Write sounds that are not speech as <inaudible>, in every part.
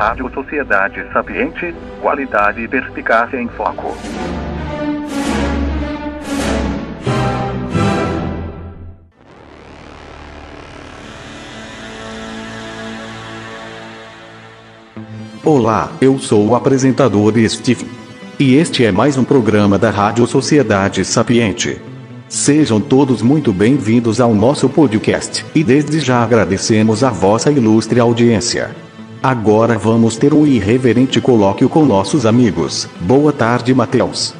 Rádio Sociedade Sapiente, qualidade e perspicácia em foco. Olá, eu sou o apresentador Steve. E este é mais um programa da Rádio Sociedade Sapiente. Sejam todos muito bem-vindos ao nosso podcast, e desde já agradecemos a vossa ilustre audiência. Agora vamos ter um irreverente colóquio com nossos amigos. Boa tarde, Matheus.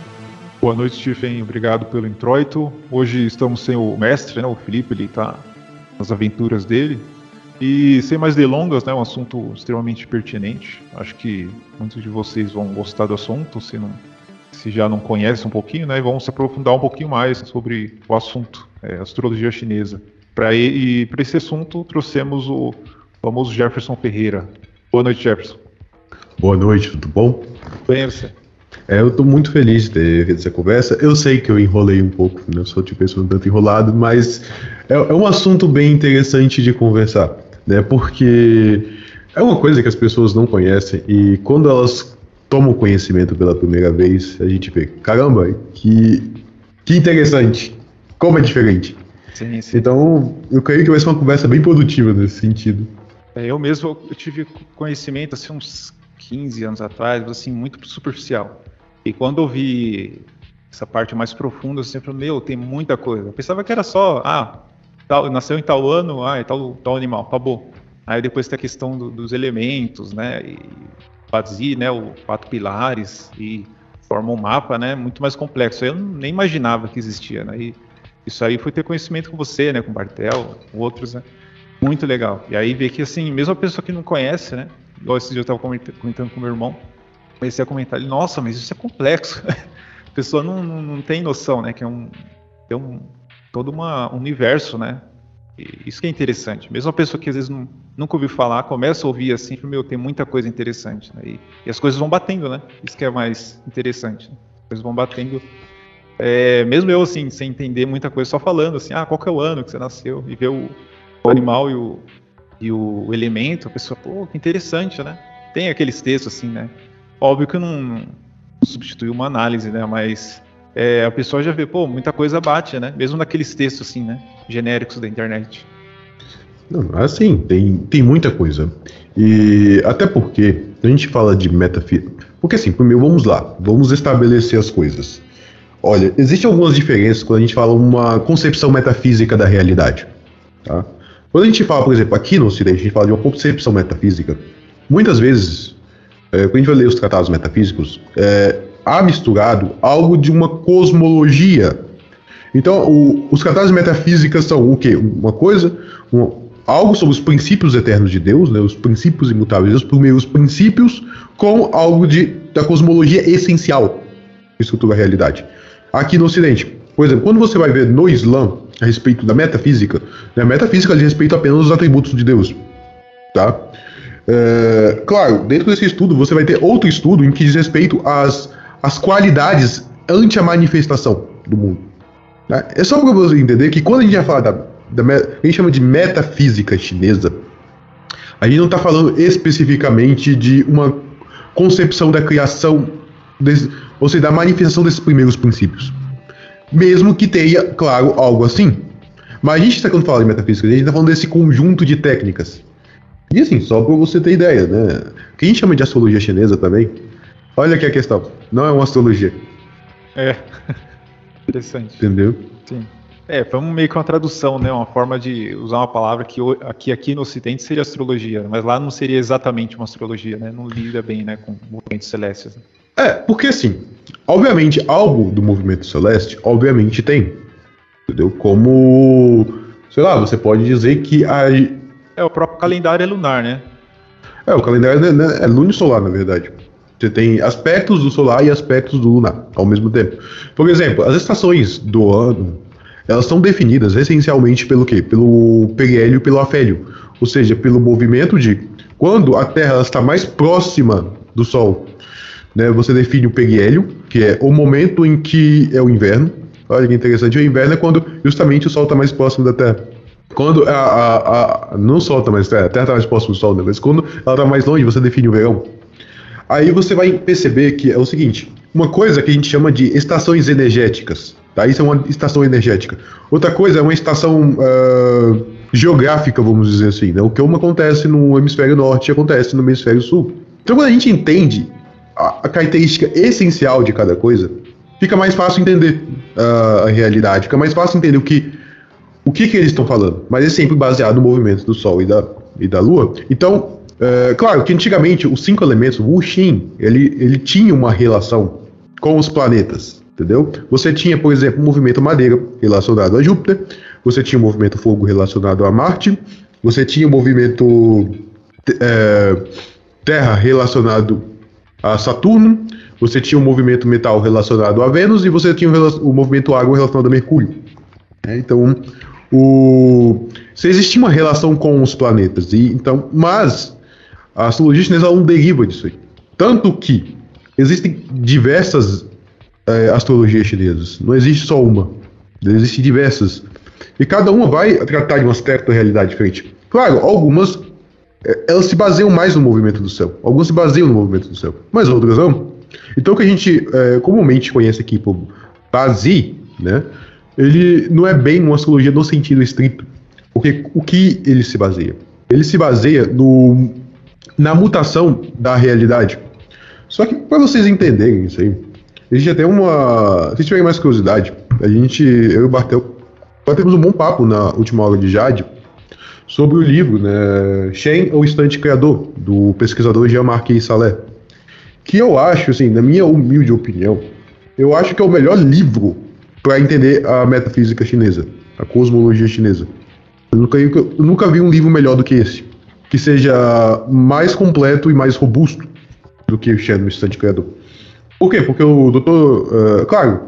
Boa noite, Stephen. Obrigado pelo introito. Hoje estamos sem o mestre, né? O Felipe, ele está nas aventuras dele. E sem mais delongas, né? Um assunto extremamente pertinente. Acho que muitos de vocês vão gostar do assunto, se não se já não conhece um pouquinho, né, vamos se aprofundar um pouquinho mais sobre o assunto, é, astrologia chinesa. Para e para esse assunto trouxemos o famoso Jefferson Ferreira. Boa noite, Jefferson. Boa noite, tudo bom? Bem, você? É, eu estou muito feliz de ter essa conversa. Eu sei que eu enrolei um pouco, não né, sou de pessoa tanto enrolado, mas é, é um assunto bem interessante de conversar, né? Porque é uma coisa que as pessoas não conhecem e quando elas toma o conhecimento pela primeira vez, a gente vê, caramba, que, que interessante, como é diferente. Sim, sim. Então, eu creio que vai ser uma conversa bem produtiva nesse sentido. É, eu mesmo eu tive conhecimento assim uns 15 anos atrás, assim, muito superficial. E quando eu vi essa parte mais profunda, eu sempre, meu, tem muita coisa. Eu pensava que era só, ah, tal, nasceu em tal ano, ah, é tal, tal animal, acabou. Aí depois tem a questão do, dos elementos, né? E Bazi, né, o quatro pilares e forma um mapa, né, muito mais complexo. Eu nem imaginava que existia, né? E isso aí foi ter conhecimento com você, né, com o Bartel, com outros, né? Muito legal. E aí ver que assim, mesmo a pessoa que não conhece, né, igual esse dia eu estava comentando com meu irmão, comecei a comentar, ele, nossa, mas isso é complexo. <laughs> a pessoa não, não, não, tem noção, né, que é um, é um todo uma, um universo, né, isso que é interessante. Mesmo a pessoa que às vezes não, nunca ouviu falar, começa a ouvir assim, meu, tem muita coisa interessante. Né? E, e, as coisas vão batendo, né? Isso que é mais interessante. Né? As coisas vão batendo. É, mesmo eu, assim, sem entender muita coisa, só falando assim, ah, qual que é o ano que você nasceu? E ver o, o animal e o, e o elemento, a pessoa, pô, que interessante, né? Tem aqueles textos assim, né? Óbvio que não, não substitui uma análise, né? Mas é, a pessoa já vê, pô, muita coisa bate, né? Mesmo naqueles textos assim, né? Genéricos da internet. Não, assim, tem, tem muita coisa. E até porque a gente fala de metafísica. Porque assim, primeiro vamos lá, vamos estabelecer as coisas. Olha, existem algumas diferenças quando a gente fala uma concepção metafísica da realidade. Tá? Quando a gente fala, por exemplo, aqui no Ocidente, a gente fala de uma concepção metafísica, muitas vezes, é, quando a gente vai ler os tratados metafísicos, é, há misturado algo de uma cosmologia. Então, o, os tratados metafísicas são o quê? Uma coisa, uma, algo sobre os princípios eternos de Deus, né, os princípios imutáveis os primeiros princípios, com algo de, da cosmologia essencial que estrutura a realidade. Aqui no Ocidente, por exemplo, quando você vai ver no Islã a respeito da metafísica, né, a metafísica diz respeito apenas aos atributos de Deus. Tá? É, claro, dentro desse estudo você vai ter outro estudo em que diz respeito às as qualidades ante a manifestação do mundo. Né? É só para você entender que quando a gente vai falar da, da a gente chama de metafísica chinesa, a gente não está falando especificamente de uma concepção da criação, ou seja, da manifestação desses primeiros princípios. Mesmo que tenha, claro, algo assim. Mas a gente está quando fala de metafísica, a gente está falando desse conjunto de técnicas. E assim, só para você ter ideia, né? O que a gente chama de astrologia chinesa também, Olha aqui a questão. Não é uma astrologia. É. <laughs> Interessante. Entendeu? Sim. É, foi meio que uma tradução, né? Uma forma de usar uma palavra que aqui, aqui no Ocidente seria astrologia, mas lá não seria exatamente uma astrologia, né? Não lida bem, né, com movimentos celestes. É, porque assim, obviamente, algo do movimento celeste, obviamente tem. Entendeu? Como, sei lá, você pode dizer que a... É, o próprio calendário é lunar, né? É, o calendário é, né, é lunisolar, na verdade. Você tem aspectos do solar e aspectos do lunar ao mesmo tempo. Por exemplo, as estações do ano, elas são definidas essencialmente pelo quê? Pelo periélio e pelo afélio. Ou seja, pelo movimento de quando a Terra está mais próxima do Sol. Né, você define o periélio, que é o momento em que é o inverno. Olha que interessante, o inverno é quando justamente o Sol está mais próximo da Terra. Quando a, a, a não solta, mas é, a Terra está mais próxima do Sol, né? Mas quando ela está mais longe, você define o verão. Aí você vai perceber que é o seguinte: uma coisa que a gente chama de estações energéticas. Tá? Isso é uma estação energética. Outra coisa é uma estação uh, geográfica, vamos dizer assim. Né? O que uma acontece no hemisfério norte acontece no hemisfério sul. Então, quando a gente entende a, a característica essencial de cada coisa, fica mais fácil entender uh, a realidade, fica mais fácil entender o que, o que, que eles estão falando. Mas é sempre baseado no movimento do Sol e da, e da Lua. Então, uh, claro que antigamente os cinco elementos, o Wuxin, ele, ele tinha uma relação com os planetas, entendeu? Você tinha, por exemplo, o movimento madeira relacionado a Júpiter, você tinha o movimento fogo relacionado a Marte, você tinha o movimento é, terra relacionado a Saturno, você tinha o movimento metal relacionado a Vênus e você tinha o, o movimento água relacionado a Mercúrio. É, então, o, se existia uma relação com os planetas, e, então, mas a astrologia chinesa não deriva disso aí. Tanto que existem diversas é, astrologias chinesas, não existe só uma, existem diversas. E cada uma vai tratar de um aspecto da realidade diferente. Claro, algumas é, elas se baseiam mais no movimento do céu. Algumas se baseiam no movimento do céu, mas outras não. Então o que a gente é, comumente conhece aqui por Bazi, né? Ele não é bem uma astrologia no sentido estrito. Porque o que ele se baseia? Ele se baseia no, na mutação da realidade. Só que para vocês entenderem isso aí, existe até uma. Se tiverem mais curiosidade, a gente, eu e o Bartel, batemos um bom papo na última aula de Jade sobre o livro, né, Shen, o Instante Criador, do pesquisador Jean-Marc Salé, que eu acho, assim, na minha humilde opinião, eu acho que é o melhor livro para entender a metafísica chinesa, a cosmologia chinesa. Eu nunca, eu nunca vi um livro melhor do que esse, que seja mais completo e mais robusto do que o Shen, o Instante Criador. Por quê? Porque o doutor, uh, claro,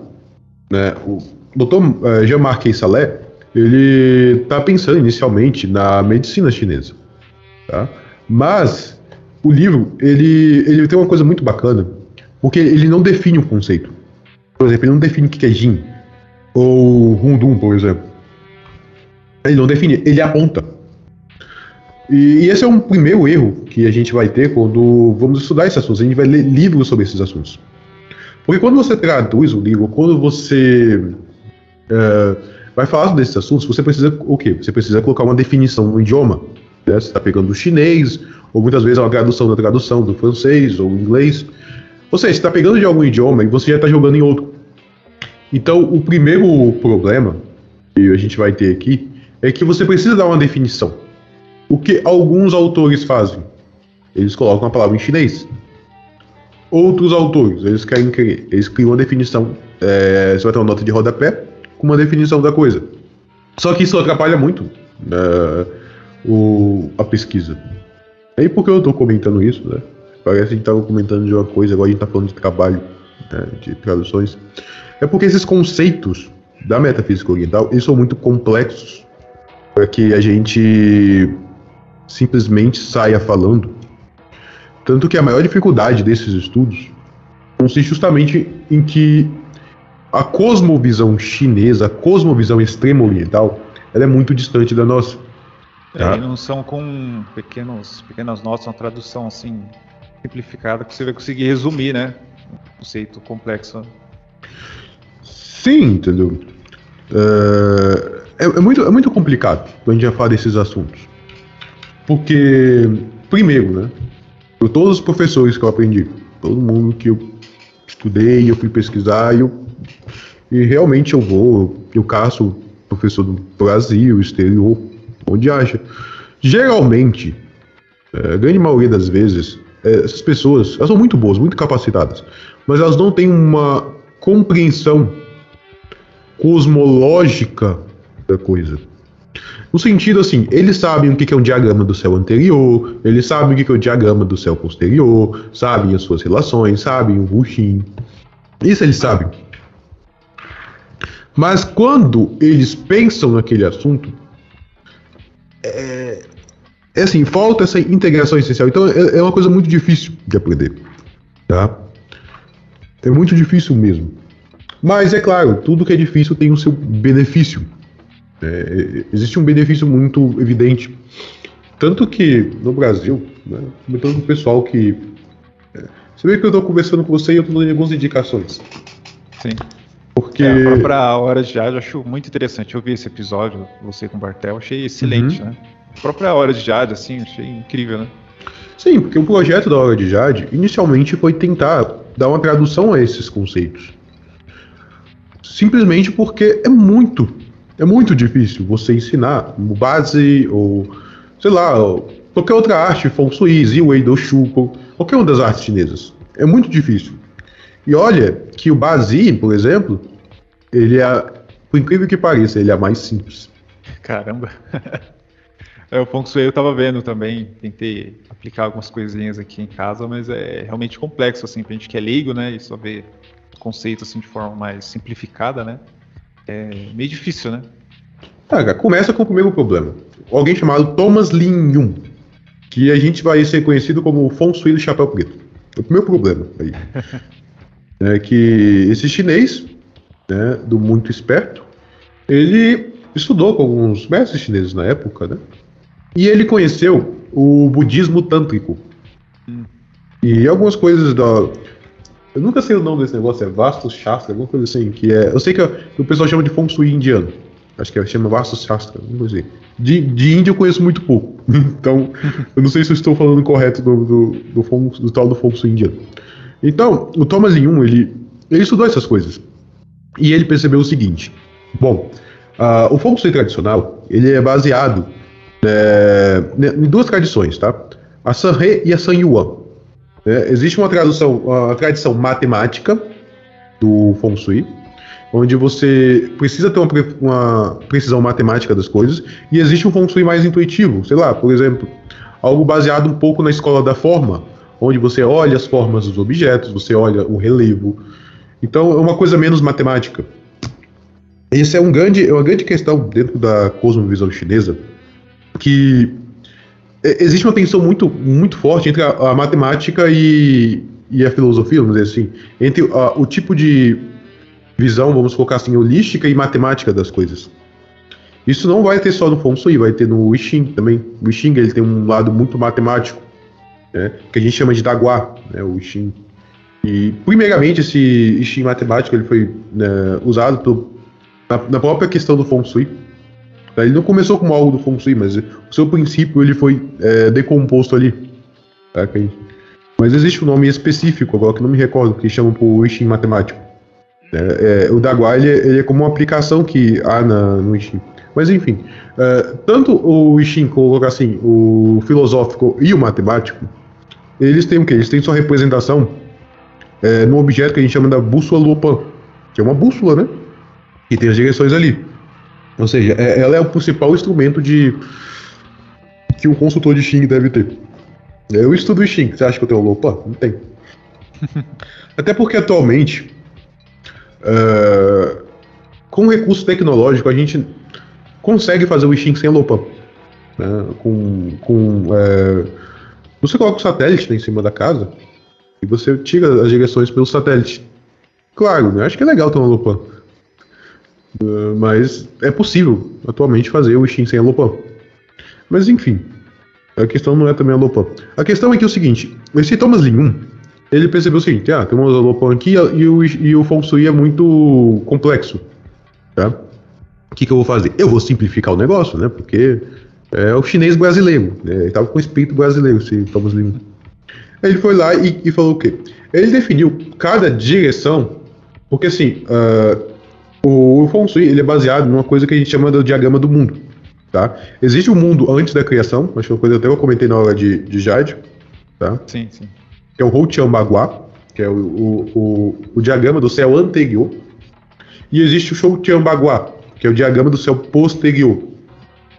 né, o doutor uh, Jean-Marc Salé, ele está pensando inicialmente na medicina chinesa, tá? Mas o livro ele, ele tem uma coisa muito bacana, porque ele não define um conceito. Por exemplo, ele não define o que é Jin ou Rundum, por exemplo. Ele não define, ele aponta. E, e, esse é um primeiro erro que a gente vai ter quando vamos estudar esses assuntos. A gente vai ler livros sobre esses assuntos. Porque quando você traduz o livro, quando você uh, vai falar desses assuntos, você precisa o quê? Você precisa colocar uma definição no idioma. Né? Você está pegando o chinês, ou muitas vezes é uma tradução da tradução do francês ou inglês. Ou seja, você está pegando de algum idioma e você já está jogando em outro. Então, o primeiro problema que a gente vai ter aqui é que você precisa dar uma definição. O que alguns autores fazem? Eles colocam a palavra em chinês. Outros autores, eles querem querer, eles criam uma definição. É, você vai ter uma nota de rodapé com uma definição da coisa. Só que isso atrapalha muito né, o, a pesquisa. E por que eu estou comentando isso, né? Parece que a gente estava comentando de uma coisa, agora a gente está falando de trabalho, né, de traduções. É porque esses conceitos da metafísica oriental, eles são muito complexos para que a gente simplesmente saia falando. Tanto que a maior dificuldade desses estudos consiste justamente em que a cosmovisão chinesa, a cosmovisão extrema oriental, ela é muito distante da nossa. Tá? É, não são com pequenos, pequenas notas, uma tradução assim simplificada que você vai conseguir resumir, né? Um conceito complexo. Sim, entendeu? É, é, é muito, é muito complicado quando a gente vai falar desses assuntos. Porque, primeiro, né? Por todos os professores que eu aprendi, todo mundo que eu estudei, eu fui pesquisar, eu e realmente eu vou, eu caço professor do Brasil, exterior, onde acha. Geralmente, é, a grande maioria das vezes, é, essas pessoas, elas são muito boas, muito capacitadas, mas elas não têm uma compreensão cosmológica da coisa. No sentido assim, eles sabem o que é um diagrama do céu anterior, eles sabem o que é o diagrama do céu posterior, sabem as suas relações, sabem o Wuxin. Isso eles sabem. Mas quando eles pensam naquele assunto, é, é assim, falta essa integração essencial. Então é, é uma coisa muito difícil de aprender. Tá? É muito difícil mesmo. Mas é claro, tudo que é difícil tem o seu benefício. É, existe um benefício muito evidente. Tanto que no Brasil, né, comentando com o pessoal que. É, você vê que eu estou conversando com você e eu estou dando algumas indicações. Sim. Porque. É, a própria Hora de Jade eu acho muito interessante. Eu vi esse episódio, você com o Bartel, achei excelente, Uhum. né? A própria Hora de Jade, assim, achei incrível, né? Sim, porque o projeto da Hora de Jade inicialmente foi tentar dar uma tradução a esses conceitos. Simplesmente porque é muito, é muito difícil você ensinar base ou, sei lá, qualquer outra arte, Feng Shui, Ziwei, Doshu, qualquer uma das artes chinesas. É muito difícil. E olha que o Bazi, por exemplo, ele é, por incrível que pareça, ele é mais simples. Caramba. <laughs> É, o Feng Shui eu tava vendo também, tentei aplicar algumas coisinhas aqui em casa, mas é realmente complexo, assim, pra gente que é leigo, né, e só vê o conceito, assim, de forma mais simplificada, né, é meio difícil, né? Tá, cara, começa com o primeiro problema. Alguém chamado Thomas Lin Yun, que a gente vai ser conhecido como o Feng Shui do Chapéu Preto. O primeiro problema aí <laughs> é que esse chinês, né, do muito esperto, ele estudou com alguns mestres chineses na época, né? E ele conheceu o budismo tântrico. E algumas coisas da. Eu nunca sei o nome desse negócio, é Vastu Shastra, alguma coisa assim, que é. Eu sei que, o pessoal chama de Feng Shui indiano. Acho que é, chama Vastu Shastra, alguma coisa assim. De, de Índia eu conheço muito pouco. <laughs> Então, eu não sei se eu estou falando correto do, do, do, Feng- do tal do Feng Shui indiano. Então, o Thomas Yun, ele, ele estudou essas coisas. E ele percebeu o seguinte: bom, ah, o Feng Shui tradicional ele é baseado é, em duas tradições, tá? A Sanhe e a San Yuan. É, existe uma tradução, uma tradição matemática do Feng Shui, onde você precisa ter uma, uma precisão matemática das coisas, e existe um Feng Shui mais intuitivo, sei lá, por exemplo, algo baseado um pouco na escola da forma, onde você olha as formas dos objetos, você olha o relevo. Então é uma coisa menos matemática. Isso é, um grande, é uma grande questão dentro da cosmovisão chinesa, que existe uma tensão muito, muito forte entre a, a matemática e, e a filosofia, vamos dizer assim, entre a- o tipo de visão, vamos colocar assim, holística e matemática das coisas. Isso não vai ter só no Feng Shui, vai ter no I Ching também. O I Ching ele tem um lado muito matemático, né, que a gente chama de Dagua, né, o I Ching. E primeiramente esse I Ching matemático ele foi né, usado na, na própria questão do Feng Shui. Ele não começou como algo do Feng Shui, mas o seu princípio ele foi é, decomposto ali. Aí? Mas existe um nome específico agora que não me recordo, que chamam por I Ching matemático. É, é, o Dagua ele, ele é como uma aplicação que há na, no I Ching. Mas enfim, é, tanto o I Ching, colocar assim, o filosófico e o matemático, eles têm o quê? Eles têm sua representação é, no objeto que a gente chama da bússola Luopan, que é uma bússola, né? Que tem as direções ali. Ou seja, é- ela é o principal instrumento de que um consultor de Xing deve ter. Eu estudo Xing, você acha que eu tenho Luopan? Não tem. <laughs> Até porque atualmente, é, com recurso tecnológico, a gente consegue fazer o Xing sem a Luopan. Né? Com, com, é, você coloca o satélite né, em cima da casa e você tira as direções pelo satélite. Claro, né? acho que é legal ter uma Luopan. Uh, mas é possível atualmente fazer o Steam sem a Luopan. Mas enfim, a questão não é também a Luopan. A questão é que é o seguinte: esse Thomas Lin ele percebeu o seguinte: ah, tem uma Luopan aqui e o, e o Feng é muito complexo. Tá? O que, que eu vou fazer? Eu vou simplificar o negócio, né? Porque é o chinês brasileiro. Né? Ele estava com espírito brasileiro, esse Thomas Lin. Ele foi lá e, e falou o quê? Ele definiu cada direção, porque assim. Uh, o Feng Shui ele é baseado numa coisa que a gente chama do diagrama do mundo. Tá? Existe o um mundo antes da criação, acho que é uma coisa até eu comentei na hora de, de Jade, tá? Sim, sim. que é o Houqian Bagua, que é o, o, o, o, diagrama do céu anterior, e existe o Shouqian Bagua, que é o diagrama do céu posterior.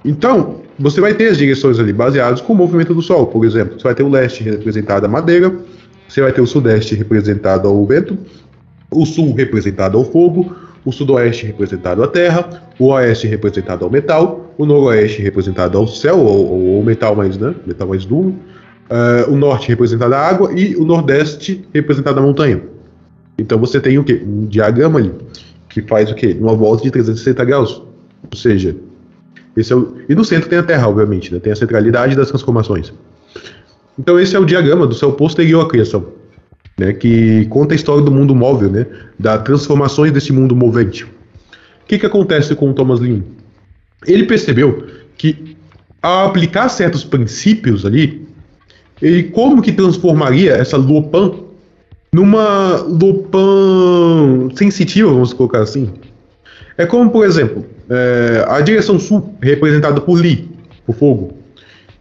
Então, você vai ter as direções ali baseadas com o movimento do Sol, por exemplo. Você vai ter o leste representado a madeira, você vai ter o sudeste representado ao vento, o sul representado ao fogo, o sudoeste representado à terra, o oeste representado ao metal, o noroeste representado ao céu, ou, ou metal mais, né, metal mais duro, uh, o norte representado à água e o nordeste representado à montanha. Então você tem o quê? Um diagrama ali que faz o quê? Uma volta de 360 graus. Ou seja, Esse é o, e no centro tem a Terra, obviamente, né? tem a centralidade das transformações. Então esse é o diagrama do céu posterior à criação, né? que conta a história do mundo móvel, né? das transformações desse mundo movente. O que, que acontece com o Thomas Lin? Ele percebeu que ao aplicar certos princípios ali, ele como que transformaria essa Lopan numa Lopan sensitiva, vamos colocar assim. É como, por exemplo, é, a direção sul, representada por Li, o fogo.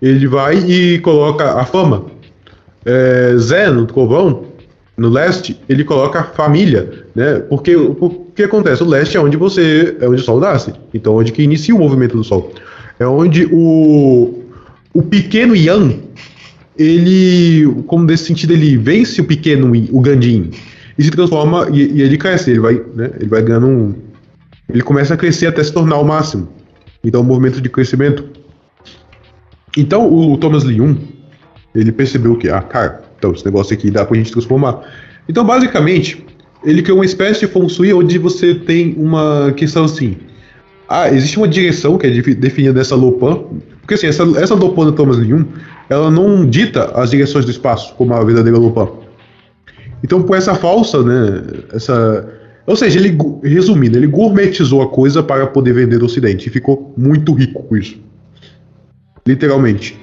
Ele vai e coloca a fama. É, Zé, no trovão, no leste, ele coloca família, né? Porque o que acontece? O leste é onde você, é onde o sol nasce. Então, onde que inicia o movimento do sol. É onde o, o pequeno Yang, ele, como nesse sentido, ele vence o pequeno, o Gandin, e se transforma, e, e ele cresce, ele vai, né? Ele vai ganhando um, ele começa a crescer até se tornar o máximo. Então, um movimento de crescimento. Então, o Thomas Lyun, ele percebeu que, ah, cara, então esse negócio aqui dá pra gente transformar. Então, basicamente, ele criou uma espécie de feng shui onde você tem uma questão assim. Ah, existe uma direção que é definida dessa Lopan, porque assim, essa, essa Lopan do Thomas Lyun, ela não dita as direções do espaço, como a verdadeira Lopan. Então, por essa falsa, né, essa ou seja, ele, resumindo, ele gourmetizou a coisa para poder vender no Ocidente e ficou muito rico com isso. Literalmente.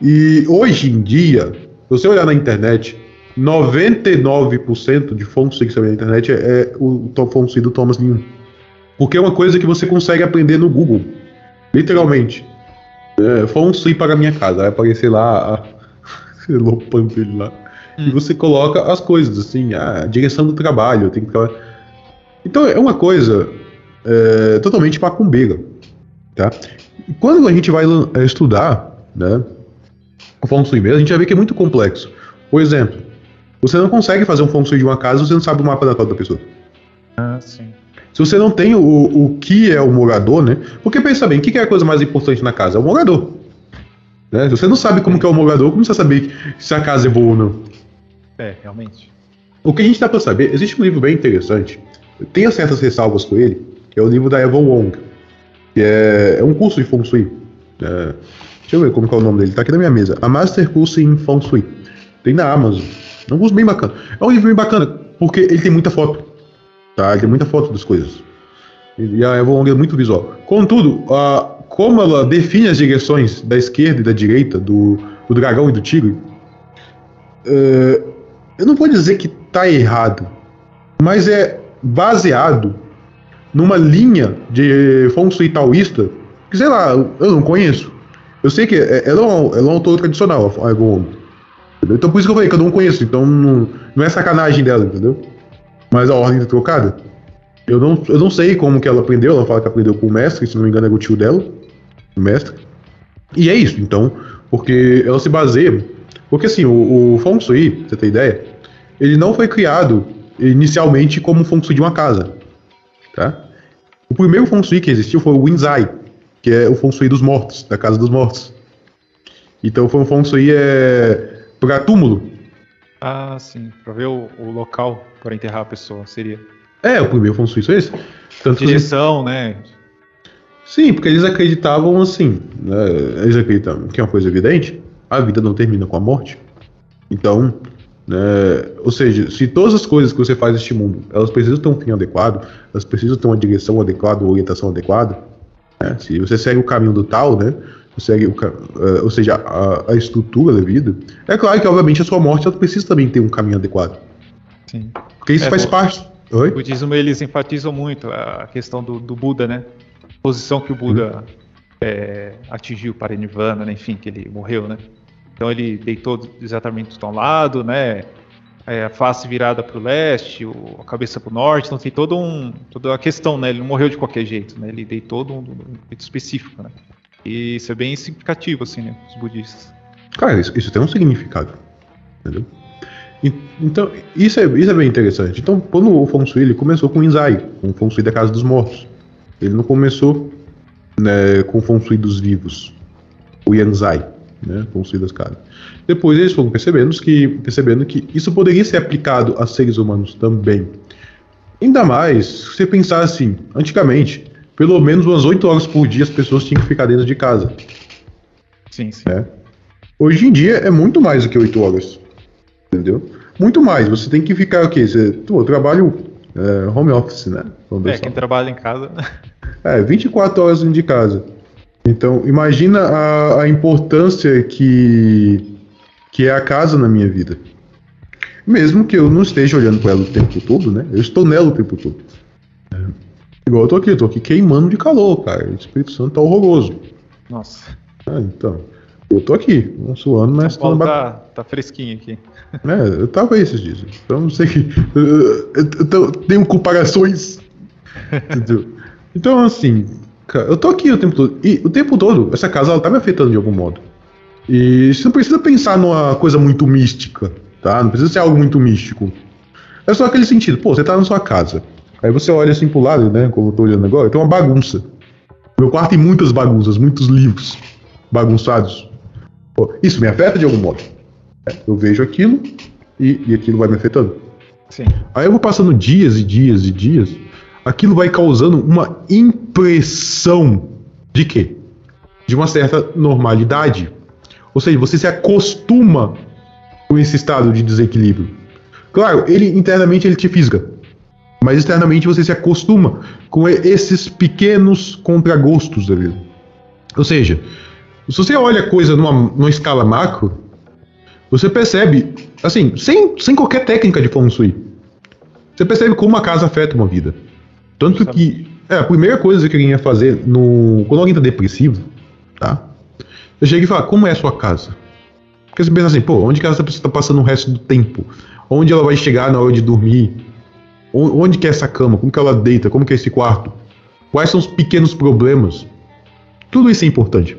E hoje em dia, se você olhar na internet, 99% de fontes que você vê na internet é o fonte do Thomas Lin. Porque é uma coisa que você consegue aprender no Google. Literalmente. É, fonte para a minha casa. Vai aparecer lá a <laughs> lopando dele lá. Hum. E você coloca as coisas, assim, a direção do trabalho, tem que então é uma coisa é, totalmente macumbeira. Tá? E quando a gente vai é, estudar né, o feng shui mesmo, a gente vai ver que é muito complexo. Por exemplo, você não consegue fazer um feng shui de uma casa se você não sabe o mapa da da pessoa. Ah, sim. Se você não tem o, o que é o morador, né? Porque pensa bem, o que é a coisa mais importante na casa? É o morador. Né? Se você não sabe como é o morador, como você vai saber se a casa é boa ou não? É, realmente. O que a gente dá para saber, existe um livro bem interessante eu tenho certas ressalvas com ele, que é o livro da Evan Wong, que é, é um curso de Feng Shui. É, deixa eu ver como é o nome dele, tá aqui na minha mesa. A Master Curso em Feng Shui. Tem na Amazon. É um curso bem bacana. É um livro bem bacana, porque ele tem muita foto. Tá? Ele tem muita foto das coisas. E a Evan Wong é muito visual. Contudo, a, como ela define as direções da esquerda e da direita, do, do dragão e do tigre, é, eu não vou dizer que tá errado, mas é baseado numa linha de feng shui taoísta que, sei lá, eu não conheço. Eu sei que é, ela é um, é autor tradicional, a Egon. Então por isso que eu falei que eu não conheço, então não, não é sacanagem dela, entendeu? Mas a ordem tá trocada. Eu não, eu não sei como que ela aprendeu, ela fala que aprendeu com o mestre, se não me engano era o tio dela, o mestre. E é isso, então, porque ela se baseia. Porque assim, o, o Feng Shui, pra você ter ideia, ele não foi criado inicialmente como feng shui de uma casa. Tá? O primeiro feng shui que existiu foi o Winzai, que é o feng shui dos mortos, da casa dos mortos. Então um feng shui é, para túmulo. Ah, sim, para ver o, o local para enterrar a pessoa, seria. É, o primeiro feng shui foi esse. Tanto Direção, que... né? Sim, porque eles acreditavam assim, né? eles acreditavam que é uma coisa evidente, a vida não termina com a morte. Então, né? Ou seja, se todas as coisas que você faz neste mundo, elas precisam ter um fim adequado, elas precisam ter uma direção adequada, uma orientação adequada. Né? Se você segue o caminho do tal, né? Segue o, uh, ou seja, a, a, estrutura da vida, é claro que obviamente a sua morte ela precisa também ter um caminho adequado. Sim. Porque isso é, faz parte. Oi? O budismo eles enfatizam muito a questão do, do Buda, né? A posição que o Buda hum. é, atingiu para Nirvana, né? enfim, que ele morreu, né? Então ele deitou exatamente do lado, né? É, a face virada para o leste, o, a cabeça para o norte, então tem todo um, toda a questão, né? Ele não morreu de qualquer jeito, né? Ele deitou de um, um jeito específico, né? E isso é bem significativo, assim, né? Os budistas. Cara, isso, isso tem um significado, entendeu? Então, isso é, isso é bem interessante. Então, quando o Feng ele começou com o Inzai, com o Feng da Casa dos Mortos. Ele não começou né, com o Feng dos vivos, o Yanzai né. Depois eles foram percebendo que, percebendo que isso poderia ser aplicado a seres humanos também. Ainda mais, se você pensar assim, antigamente, pelo menos umas 8 horas por dia as pessoas tinham que ficar dentro de casa. Sim, sim. né? Hoje em dia é muito mais do que 8 horas. Entendeu? Muito mais. Você tem que ficar o quê? Você, pô, eu trabalho é, home office, né? Vamos É, quem trabalha em casa. É, 24 horas dentro de casa. Então, imagina a, a importância que, que é a casa na minha vida. Mesmo que eu não esteja olhando para ela o tempo todo, né? Eu estou nela o tempo todo. É, igual eu tô aqui, eu tô aqui queimando de calor, cara. O Espírito Santo tá horroroso. Nossa. Ah, então, eu tô aqui, suando, mas São Paulo tá, tá fresquinho aqui. É, eu tava aí esses dias. Então não sei que. Eu, eu- eu tenho comparações. <laughs> Entendeu? Então, assim, cara, eu tô aqui o tempo todo. E o tempo todo, essa casa ela tá me afetando de algum modo. E você não precisa pensar numa coisa muito mística, tá? Não precisa ser algo muito místico. É só aquele sentido, pô, você tá na sua casa. Aí você olha assim pro lado, né? Como eu tô olhando agora, tem uma bagunça. Meu quarto tem muitas bagunças, muitos livros bagunçados. Pô, isso me afeta de algum modo. É, Eu vejo aquilo e, e aquilo vai me afetando. Sim. Aí eu vou passando dias e dias e dias, aquilo vai causando uma impressão de quê? De uma certa normalidade. Ou seja, você se acostuma com esse estado de desequilíbrio. Claro, ele internamente ele te fisga, mas externamente você se acostuma com esses pequenos contragostos da vida. Ou seja, se você olha a coisa numa, numa escala macro, você percebe, assim, sem, sem qualquer técnica de feng shui, você percebe como a casa afeta uma vida. Tanto que, é, a primeira coisa que alguém ia fazer no, quando alguém tá depressivo, tá? Eu chego e falo, como é a sua casa? Porque você pensa assim, pô, onde que essa pessoa tá passando o resto do tempo? Onde ela vai chegar na hora de dormir? Onde que é essa cama? Como que ela deita? Como que é esse quarto? Quais são os pequenos problemas? Tudo isso é importante.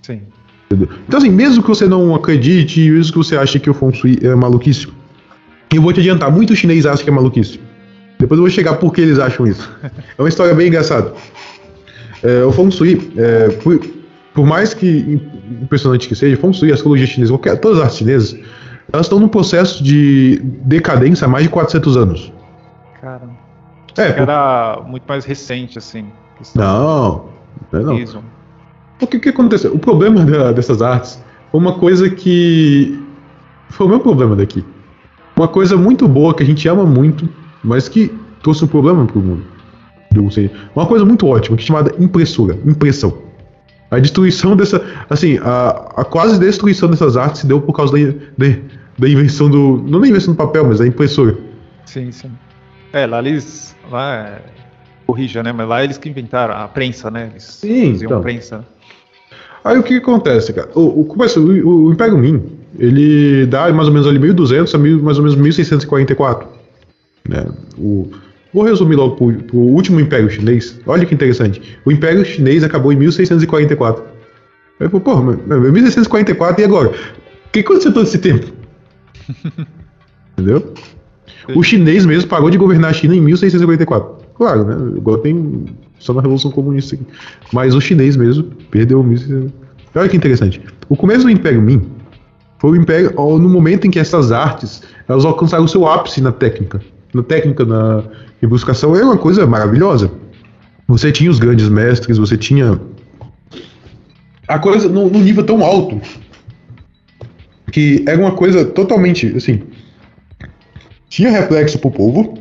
Sim. Entendeu? Então, assim, mesmo que você não acredite, mesmo que você ache que o Feng Shui é maluquice, eu vou te adiantar, muito chinês acha que é maluquice. Depois eu vou chegar por que eles acham isso. É uma história bem engraçada. É, o Feng Shui, é, por, por mais que impressionante que seja, Feng Shui, a astrologia chinesa, qualquer, todas as artes chinesas, elas estão num processo de decadência há mais de 400 anos. Cara. É, por- Era muito mais recente, assim. não, não, é o que aconteceu? O problema da- dessas artes foi uma coisa que. Foi o meu problema daqui. Uma coisa muito boa que a gente ama muito, mas que trouxe um problema pro mundo. Eu sei. Uma coisa muito ótima, que chamada impressora, impressão. A destruição dessa. Assim, a, a quase destruição dessas artes se deu por causa da, da, da invenção do. Não da invenção do papel, mas da impressora. Sim, sim. É, lá eles. Lá é... Corrija, né? Mas lá eles que inventaram a prensa, né? Eles Sim, faziam então. prensa. Aí o que, acontece, cara? O, o, o, o Império Ming, ele dá mais ou menos ali 1200 a mil, mais ou menos 1644. Né? O, vou resumir logo pro último Império Chinês. Olha que interessante. O Império Chinês acabou em 1644. Aí porra, mas, mas 1644 e agora? O que aconteceu todo esse tempo? <laughs> Entendeu? O chinês mesmo parou de governar a China em 1654. Claro, né? Agora tem só na Revolução Comunista aqui. Mas o chinês mesmo perdeu 1654. Olha que interessante. O começo do Império Ming foi o império no momento em que essas artes elas alcançaram o seu ápice na técnica. Na técnica, na rebuscação, era uma coisa maravilhosa. Você tinha os grandes mestres, você tinha a coisa num nível tão alto que era uma coisa totalmente assim tinha reflexo pro povo,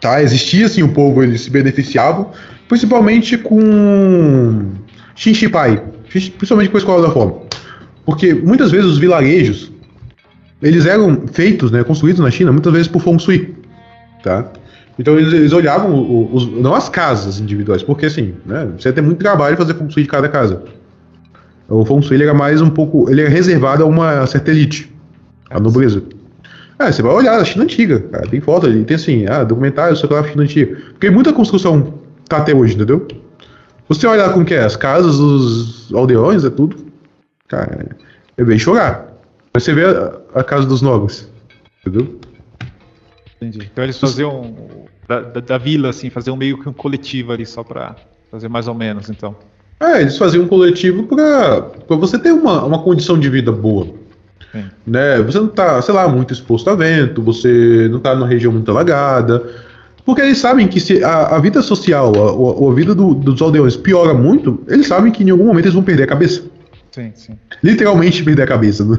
tá? Existia assim o povo, se beneficiavam, principalmente com Xinxipai, principalmente com a escola da fome. Porque muitas vezes os vilarejos eles eram feitos, né, construídos na China, muitas vezes por Feng Shui, tá? Então eles, eles olhavam o- os, não as casas individuais, porque assim, né, você tem muito trabalho fazer Feng Shui de cada casa. O Feng Shui ele era mais um pouco, ele é reservado a uma certa elite, a nobreza. É, você vai olhar a China antiga, cara, tem foto ali, tem assim, ah, documentário sobre a China antiga. Porque muita construção tá até hoje, entendeu? Você olha lá como que é, as casas, os aldeões, é tudo. Cara, é bem chorar. Mas você vê a, a casa dos nobres, entendeu? Entendi. Então eles faziam da, da, da vila, assim, faziam meio que um coletivo ali só pra fazer mais ou menos, então. É, eles faziam um coletivo pra, pra você ter uma, uma condição de vida boa. Sim. Né? Você não tá, sei lá, muito exposto a vento, você não tá numa região muito alagada. Porque eles sabem que se a, a vida social, a, a, a vida do, dos aldeões piora muito, eles sabem que em algum momento eles vão perder a cabeça. Sim, sim. Literalmente perder a cabeça. <laughs>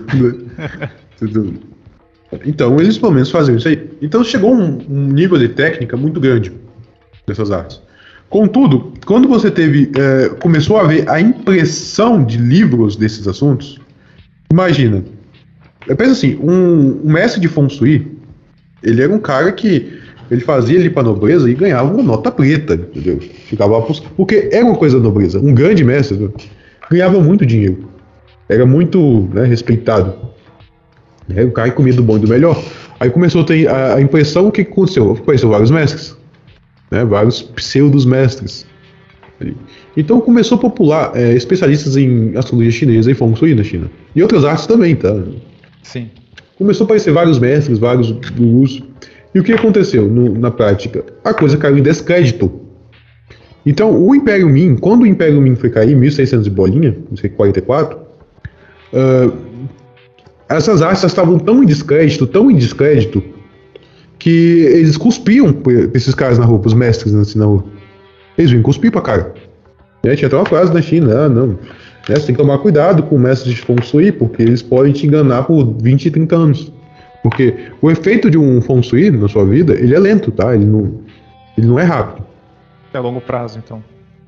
Né? então eles pelo menos fazem isso aí. Então chegou um, um nível de técnica muito grande dessas artes. Contudo, quando você teve é, começou a ver a impressão de livros desses assuntos, imagina, pensa assim, um, um mestre de feng shui, ele era um cara que ele fazia ali para nobreza e ganhava uma nota preta, entendeu? Ficava porque era uma coisa da nobreza. Um grande mestre ganhava muito dinheiro, era muito né, respeitado. Era o cara comia do bom e do melhor. Aí começou a ter a, a impressão o que aconteceu. Apareceu vários mestres, né, vários pseudos mestres. Então começou a popular é, especialistas em astrologia chinesa e feng shui na China. E outras artes também, tá? Sim. Começou a aparecer vários mestres, vários gurus. E o que aconteceu no, na prática? A coisa caiu em descrédito. Então, o Império Ming, quando o Império Ming foi cair, 1600 e bolinha, 44, uh, essas artes estavam tão em descrédito, tão em descrédito, que eles cuspiam esses caras na rua, os mestres assim, na rua. Eles vinham cuspir pra cara. É, tinha até uma frase na China, ah, não. Né, você tem que tomar cuidado com mestres de Feng Shui, porque eles podem te enganar por 20, 30 anos. Porque o efeito de um feng shui na sua vida, ele é lento, tá? Ele não, ele não é rápido. É a longo prazo, então.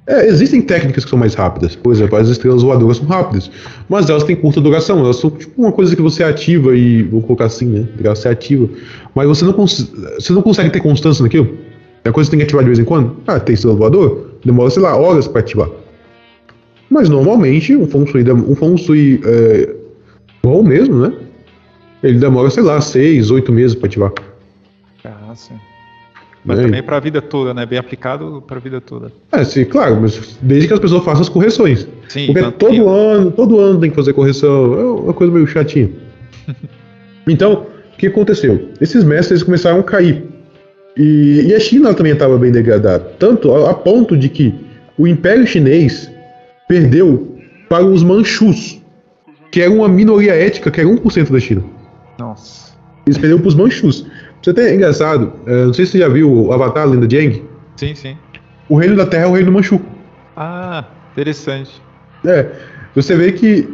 É, existem técnicas que são mais rápidas. Por exemplo, as estrelas voadoras são rápidas, mas elas têm curta duração. Elas são tipo uma coisa que você ativa e vou colocar assim, né? Você ativa, mas você não, você não consegue ter constância naquilo. É a coisa que você tem que ativar de vez em quando. Ah, tem estrela voadora, demora sei lá horas para ativar. Mas normalmente um feng shui, um feng shui é, bom mesmo, né? Ele demora, sei lá, seis, oito meses para ativar. Ah, sim. Mas é. também para a vida toda, né? Bem aplicado para a vida toda. É, sim, claro, mas desde que as pessoas façam as correções. Sim, Porque todo ano, todo ano tem que fazer correção. É uma coisa meio chatinha. <laughs> então, o que aconteceu? Esses mestres começaram a cair. E, e a China também estava bem degradada. Tanto a, a ponto de que o Império Chinês perdeu para os Manchus, que era uma minoria étnica, que era 1% da China. Nossa. Eles perderam para os Manchus. Você tem engraçado, é, não sei se você já viu o Avatar, Lenda de Aang. Sim, sim. O reino da Terra é o reino Manchu. Ah, interessante. É, você vê que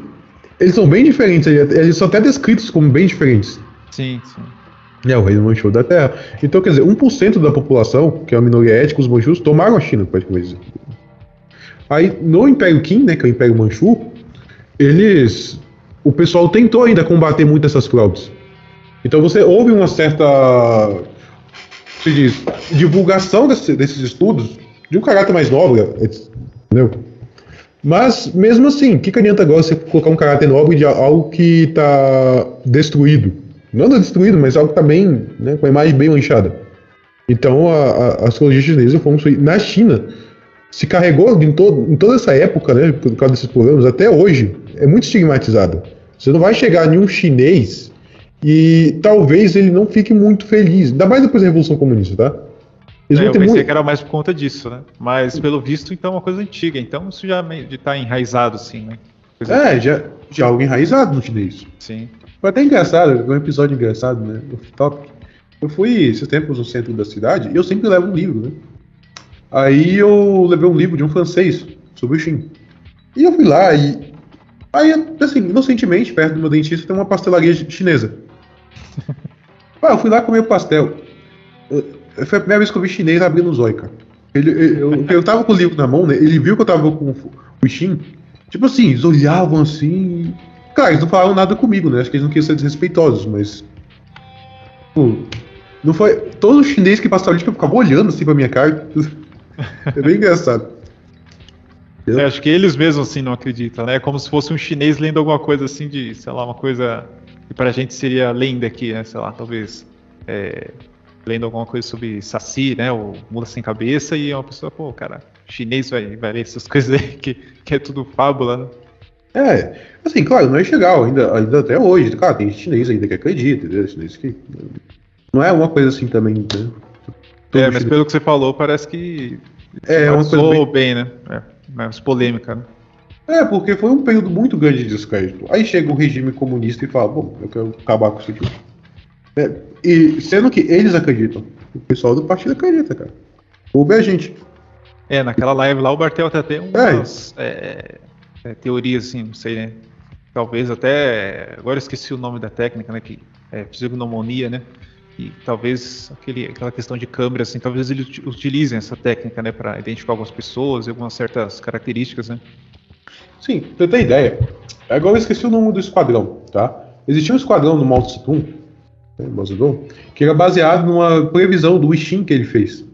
eles são bem diferentes, eles são até descritos como bem diferentes. Sim, sim. É, o reino Manchu da Terra. Então, quer dizer, 1% da população, que é a minoria étnica, os Manchus, tomaram a China, praticamente. Aí, no Império Qin, né, que é o Império Manchu, eles o pessoal tentou ainda combater muito essas fraudes. Então você houve uma certa se diz, divulgação desse, desses estudos de um caráter mais nobre, entendeu? Mas, mesmo assim, o que, que adianta agora você colocar um caráter nobre de algo que está destruído? Não está destruído, mas algo que está bem, né, com a imagem bem manchada. Então, a, a, a astrologia chinesa, fomos na China, se carregou em, todo, em toda essa época, né, por causa desses programas, até hoje, é muito estigmatizada. Você não vai chegar em um chinês e talvez ele não fique muito feliz. Ainda mais depois da Revolução Comunista, tá? Eles é, eu pensei muito... que era mais por conta disso, né? Mas pelo visto, então, é uma coisa antiga. Então isso já está enraizado, assim, né? Coisa é, já, já algo enraizado no chinês. Sim. Foi até engraçado, um episódio engraçado, né? Top. Eu fui esses tempos no centro da cidade e eu sempre levo um livro, né? Aí eu levei um livro de um francês sobre o Xin. E eu fui lá e Aí, assim, inocentemente, perto do meu dentista tem uma pastelaria chinesa. <laughs> ah, eu fui lá comer o pastel. Foi a primeira vez que eu vi chinês abrindo o zóio, cara. Ele, eu, <laughs> eu tava com o livro na mão, né? Ele viu que eu tava com o Xin. Tipo assim, eles olhavam assim. Claro, eles não falaram nada comigo, né? Acho que eles não queriam ser desrespeitosos, mas. Pô, não foi. Todo chinês que passava ali, tipo, ficava olhando assim pra minha cara. <laughs> É bem engraçado. É, acho que eles mesmos assim não acreditam, né? É como se fosse um chinês lendo alguma coisa assim de, sei lá, uma coisa que pra gente seria lenda aqui, né? Sei lá, talvez é, lendo alguma coisa sobre Saci, né? Ou Mula Sem Cabeça, e é uma pessoa, pô, cara, chinês vai, vai ler essas <laughs> coisas aí que, que é tudo fábula, né? É, assim, claro, não é legal, ainda, ainda até hoje, claro, tem chinês ainda que acredita, entendeu? Chinês que. Não é uma coisa assim também, né? é, mas pelo que você falou, parece que. É, uma coisa bem, bem né? É mais polêmica, né? É, porque foi um período muito grande de descrédito. Aí chega o regime comunista e fala, bom, eu quero acabar com isso aqui. É, e sendo que eles acreditam. o pessoal do partido acredita, cara. Oube a gente. É, naquela live lá o Bartel até tem umas é, é, teorias, assim, não sei, né? Talvez até. Agora eu esqueci o nome da técnica, né? Que é fisiognomonia, né? E talvez aquele, aquela questão de câmera, assim, talvez eles utilizem essa técnica, né, para identificar algumas pessoas e algumas certas características, né? Sim, pra você ter ideia. Agora eu esqueci o nome do esquadrão, tá? Existia um esquadrão no Mao Tse Tung, né, Mao que era baseado numa previsão do Xing que ele fez.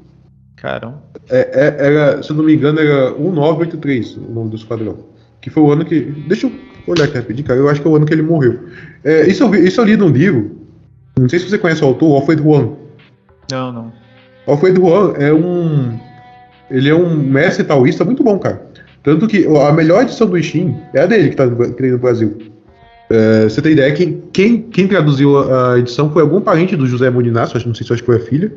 Caramba. É, é, era, se eu não me engano, era 1983 o nome do esquadrão. Que foi o ano que. Deixa eu olhar aqui rapidinho, cara. Eu acho que é o ano que ele morreu. É, isso, eu isso eu li num livro. Não sei se você conhece o autor, Alfred Huang. Não, não. Alfred Huang é um. Ele é um mestre taoísta muito bom, cara. Tanto que a melhor edição do Xing é a dele que tá no, que Brasil. É, você tem ideia, quem, quem, quem traduziu a, a edição foi algum parente do José Moninácio, acho, não sei se acho que foi a filha,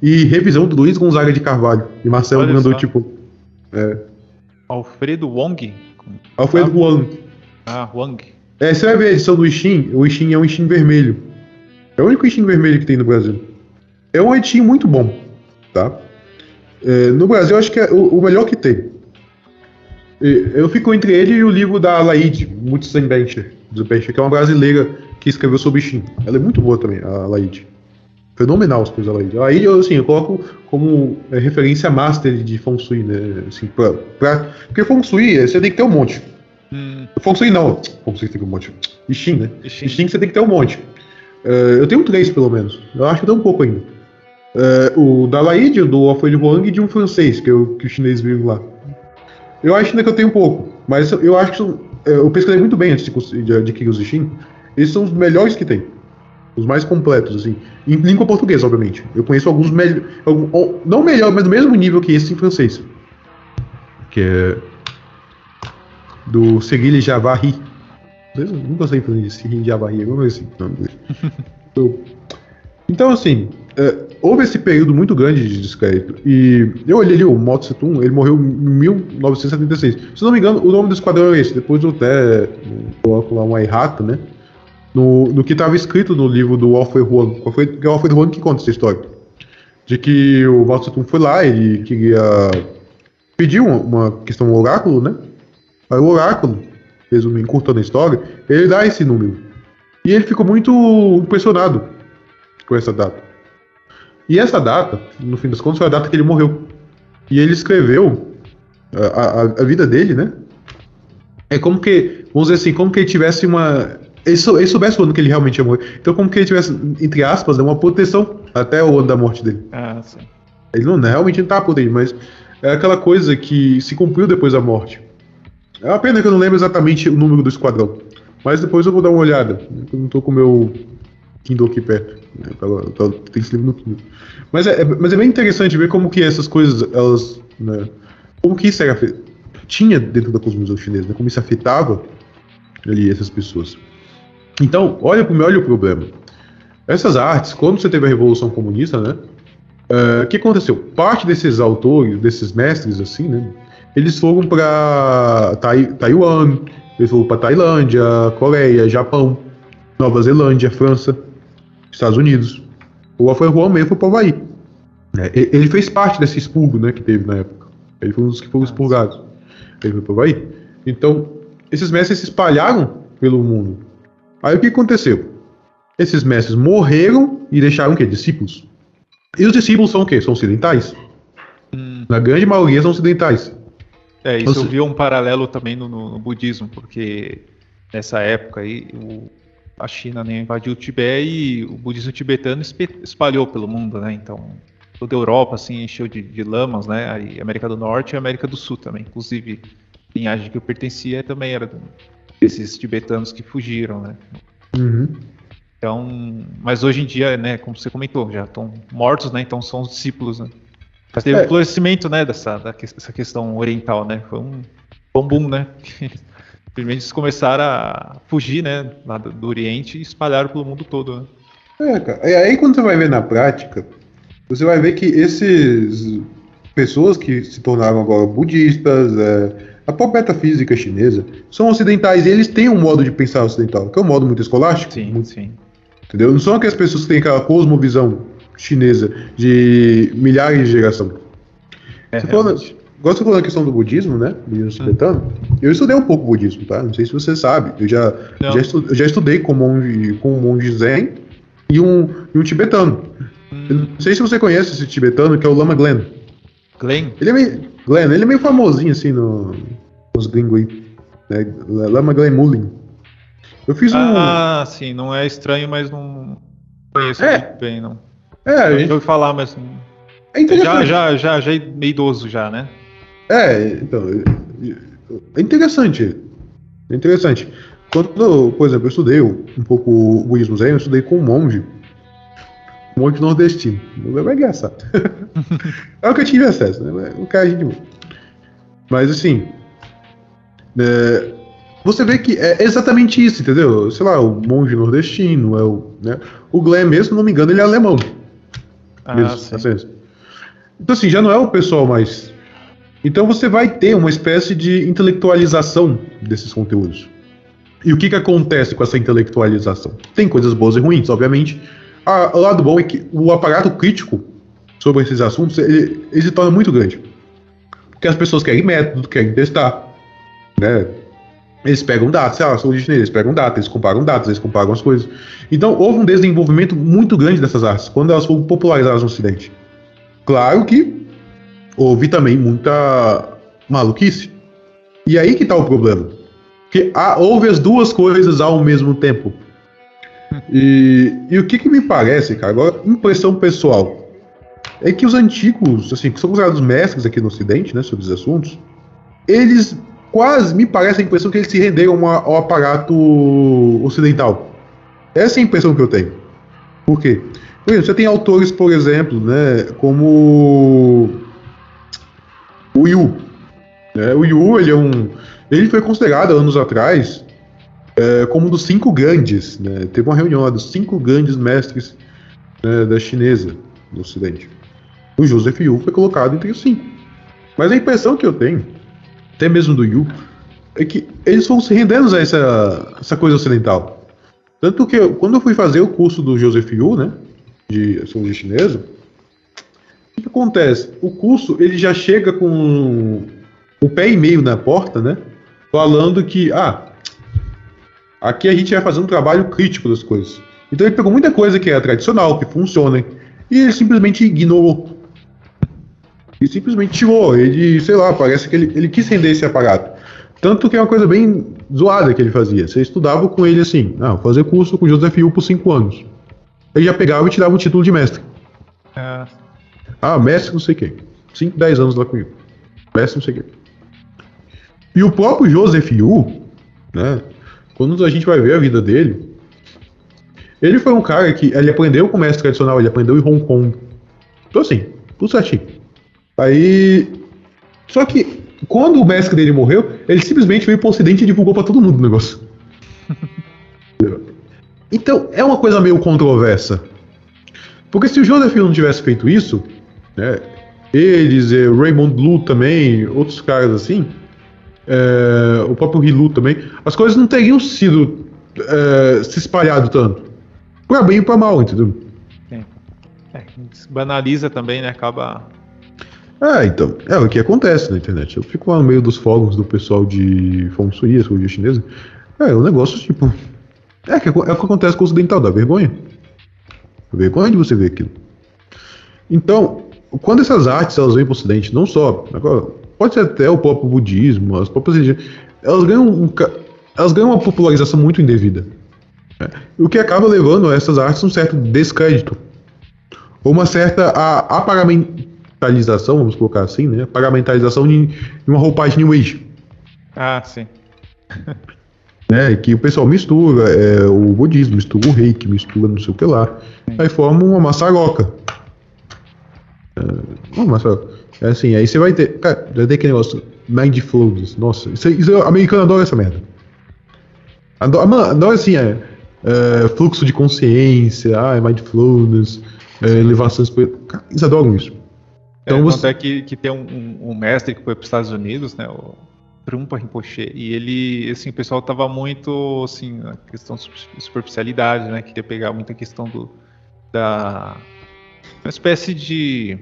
e revisão do Luiz Gonzaga de Carvalho. E Marcelo Olha mandou, só. tipo. É, Alfredo Wong? Alfredo Huang. Ah, Wang. É, você vai ver a edição do Ishin, o Ishin é um Ishin vermelho. É o único Ishin vermelho que tem no Brasil. É um Ishin muito bom, tá? É, no Brasil, eu acho que é o, o melhor que tem. E Eu fico entre ele e o livro da Laide, Mutzenbencher, Bencher, que é uma brasileira que escreveu sobre Ishin. Ela é muito boa também, a Laide. Fenomenal as coisas da Laide. A Laide, eu, assim, eu coloco como é, referência master de Feng Shui, né? Assim, pra, pra- porque Feng Shui, é, você tem que ter um monte. Hum, Feng Shui não. Feng Shui tem que ter um monte. Ishin, né? Ishin. Ishin você tem que ter um monte. É, eu tenho três, pelo menos. Eu acho que tenho um pouco ainda. É, o da Laide, do Alfred Huang e de um francês, que, eu, que o chinês viu lá. Eu acho ainda que eu tenho um pouco. Mas eu acho que são, é, eu pesquisei muito bem antes de, adquirir os Ishin. Esses são os melhores que tem. Os mais completos, assim. Em língua portuguesa, obviamente. Eu conheço alguns melhores. Não melhor, mas do mesmo nível que esse em francês. Que é. Do Seguile Javari. Eu nunca sei fazer isso, Seguile Javari, alguma coisa assim. <laughs> Então, assim, é, houve esse período muito grande de descrédito. E eu olhei ali, o Tung, ele morreu em 1976. Se não me engano, o nome do esquadrão é esse. Depois eu até coloco lá uma errata, né? No, no que estava escrito no livro do Alfred foi- que é o Alfred Huang que conta essa história. De que o Tung foi lá, ele queria pedir uma, uma questão um oráculo, né? Aí o oráculo, resumindo, encurtando a história, ele dá esse número. E ele ficou muito impressionado com essa data. E essa data, no fim das contas, foi a data que ele morreu. E ele escreveu a, a, a vida dele, né? É como que, vamos dizer assim, como que ele tivesse uma. Ele, sou, ele soubesse o ano que ele realmente ia morrer. Então, como que ele tivesse, entre aspas, né, uma proteção até o ano da morte dele. Ah, sim. Ele não, realmente não estava protegido, mas é aquela coisa que se cumpriu depois da morte. É uma pena que eu não lembro exatamente o número do esquadrão. Mas depois eu vou dar uma olhada. Eu não tô com o meu Kindle aqui perto. né, Tem esse livro no Kindle. Mas é, é- mas é bem interessante ver como que essas coisas, elas. né, como que isso era, tinha dentro da cosmovisão chinesa, né, como isso afetava ali essas pessoas. Então, olha, olha o problema. Essas artes, quando você teve a Revolução Comunista, né? eh, O que aconteceu? Parte desses autores, desses mestres, assim, né? Eles foram para Taiwan, eles foram para Tailândia, Coreia, Japão, Nova Zelândia, França, Estados Unidos. O Juan mesmo foi para o Havaí. E- Ele fez parte desse expurgo, né, que teve na época. Ele foi um dos que foram expurgados. Ele foi para o Havaí. Então, esses mestres se espalharam pelo mundo. Aí o que aconteceu? Esses mestres morreram e deixaram o quê? Discípulos. E os discípulos são o quê? São ocidentais. Hum, Na grande maioria são ocidentais. é, isso Ou eu se- vi um paralelo também no, no- no budismo, porque nessa época aí o- a China né, invadiu o Tibete e o budismo tibetano espalhou pelo mundo, né? Então toda a Europa assim encheu de, de lamas, né? Aí América do Norte e América do Sul também, inclusive a linhagem que eu pertencia também era desses tibetanos que fugiram, né? Uhum. Então, mas hoje em dia, né, como você comentou, já estão mortos, né? Então são os discípulos, né? Mas teve É. um florescimento, né, dessa, dessa questão oriental, né? Foi um, um boom, né? <laughs> Simplesmente eles começaram a fugir, né, do, Oriente e espalharam pelo mundo todo, né? É, cara. E aí quando você vai ver na prática, você vai ver que esses pessoas que se tornaram agora budistas, é, a própria metafísica chinesa, são ocidentais e eles têm um modo de pensar ocidental, que é um modo muito escolástico, Sim, muito sim. Entendeu? Não são aquelas pessoas que têm aquela cosmovisão chinesa de milhares de gerações. É, falou, falou na questão do budismo, né? Budismo tibetano. Eu estudei um pouco budismo, tá? Não sei se você sabe. Eu já, Não. já, estu- eu já estudei com um monge, com um monge zen e um, e um tibetano. Eu Hum, não sei se você conhece esse tibetano, que é o Lama Glenn. Glenn? Ele é meio, Glenn, ele é meio famosinho assim no, nos gringos aí. Né? Lama Glenn Mullen. Eu fiz um. Ah, sim, não é estranho, mas não conheço É. muito bem, não. é, a Eu gente- ouvi falar, mas é já, já, já, já é meio idoso já, né? É, então. É interessante. É interessante. Quando, por exemplo, eu estudei um pouco o budismo zen, eu estudei com um monge. Um monge nordestino. É engraçado. <laughs> é o que eu tive acesso, né? O cara é gente boa. Mas assim. é, você vê que é exatamente isso, entendeu? Sei lá, o monge nordestino, é o, né? o Glenn mesmo, se não me engano, ele é alemão. Ah, mesmo, sim. assim. Então, assim, já não é o pessoal mais. Então, você vai ter uma espécie de intelectualização desses conteúdos. E o que, que acontece com essa intelectualização? Tem coisas boas e ruins, obviamente. Ah, o lado bom é que o aparato crítico sobre esses assuntos ele, ele se torna muito grande. Porque as pessoas querem método, querem testar. Né? Eles pegam dados, sei lá, são chinês, eles pegam dados, eles comparam dados, eles comparam as coisas. Então, houve um desenvolvimento muito grande dessas artes, quando elas foram popularizadas no Ocidente. Claro que houve também muita maluquice. E aí que tá o problema. Porque há- houve as duas coisas ao mesmo tempo. E, e o que, que me parece, cara, agora, impressão pessoal, é que os antigos, assim, que são considerados mestres aqui no Ocidente, né, sobre os assuntos, eles quase, me parece a impressão que eles se renderam a- ao aparato ocidental. Essa é a impressão que eu tenho. Por quê? Por exemplo, você tem autores, por exemplo, né, como o Yu. né? O Yu, ele é um, ele foi considerado anos atrás é, como um dos cinco grandes. Né? Teve uma reunião lá dos cinco grandes mestres né, da chinesa no Ocidente. O Joseph Yu foi colocado entre os cinco. Mas a impressão que eu tenho, até mesmo do Yu, é que eles vão se rendendo a essa, essa coisa ocidental. Tanto que eu- quando eu fui fazer o curso do Joseph Yu, né, de astrologia chinesa, que, que acontece? O curso ele já chega com o pé e meio na porta, né, falando que, ah, aqui a gente vai fazer um trabalho crítico das coisas. Então ele pegou muita coisa que é tradicional, que funciona, e ele simplesmente ignorou. E simplesmente tirou. Ele, sei lá, parece que ele, ele quis render esse aparato. Tanto que é uma coisa bem zoada que ele fazia. Você estudava com ele assim, ah, fazer curso com o Joseph Yu por 5 anos. Ele já pegava e tirava o título de mestre. É, Ah, mestre não sei quem. 5, 10 anos lá comigo. Mestre não sei quem. E o próprio Joseph Yu, né? Quando a gente vai ver a vida dele, ele foi um cara que ele aprendeu com o mestre tradicional, ele aprendeu em Hong Kong. Então assim, tudo certinho. Aí. Só que quando o mestre dele morreu, ele simplesmente veio pro ocidente e divulgou pra todo mundo o negócio. <laughs> então, é uma coisa meio controversa. Porque se o Joseph não tivesse feito isso, né, eles, eh, Raymond Lu também, outros caras assim, eh, o próprio Rilu também, as coisas não teriam sido eh, se espalhado tanto. Pra bem e pra mal, entendeu? sim. É, banaliza também, né? Acaba. Ah, então, é o que acontece na internet. Eu fico lá no meio dos fóruns do pessoal de Feng Shui, astrologia chinesa. É, um negócio tipo. É, que é o que acontece com o ocidental, dá vergonha. Vergonha de você ver aquilo. Então, quando essas artes elas vêm para o ocidente, não só. Agora, pode ser até o próprio budismo, as próprias religiões, elas ganham, um elas ganham uma popularização muito indevida. né? O que acaba levando a essas artes um certo descrédito. Ou uma certa a, aparamentalização, vamos colocar assim, né? Paramentalização de, de uma roupagem New Age. Ah, sim. <laughs> né? Que o pessoal mistura é, o budismo, mistura o reiki, mistura não sei o que lá. Aí forma uma maçaroca. É, uma maçaroca. É assim, aí você vai ter. Cara, vai ter aquele negócio. Mindfulness. Nossa, isso, isso, o americano adora essa merda. Adora, mano, adora assim, é, é, fluxo de consciência, ah, é mindfulness, é, elevação espiritual. Cara, Eles adoram isso. Então, é, você- é que, que tem um, um- um mestre que foi para os Estados Unidos, né? O Trumpa Rinpoche, e ele, assim, o pessoal tava muito, assim, na questão de super- superficialidade, né? Queria pegar muita questão do, da, uma espécie de,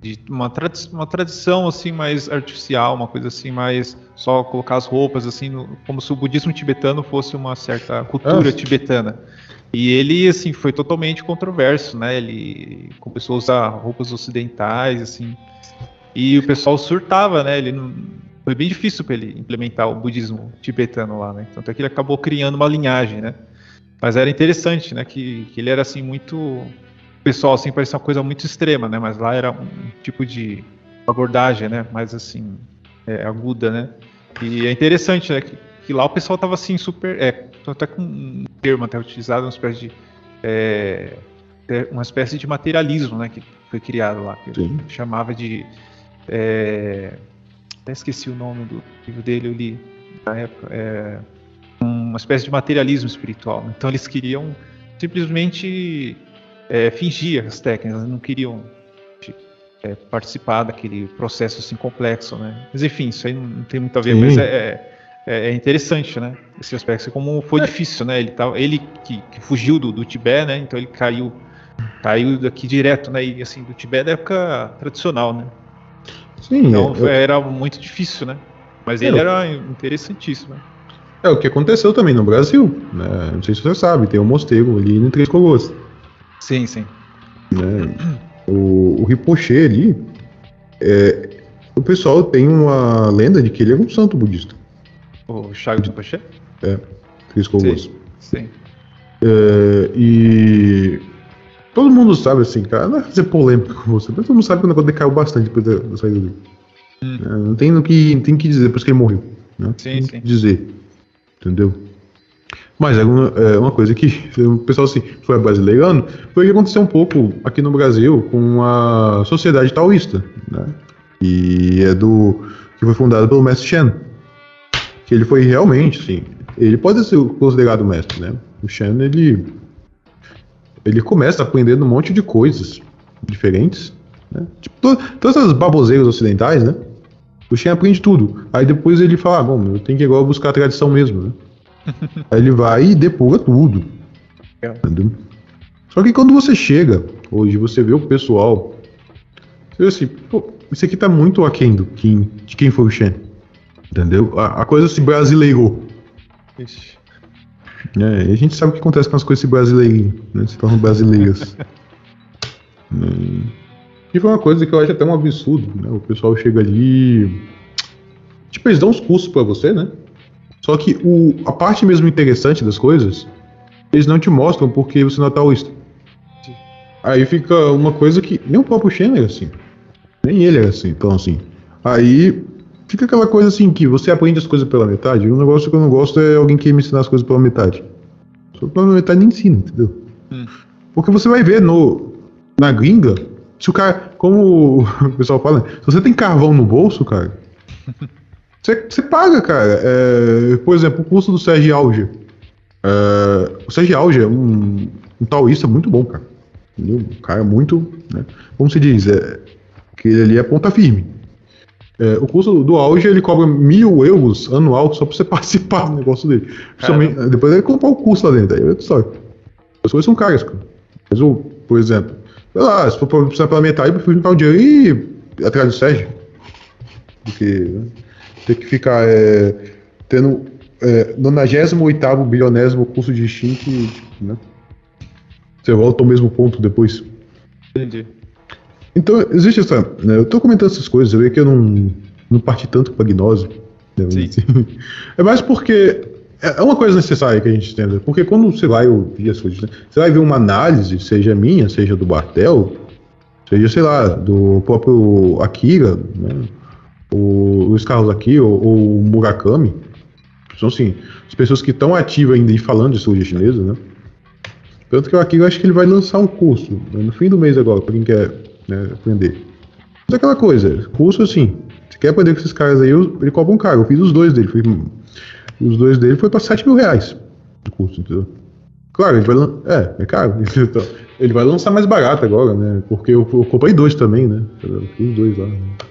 de uma, tradi uma tradição assim mais artificial, uma coisa assim mais só colocar as roupas assim, no, como se o budismo tibetano fosse uma certa cultura ah, tibetana. E ele assim foi totalmente controverso, né? Ele começou a usar roupas ocidentais assim. E o pessoal surtava, né? Ele não, foi bem difícil para ele implementar o budismo tibetano lá, né? Tanto é que ele acabou criando uma linhagem, né? Mas era interessante, né? Que, que ele era assim muito pessoal assim parecia uma coisa muito extrema, né? Mas lá era um tipo de abordagem, né? Mais assim é, aguda, né? E é interessante, né? Que, que lá o pessoal tava assim super, é, até com um termo até utilizado, uma espécie de é, é uma espécie de materialismo, né? Que foi criado lá, que Sim. chamava de é, até esqueci o nome do livro dele, eu li na época, é, uma espécie de materialismo espiritual. Então eles queriam simplesmente é, fingir as técnicas, não queriam é, participar daquele processo assim complexo, né? Mas enfim, isso aí não, tem muito a ver, Sim. mas é, é, é, interessante, né? Esse aspecto, como foi é. difícil, né? Ele, tá, ele que, que fugiu do, do Tibete, né? Então ele caiu, caiu daqui direto, né? E assim do Tibete da época tradicional, né? Sim. Então eu... era muito difícil, né? Mas ele era interessantíssimo. É o que aconteceu também no Brasil, né? Não sei se você sabe, tem um mosteiro ali em Três Coroas. Sim, sim. Né? O, o Ripochet ali, é, o pessoal tem uma lenda de que ele é um santo budista. O Chago de Ripochet? É, Três Coroas. Sim. sim. É, e Todo mundo sabe, assim, cara, não é fazer polêmica com você, mas todo mundo sabe que o negócio decaiu bastante depois da, da saída dele. Hum. É, não tem no que, tem que dizer depois que ele morreu. Né? Sim, tem sim. Que dizer. Entendeu? Mas é uma, é uma, coisa que o pessoal assim, foi brasileirando, foi o que aconteceu um pouco aqui no Brasil com a Sociedade Taoísta, né? E é do. que foi fundada pelo mestre Shen. Que ele foi realmente, sim. Ele pode ser considerado mestre, né? O Shen, ele ele começa aprendendo um monte de coisas diferentes, né? Tipo, to todas as baboseiras ocidentais, né? O Shen aprende tudo. Aí depois ele fala, ah, bom, eu tenho que agora buscar a tradição mesmo, né? Aí ele vai e depura tudo. Entendeu? Só que quando você chega, hoje você vê o pessoal, você vê assim, pô, isso aqui tá muito aquém do quem, de quem foi o Shen. Entendeu? A, a coisa se brasileirou. Ixi. É, e a gente sabe o que acontece com as coisas brasileiras, né? Se tornam brasileiras. <laughs> é. E foi uma coisa que eu acho até um absurdo, né? O pessoal chega ali. Tipo, eles dão os cursos para você, né? Só que o, a parte mesmo interessante das coisas, eles não te mostram porque você não é taoísta. Aí fica uma coisa que nem o próprio Shen era assim. Nem ele era assim. Então, assim. Aí fica aquela coisa assim que você aprende as coisas pela metade. E um negócio que eu não gosto é alguém que me ensinar as coisas pela metade. Só pela metade nem ensina, entendeu? Hum. Porque você vai ver no na gringa, se o cara, como o <laughs> pessoal fala, se você tem carvão no bolso, cara, <laughs> você, você paga, cara. É, por exemplo, o curso do Sérgio Alger. É, o Sérgio Alger é um, um taoísta muito bom, cara. Entendeu? Um cara muito, né, como se diz, é, que ele ali é ponta firme. É, o custo do auge ele cobra mil euros anual só pra você <laughs> participar do negócio dele. Depois ele comprar o curso lá dentro. Aí é história. As coisas são caras, cara. Mas, o, por exemplo, sei lá, se for precisar pela metade, eu prefiro juntar o dinheiro e ir atrás do Sérgio. Porque né, ter que ficar é, tendo é, 98 bilionésimo curso de Steam que, né, você volta ao mesmo ponto depois. Entendi. Então, existe essa. Né, eu tô comentando essas coisas, eu vejo que eu não, não parti tanto para gnose. Né, assim. <laughs> É mais porque é, é uma coisa necessária que a gente entenda. Porque quando você vai ouvir as coisas, né, você vai ver uma análise, seja minha, seja do Bartel, seja, sei lá, do próprio Akira, né, o Luiz Carlos aqui, ou, ou o Murakami. São assim, as pessoas que estão ativas ainda e falando de astrologia chinesa, né? Tanto que o Akira, eu acho que ele vai lançar um curso né, no fim do mês agora, para quem quer né, aprender. Mas é aquela coisa, curso assim, você quer aprender com esses caras aí, ele cobra um caro. Eu fiz os dois dele, fui, os dois dele foi para 7 mil reais o curso, entendeu? Claro, ele vai é, é caro. <laughs> Então, ele vai lançar mais barato agora, né? Porque eu, eu comprei dois também, né? Eu fiz dois lá. O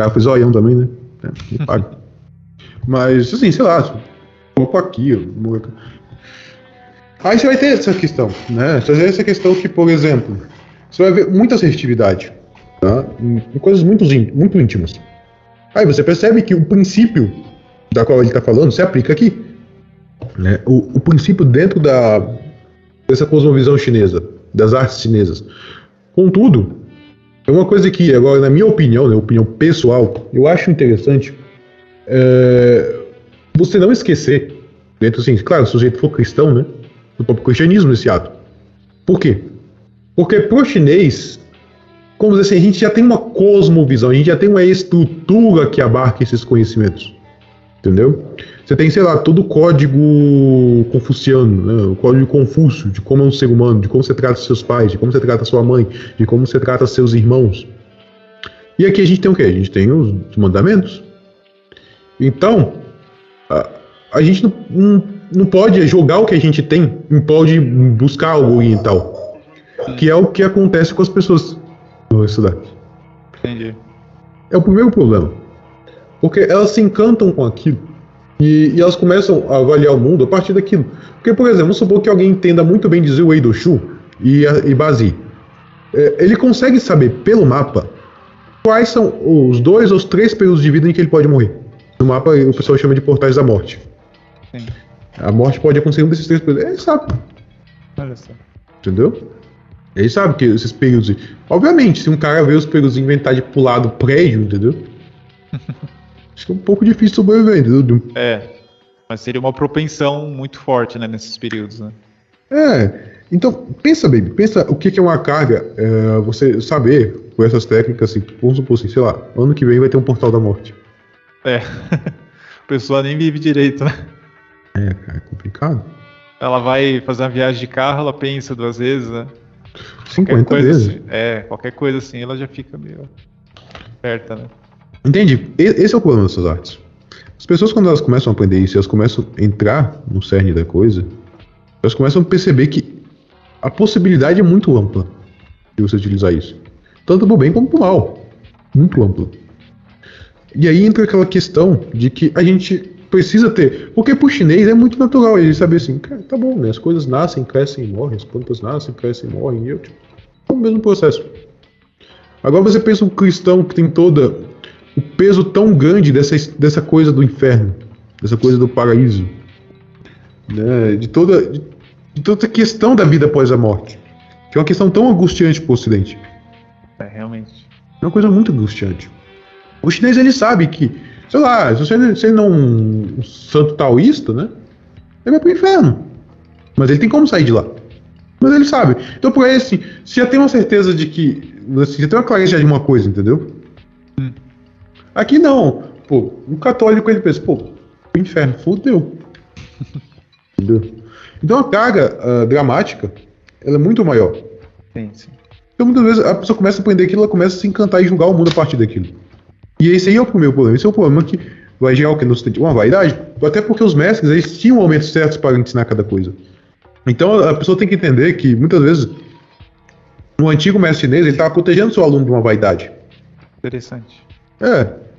cara fez olhão também, né? É, me <laughs> paga. Mas, assim, sei lá, compro aqui. Aí você vai ter essa questão, né? Você vai ter essa questão que, por exemplo, você vai ver muita assertividade tá? em, em coisas muito, muito íntimas. Aí você percebe que o princípio da qual ele está falando se aplica aqui. Né? O, o, princípio dentro da, dessa cosmovisão chinesa, das artes chinesas. Contudo, é uma coisa que, agora, na minha opinião, né, opinião pessoal, eu acho interessante é, você não esquecer, dentro assim, claro, se o sujeito for cristão, né, do próprio cristianismo nesse ato. Por quê? Porque pro chinês, como dizer assim, a gente já tem uma cosmovisão, a gente já tem uma estrutura que abarca esses conhecimentos. Entendeu? Você tem, sei lá, todo o código confuciano, né? o código Confúcio, de como é um ser humano, de como você trata seus pais, de como você trata sua mãe, de como você trata seus irmãos. E aqui a gente tem o quê? A gente tem os mandamentos. Então, a, a gente não, não, não pode jogar o que a gente tem em prol de buscar algo oriental. Que é o que acontece com as pessoas no estudar. Entendi. É o primeiro problema. Porque elas se encantam com aquilo. E, e, elas começam a avaliar o mundo a partir daquilo. Porque, por exemplo, vamos supor que alguém entenda muito bem dizer o Eido Shu e, e Bazi. É, ele consegue saber pelo mapa quais são os dois ou os três períodos de vida em que ele pode morrer. No mapa o pessoal chama de portais da morte. Sim. A morte pode acontecer em um desses três períodos. Ele sabe. Olha só. Entendeu? Ele sabe que esses períodos. Obviamente, se um cara vê os períodos inventar de pular do prédio, entendeu? <laughs> Acho que é um pouco difícil sobreviver, entendeu? É. Mas seria uma propensão muito forte, né, nesses períodos, né? É. Então, pensa, baby, pensa o que é uma carga, é, você saber por essas técnicas, assim, vamos supor assim, sei lá, ano que vem vai ter um portal da morte. É. <laughs> a pessoa nem vive direito, né? É, cara, é complicado. Ela vai fazer uma viagem de carro, ela pensa duas vezes, né? 50 vezes. Assim, é, qualquer coisa assim, ela já fica meio perto, né? Entendi. Esse é o problema dessas artes. As pessoas, quando elas começam a aprender isso, elas começam a entrar no cerne da coisa, elas começam a perceber que a possibilidade é muito ampla de você utilizar isso. Tanto pro bem como pro mal. Muito ampla. E aí entra aquela questão de que a gente precisa ter. Porque pro chinês é muito natural ele saber assim, cara, tá bom, né? As coisas nascem, crescem e morrem, as plantas nascem, crescem e morrem, e eu, tipo, é o mesmo processo. Agora você pensa um cristão que tem toda o peso tão grande dessa, dessa coisa do inferno, dessa coisa do paraíso, né? de, toda, de, de toda a questão da vida após a morte, que é uma questão tão angustiante para o Ocidente. É, realmente. É uma coisa muito angustiante. O chinês ele sabe que, sei lá, se você, se não é um santo taoísta, né? Ele vai pro inferno. Mas ele tem como sair de lá. Mas ele sabe. Então, por aí, assim, você já tem uma certeza de que. Assim, já tem uma clareza de uma coisa, entendeu? Aqui não. Pô, um católico ele pensa, pô, o inferno, fudeu. <laughs> Então a carga uh, dramática ela é muito maior. Sim, sim. Então muitas vezes a pessoa começa a aprender aquilo, ela começa a se encantar e julgar o mundo a partir daquilo. E esse aí é o primeiro problema. Esse é o problema que vai gerar o que? Uma vaidade. Até porque os mestres eles tinham momentos certos para ensinar cada coisa. Então a pessoa tem que entender que muitas vezes no antigo mestre chinês ele estava protegendo seu aluno de uma vaidade. Interessante. É.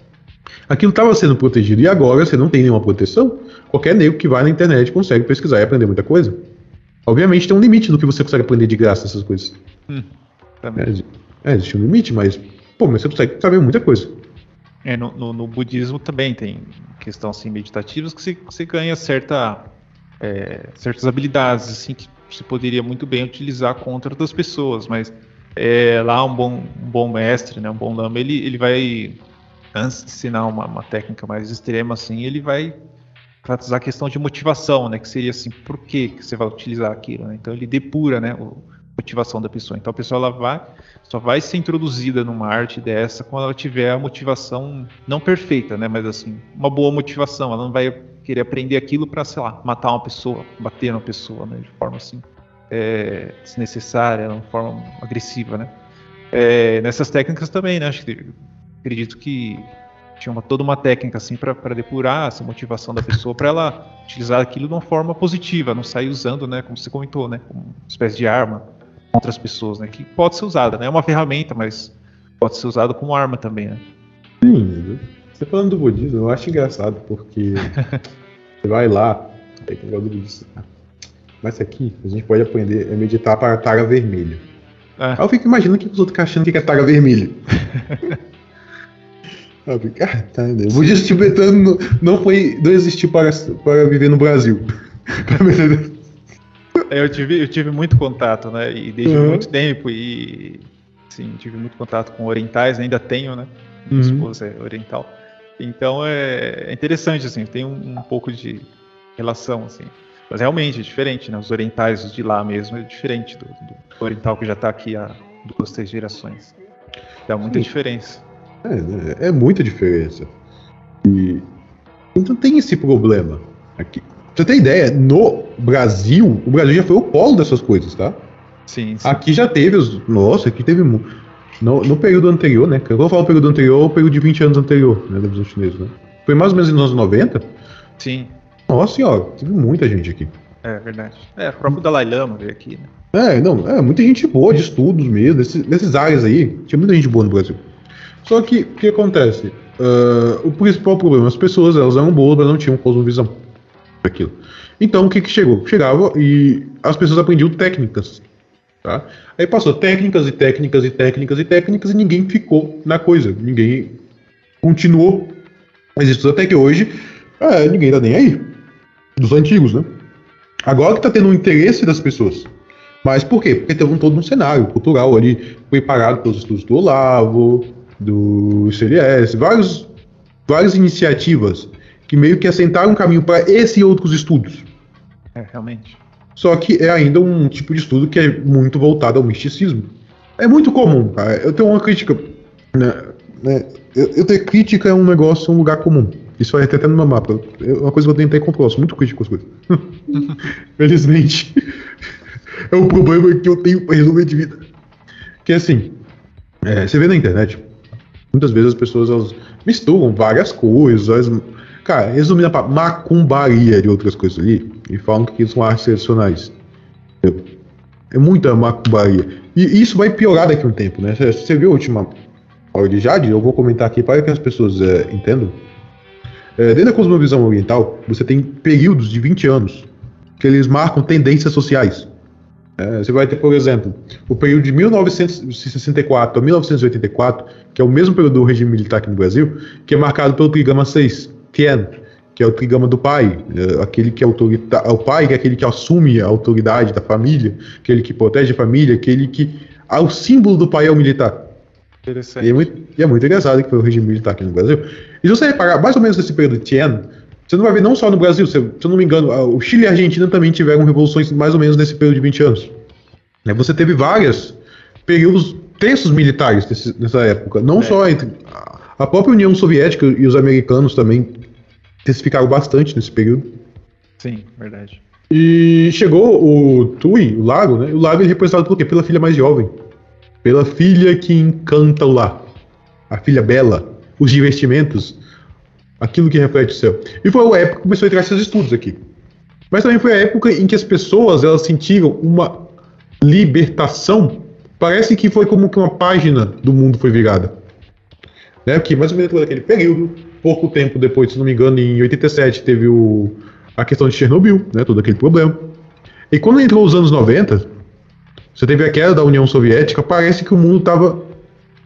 Aquilo estava sendo protegido e agora você não tem nenhuma proteção. Qualquer nego que vai na internet consegue pesquisar e aprender muita coisa. Obviamente tem um limite do que você consegue aprender de graça essas coisas. Hum, é, é, existe um limite, mas pô, mas você consegue saber muita coisa. É, no, no, no budismo também tem questão assim meditativas que você, você ganha certa, é, certas habilidades assim que você poderia muito bem utilizar contra outras pessoas, mas é, lá um bom, um bom mestre, né, um bom lama, ele, ele vai antes de ensinar uma, uma técnica mais extrema, assim, ele vai enfatizar a questão de motivação, né? Que seria assim, por que, que você vai utilizar aquilo, né? Então ele depura, né? A motivação da pessoa. Então a pessoa ela vai, só vai ser introduzida numa arte dessa quando ela tiver a motivação não perfeita, né? Mas assim, uma boa motivação. Ela não vai querer aprender aquilo para, sei lá, matar uma pessoa, bater uma pessoa, né? De forma assim, é, desnecessária, de forma agressiva, né? É, nessas técnicas também, né? Acho que acredito que tinha uma, toda uma técnica assim para depurar essa motivação da pessoa para ela utilizar aquilo de uma forma positiva, não sair usando, né, como você comentou, né, como uma espécie de arma contra as pessoas, né, que pode ser usada, né, é uma ferramenta, mas pode ser usada como arma também, né. Sim, você falando do budismo, eu acho engraçado porque <laughs> você vai lá, aí tem o budismo, mas aqui a gente pode aprender a meditar para a tara vermelha. Ah. Aí eu fico imaginando que os outros ficam achando que é taga vermelha. <laughs> Ah, tá, né? O budismo tibetano não, foi, não existiu para, para viver no Brasil. <laughs> É, Eu tive, eu tive muito contato, né? E desde Uhum. muito tempo. E sim, tive muito contato com orientais, ainda tenho, né? Minha Uhum. esposa é oriental. Então é, é interessante, assim, tem um, um pouco de relação, assim. Mas realmente é diferente, né? Os orientais de lá mesmo é diferente do, do oriental que já está aqui há duas, três gerações. Dá muita Sim. diferença. É, né? é muita diferença. E então tem esse problema aqui. Pra você ter ideia, no Brasil, o Brasil já foi o polo dessas coisas, tá? Sim, sim. Aqui já teve os. Nossa, aqui teve. No, no período anterior, né? Quando eu falo período anterior, o período de 20 anos anterior, né? Da visão chinesa, né? Foi mais ou menos nos anos 90. Sim, Nossa senhora, teve muita gente aqui. é verdade. É, o próprio Dalai Lama veio aqui, né? É, não, é muita gente boa de estudos mesmo, desses, dessas áreas aí. Tinha muita gente boa no Brasil. Só que o que acontece? Ah, o principal problema, as pessoas elas eram boas, mas não tinham cosmovisão daquilo. Então o que que chegou? Chegava e as pessoas aprendiam técnicas. Tá? Aí passou técnicas e técnicas e técnicas e técnicas e ninguém ficou na coisa. Ninguém continuou. Existe até que hoje é, ninguém tá nem aí. Dos antigos, né? Agora que tá tendo um interesse das pessoas. Mas por quê? Porque teve um todo um cenário cultural ali preparado pelos estudos do Olavo, do CLS, vários, várias iniciativas que meio que assentaram um caminho para esse e outros estudos. É, realmente. Só que é ainda um tipo de estudo que é muito voltado ao misticismo. É muito comum, cara. Eu tenho uma crítica. Né, né, eu, eu ter crítica é um negócio, um lugar comum. Isso vai até até no meu mapa. É uma coisa que eu tentei controlar. Eu sou muito crítico com as coisas. <laughs> Felizmente. <laughs> é um problema que eu tenho pra resolver de vida. Que é assim. é, você vê na internet. Muitas vezes as pessoas elas misturam várias coisas. elas- cara, resumindo a macumbaria de outras coisas ali. E falam que são artes. Entendeu? É muita macumbaria. E isso vai piorar daqui a um tempo, né? Você viu a última aula de Jade? Eu vou comentar aqui para que as pessoas é, entendam. É, dentro da cosmovisão oriental, você tem períodos de 20 anos que eles marcam tendências sociais. É, você vai ter, por exemplo, o período de 1964 a 1984, que é o mesmo período do regime militar aqui no Brasil, que é marcado pelo Trigama 6, Tien, que é o Trigama do pai, é, aquele que é autorita o pai que é aquele que assume a autoridade da família, aquele que protege a família, aquele que ah, o símbolo do pai é o militar. Interessante. E é, muito, e é muito engraçado que foi o regime militar aqui no Brasil. E se você reparar, mais ou menos nesse período de Tien, você não vai ver não só no Brasil, se, se eu não me engano, o Chile e a Argentina também tiveram revoluções mais ou menos nesse período de 20 anos. Né, Você teve vários períodos tensos militares nessa época, não É. só entre a- própria União Soviética e os americanos também intensificaram bastante nesse período. Sim, verdade. E chegou o Tui, o lago, né? O lago é representado por quê? Pela filha mais jovem. Pela filha que encanta o lar. A filha bela. Os divertimentos. Aquilo que reflete o céu. E foi a época que começou a entrar esses estudos aqui. Mas também foi a época em que as pessoas elas sentiram uma libertação. Parece que foi como que uma página do mundo foi virada. Né? Porque mais ou menos naquele período, pouco tempo depois, se não me engano, em 87 teve o, a questão de Chernobyl, né? todo aquele problema. E quando entrou os anos 90, você teve a queda da União Soviética, parece que o mundo estava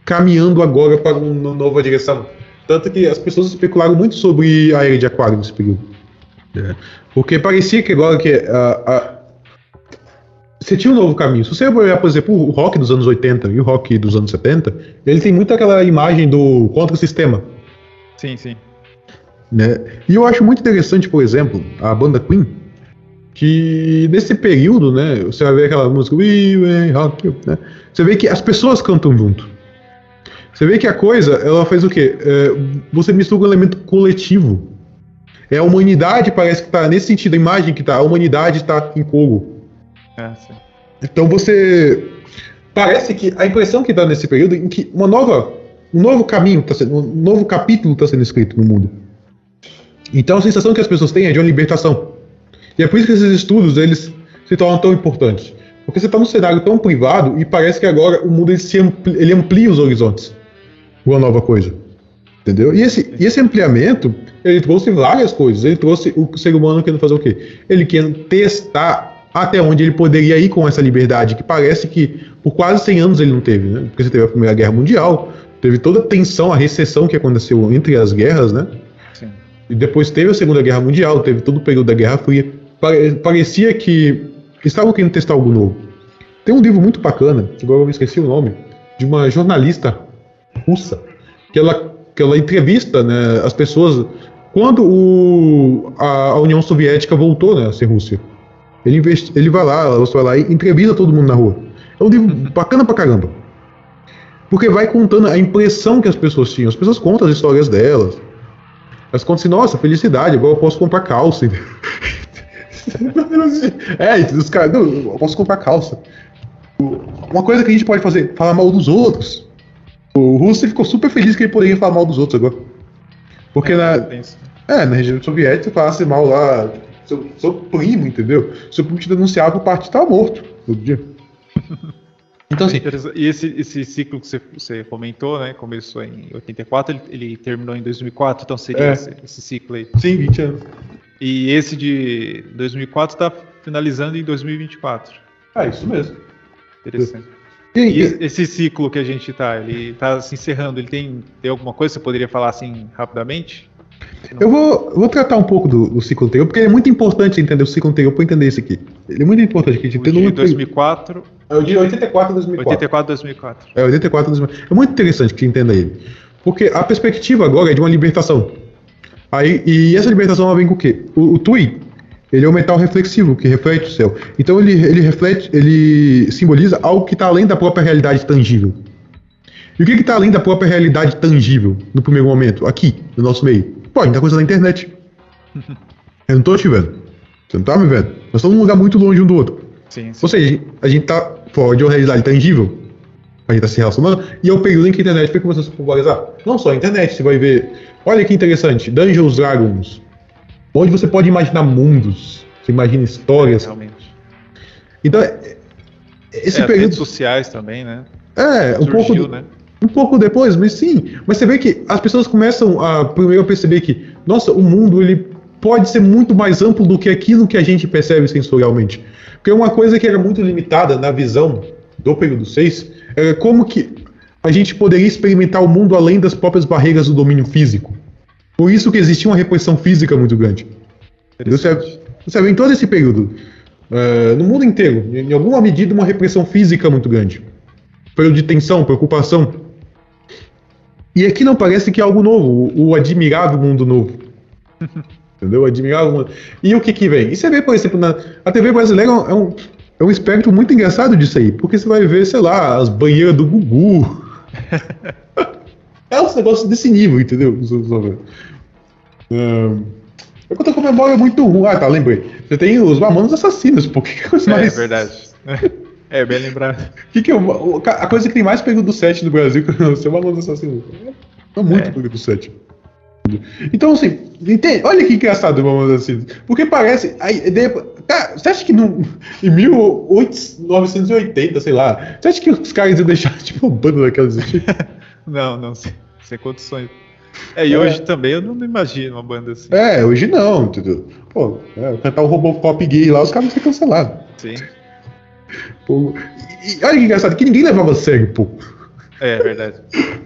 caminhando agora para uma nova direção. Tanto que as pessoas especularam muito sobre a era de Aquário nesse período. É. Porque parecia que agora que a- a- você tinha um novo caminho. Se você olhar, por exemplo, o rock dos anos 80 e o rock dos anos 70, ele tem muito aquela imagem do contra-sistema. Sim, sim. Né? E eu acho muito interessante, por exemplo, a banda Queen, que nesse período, né, você vai ver aquela música We Will Rock You, né? Você vê que as pessoas cantam junto. Você vê que a coisa, ela faz o quê? É, você mistura um elemento coletivo. É a humanidade, parece que tá nesse sentido, a imagem que tá, a humanidade está em coro. É, sim. Então você parece que a impressão que dá nesse período em que uma nova, um novo caminho está sendo, um novo capítulo está sendo escrito no mundo. Então a sensação que as pessoas têm é de uma libertação. E é por isso que esses estudos eles se tornam tão importantes, porque você está num cenário tão privado e parece que agora o mundo ele, se ampli, ele amplia os horizontes, uma nova coisa, entendeu? E esse, e esse ampliamento ele trouxe várias coisas. Ele trouxe o ser humano querendo fazer o quê? Ele quer testar até onde ele poderia ir com essa liberdade, que parece que por quase 100 anos ele não teve, né? Porque você teve a Primeira Guerra Mundial, teve toda a tensão, a recessão que aconteceu entre as guerras, né? Sim. E depois teve a Segunda Guerra Mundial, teve todo o período da Guerra Fria. Pare- Parecia que estavam querendo testar algo novo. Tem um livro muito bacana, agora eu me esqueci o nome, de uma jornalista russa, que ela, que ela entrevista né, as pessoas quando o, a, a União Soviética voltou né, a ser Rússia. Ele, investi- ele vai lá, ela vai lá e entrevista todo mundo na rua. É um livro <laughs> bacana pra caramba. Porque vai contando a impressão que as pessoas tinham. As pessoas contam as histórias delas. Elas contam assim, nossa, felicidade, agora eu posso comprar calça. <laughs> é, os caras, eu posso comprar calça. Uma coisa que a gente pode fazer, falar mal dos outros. O Russo ficou super feliz que ele poderia falar mal dos outros agora. Porque na, Tem isso. é, na região soviética, se falasse mal lá, seu, seu primo, entendeu? Seu primo te denunciava, o partido estava morto todo dia. <laughs> Então, assim. E esse, esse ciclo que você, você comentou, né? Começou em 84, ele, ele terminou em 2004, então seria É. esse, esse ciclo aí. sim, 20 anos. E esse de 2004 está finalizando em 2024. Ah, isso mesmo. Interessante. E, esse, ciclo que a gente tá, ele tá se encerrando, ele tem, tem alguma coisa que você poderia falar assim rapidamente? eu vou, vou tratar um pouco do, do ciclo anterior, porque é muito importante entender o ciclo anterior para entender esse aqui. Ele é muito importante que a gente O entenda de muito. 2004, É o de 84 a 2004. 84, 2004. É, 84 a 2004. É muito interessante que entenda ele. Porque a perspectiva agora é de uma libertação. Aí, e essa libertação ela vem com o quê? O, o Tui, ele é um metal reflexivo que reflete o céu. Então ele, ele reflete, ele simboliza algo que está além da própria realidade tangível. E o que está além da própria realidade tangível no primeiro momento? Aqui, no nosso meio. Pô, a gente tá coisa na internet. <laughs> Eu não tô te vendo. Você não tá me vendo. Nós estamos num lugar muito longe um do outro. Sim, sim. Ou seja, a gente tá fora de uma realidade tangível, a gente tá se relacionando, e é o período em que a internet foi começando a se popularizar. Não só a internet, você vai ver. Olha que interessante, Dungeons Dragons, onde você pode imaginar mundos, você imagina histórias. Realmente. Então, é- esse É, as redes período. sociais também, né? É, um Surgiu, pouco. né? Um pouco depois, mas sim. Mas você vê que as pessoas começam a primeiro perceber que, nossa, o mundo ele pode ser muito mais amplo do que aquilo que a gente percebe sensorialmente. Porque uma coisa que era muito limitada na visão do período 6 era como que a gente poderia experimentar o mundo além das próprias barreiras do domínio físico. Por isso que existia uma repressão física muito grande. Você, você vê em todo esse período, eh, no mundo inteiro, em alguma medida, uma repressão física muito grande. Período de tensão, preocupação. E aqui não parece que é algo novo, o, o admirável mundo novo. <laughs> Entendeu? Admirável mundo. E o que que vem? E você vê, por exemplo, na, a TV brasileira é um, é um espectro muito engraçado disso aí, porque você vai ver, sei lá, as banheiras do Gugu. <laughs> é uns negócios desse nível, entendeu? Só ver. Ahn, É que eu tô com a memória muito ruim. Ah, tá, lembrei. Você tem os Mamonas Assassinos, pô. Que, é coisa É, mais. verdade. <laughs> É, bem lembrado. Que que é uma- a coisa que tem mais período do 7 no Brasil <laughs> que é o Mamonas Assassinos. É muito É. do 7. Então, assim, entende? olha que engraçado o Mamonas Assassinos. Porque parece. Aí, de, cara, você acha que no, em 1980, sei lá, você acha que os caras iam deixar <laughs> tipo, uma banda daquela existir? Não, não, sem, sem condições. É, e É. hoje também eu não imagino uma banda assim. É, hoje não, entendeu? Pô, é, cantar o Robocop gay lá, os caras vão ser cancelados. Sim. Pô, e, e olha que engraçado, que ninguém levava a sério, pô. É verdade.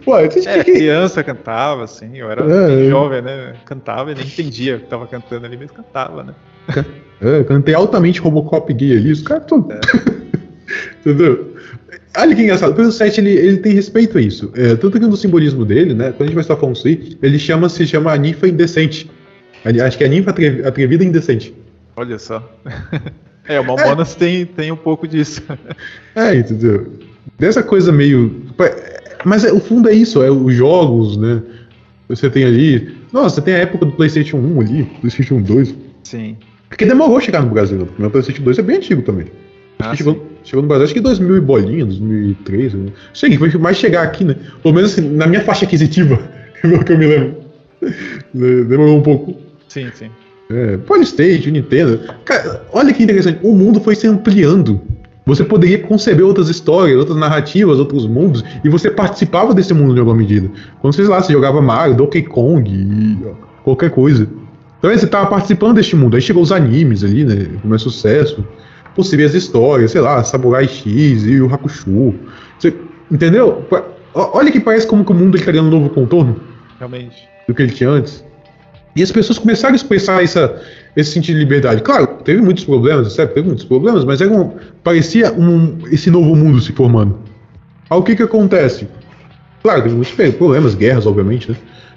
Pô, acha É, que. criança cantava, assim, eu era É, é. jovem, né? Cantava e nem entendia o que tava cantando ali, mas cantava, né? É, cantei altamente Robocop gay ali, os caras estão. É. <laughs> Entendeu? Olha que engraçado, o Peso 7 ele, ele tem respeito a isso. É, tanto que no simbolismo dele, né? Quando a gente vai estar falando isso aí, ele chama, se chama a ninfa indecente. Acho que é a ninfa atrevi- atrevida e indecente. Olha só. <laughs> É, o Mamonas tem, tem um pouco disso. É, entendeu? Dessa coisa meio. Mas é, o fundo é isso, é os jogos, né? Você tem ali. Nossa, você tem a época do PlayStation 1 ali, PlayStation 2. Sim. Porque demorou chegar no Brasil, né? Porque o meu PlayStation 2 é bem antigo também. Ah, chegou. Chegou no Brasil acho que em 2000 e bolinha, 2003. Né? Cheguei, foi mais chegar aqui, né? Pelo menos assim, na minha faixa aquisitiva, <laughs> pelo que eu me lembro. Demorou um pouco. Sim, sim. É, Polystation, Nintendo. Cara, olha que interessante. O mundo foi se ampliando. Você poderia conceber outras histórias, outras narrativas, outros mundos, e você participava desse mundo de alguma medida. Quando você, sei lá, você jogava Mario, Donkey Kong, qualquer coisa. Então você estava participando deste mundo. Aí chegou os animes ali, né? Como é sucesso. Possíveis histórias, sei lá, Samurai X e o Hakusho. Você, entendeu? Olha que parece como que o mundo está ganhando um novo contorno. Realmente. Do que ele tinha antes. E as pessoas começaram a expressar essa, esse sentido de liberdade. Claro, teve muitos problemas, certo? Teve muitos problemas, mas era um, parecia um, esse novo mundo se formando. Aí o que que acontece? Claro, teve muitos problemas, guerras, obviamente, né?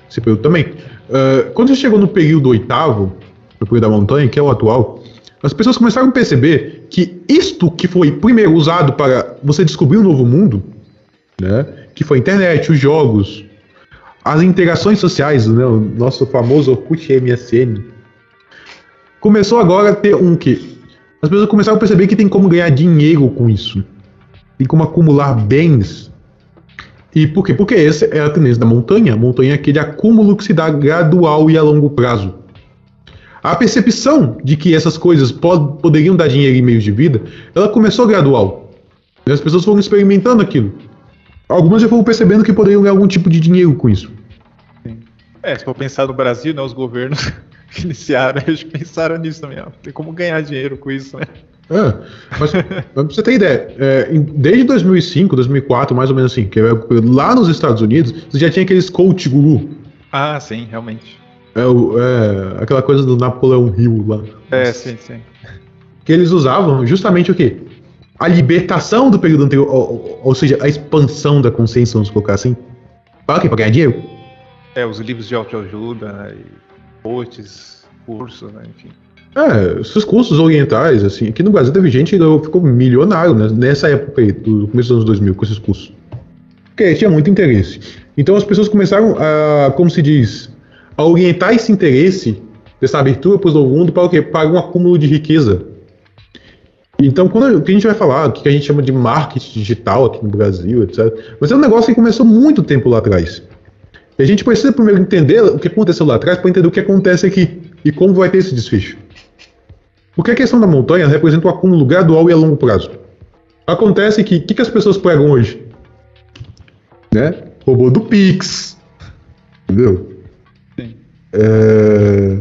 Esse período também. Uh, quando você chegou no período oitavo, no período da montanha, que é o atual, as pessoas começaram a perceber que isto que foi primeiro usado para você descobrir um novo mundo, né? Que foi a internet, os jogos, as interações sociais, né? O nosso famoso Orkut MSN, começou agora a ter um que as pessoas começaram a perceber que tem como ganhar dinheiro com isso, tem como acumular bens e por quê? Porque essa é a tendência da montanha. A montanha é aquele acúmulo que se dá gradual e a longo prazo. A percepção de que essas coisas pod poderiam dar dinheiro em meios de vida, ela começou gradual. E as pessoas foram experimentando aquilo. Algumas já foram percebendo que poderiam ganhar algum tipo de dinheiro com isso. Sim. É, se for pensar no Brasil, né, os governos <laughs> que iniciaram, eles pensaram nisso também. Ó. Tem como ganhar dinheiro com isso, né? É, mas, <laughs> mas pra você ter ideia, é, desde 2005, 2004, mais ou menos assim, que é, lá nos Estados Unidos, você já tinha aqueles coach guru. Ah, sim, realmente. É, é, aquela coisa do Napoleão Hill lá. É, sim, sim. Que eles usavam justamente o quê? A libertação do período anterior, ou, ou seja, a expansão da consciência, vamos colocar assim. Para quê? Para ganhar dinheiro? É, os livros de autoajuda, né, posts, cursos, né, enfim. É, esses cursos orientais, assim, aqui no Brasil teve gente que ficou milionário né, nessa época aí, do começo dos anos 2000, com esses cursos. Porque tinha muito interesse. Então as pessoas começaram a, como se diz, a orientar esse interesse, dessa abertura para o mundo, para o quê? Para um acúmulo de riqueza. Então, quando o que a gente vai falar, o que a gente chama de marketing digital aqui no Brasil, etc. Mas é um negócio que começou muito tempo lá atrás. E a gente precisa primeiro entender o que aconteceu lá atrás para entender o que acontece aqui e como vai ter esse desfecho. Porque a questão da montanha representa o acúmulo gradual e a longo prazo. Acontece que o que, que, as pessoas pregam hoje? Né? Robô do Pix. Entendeu? É...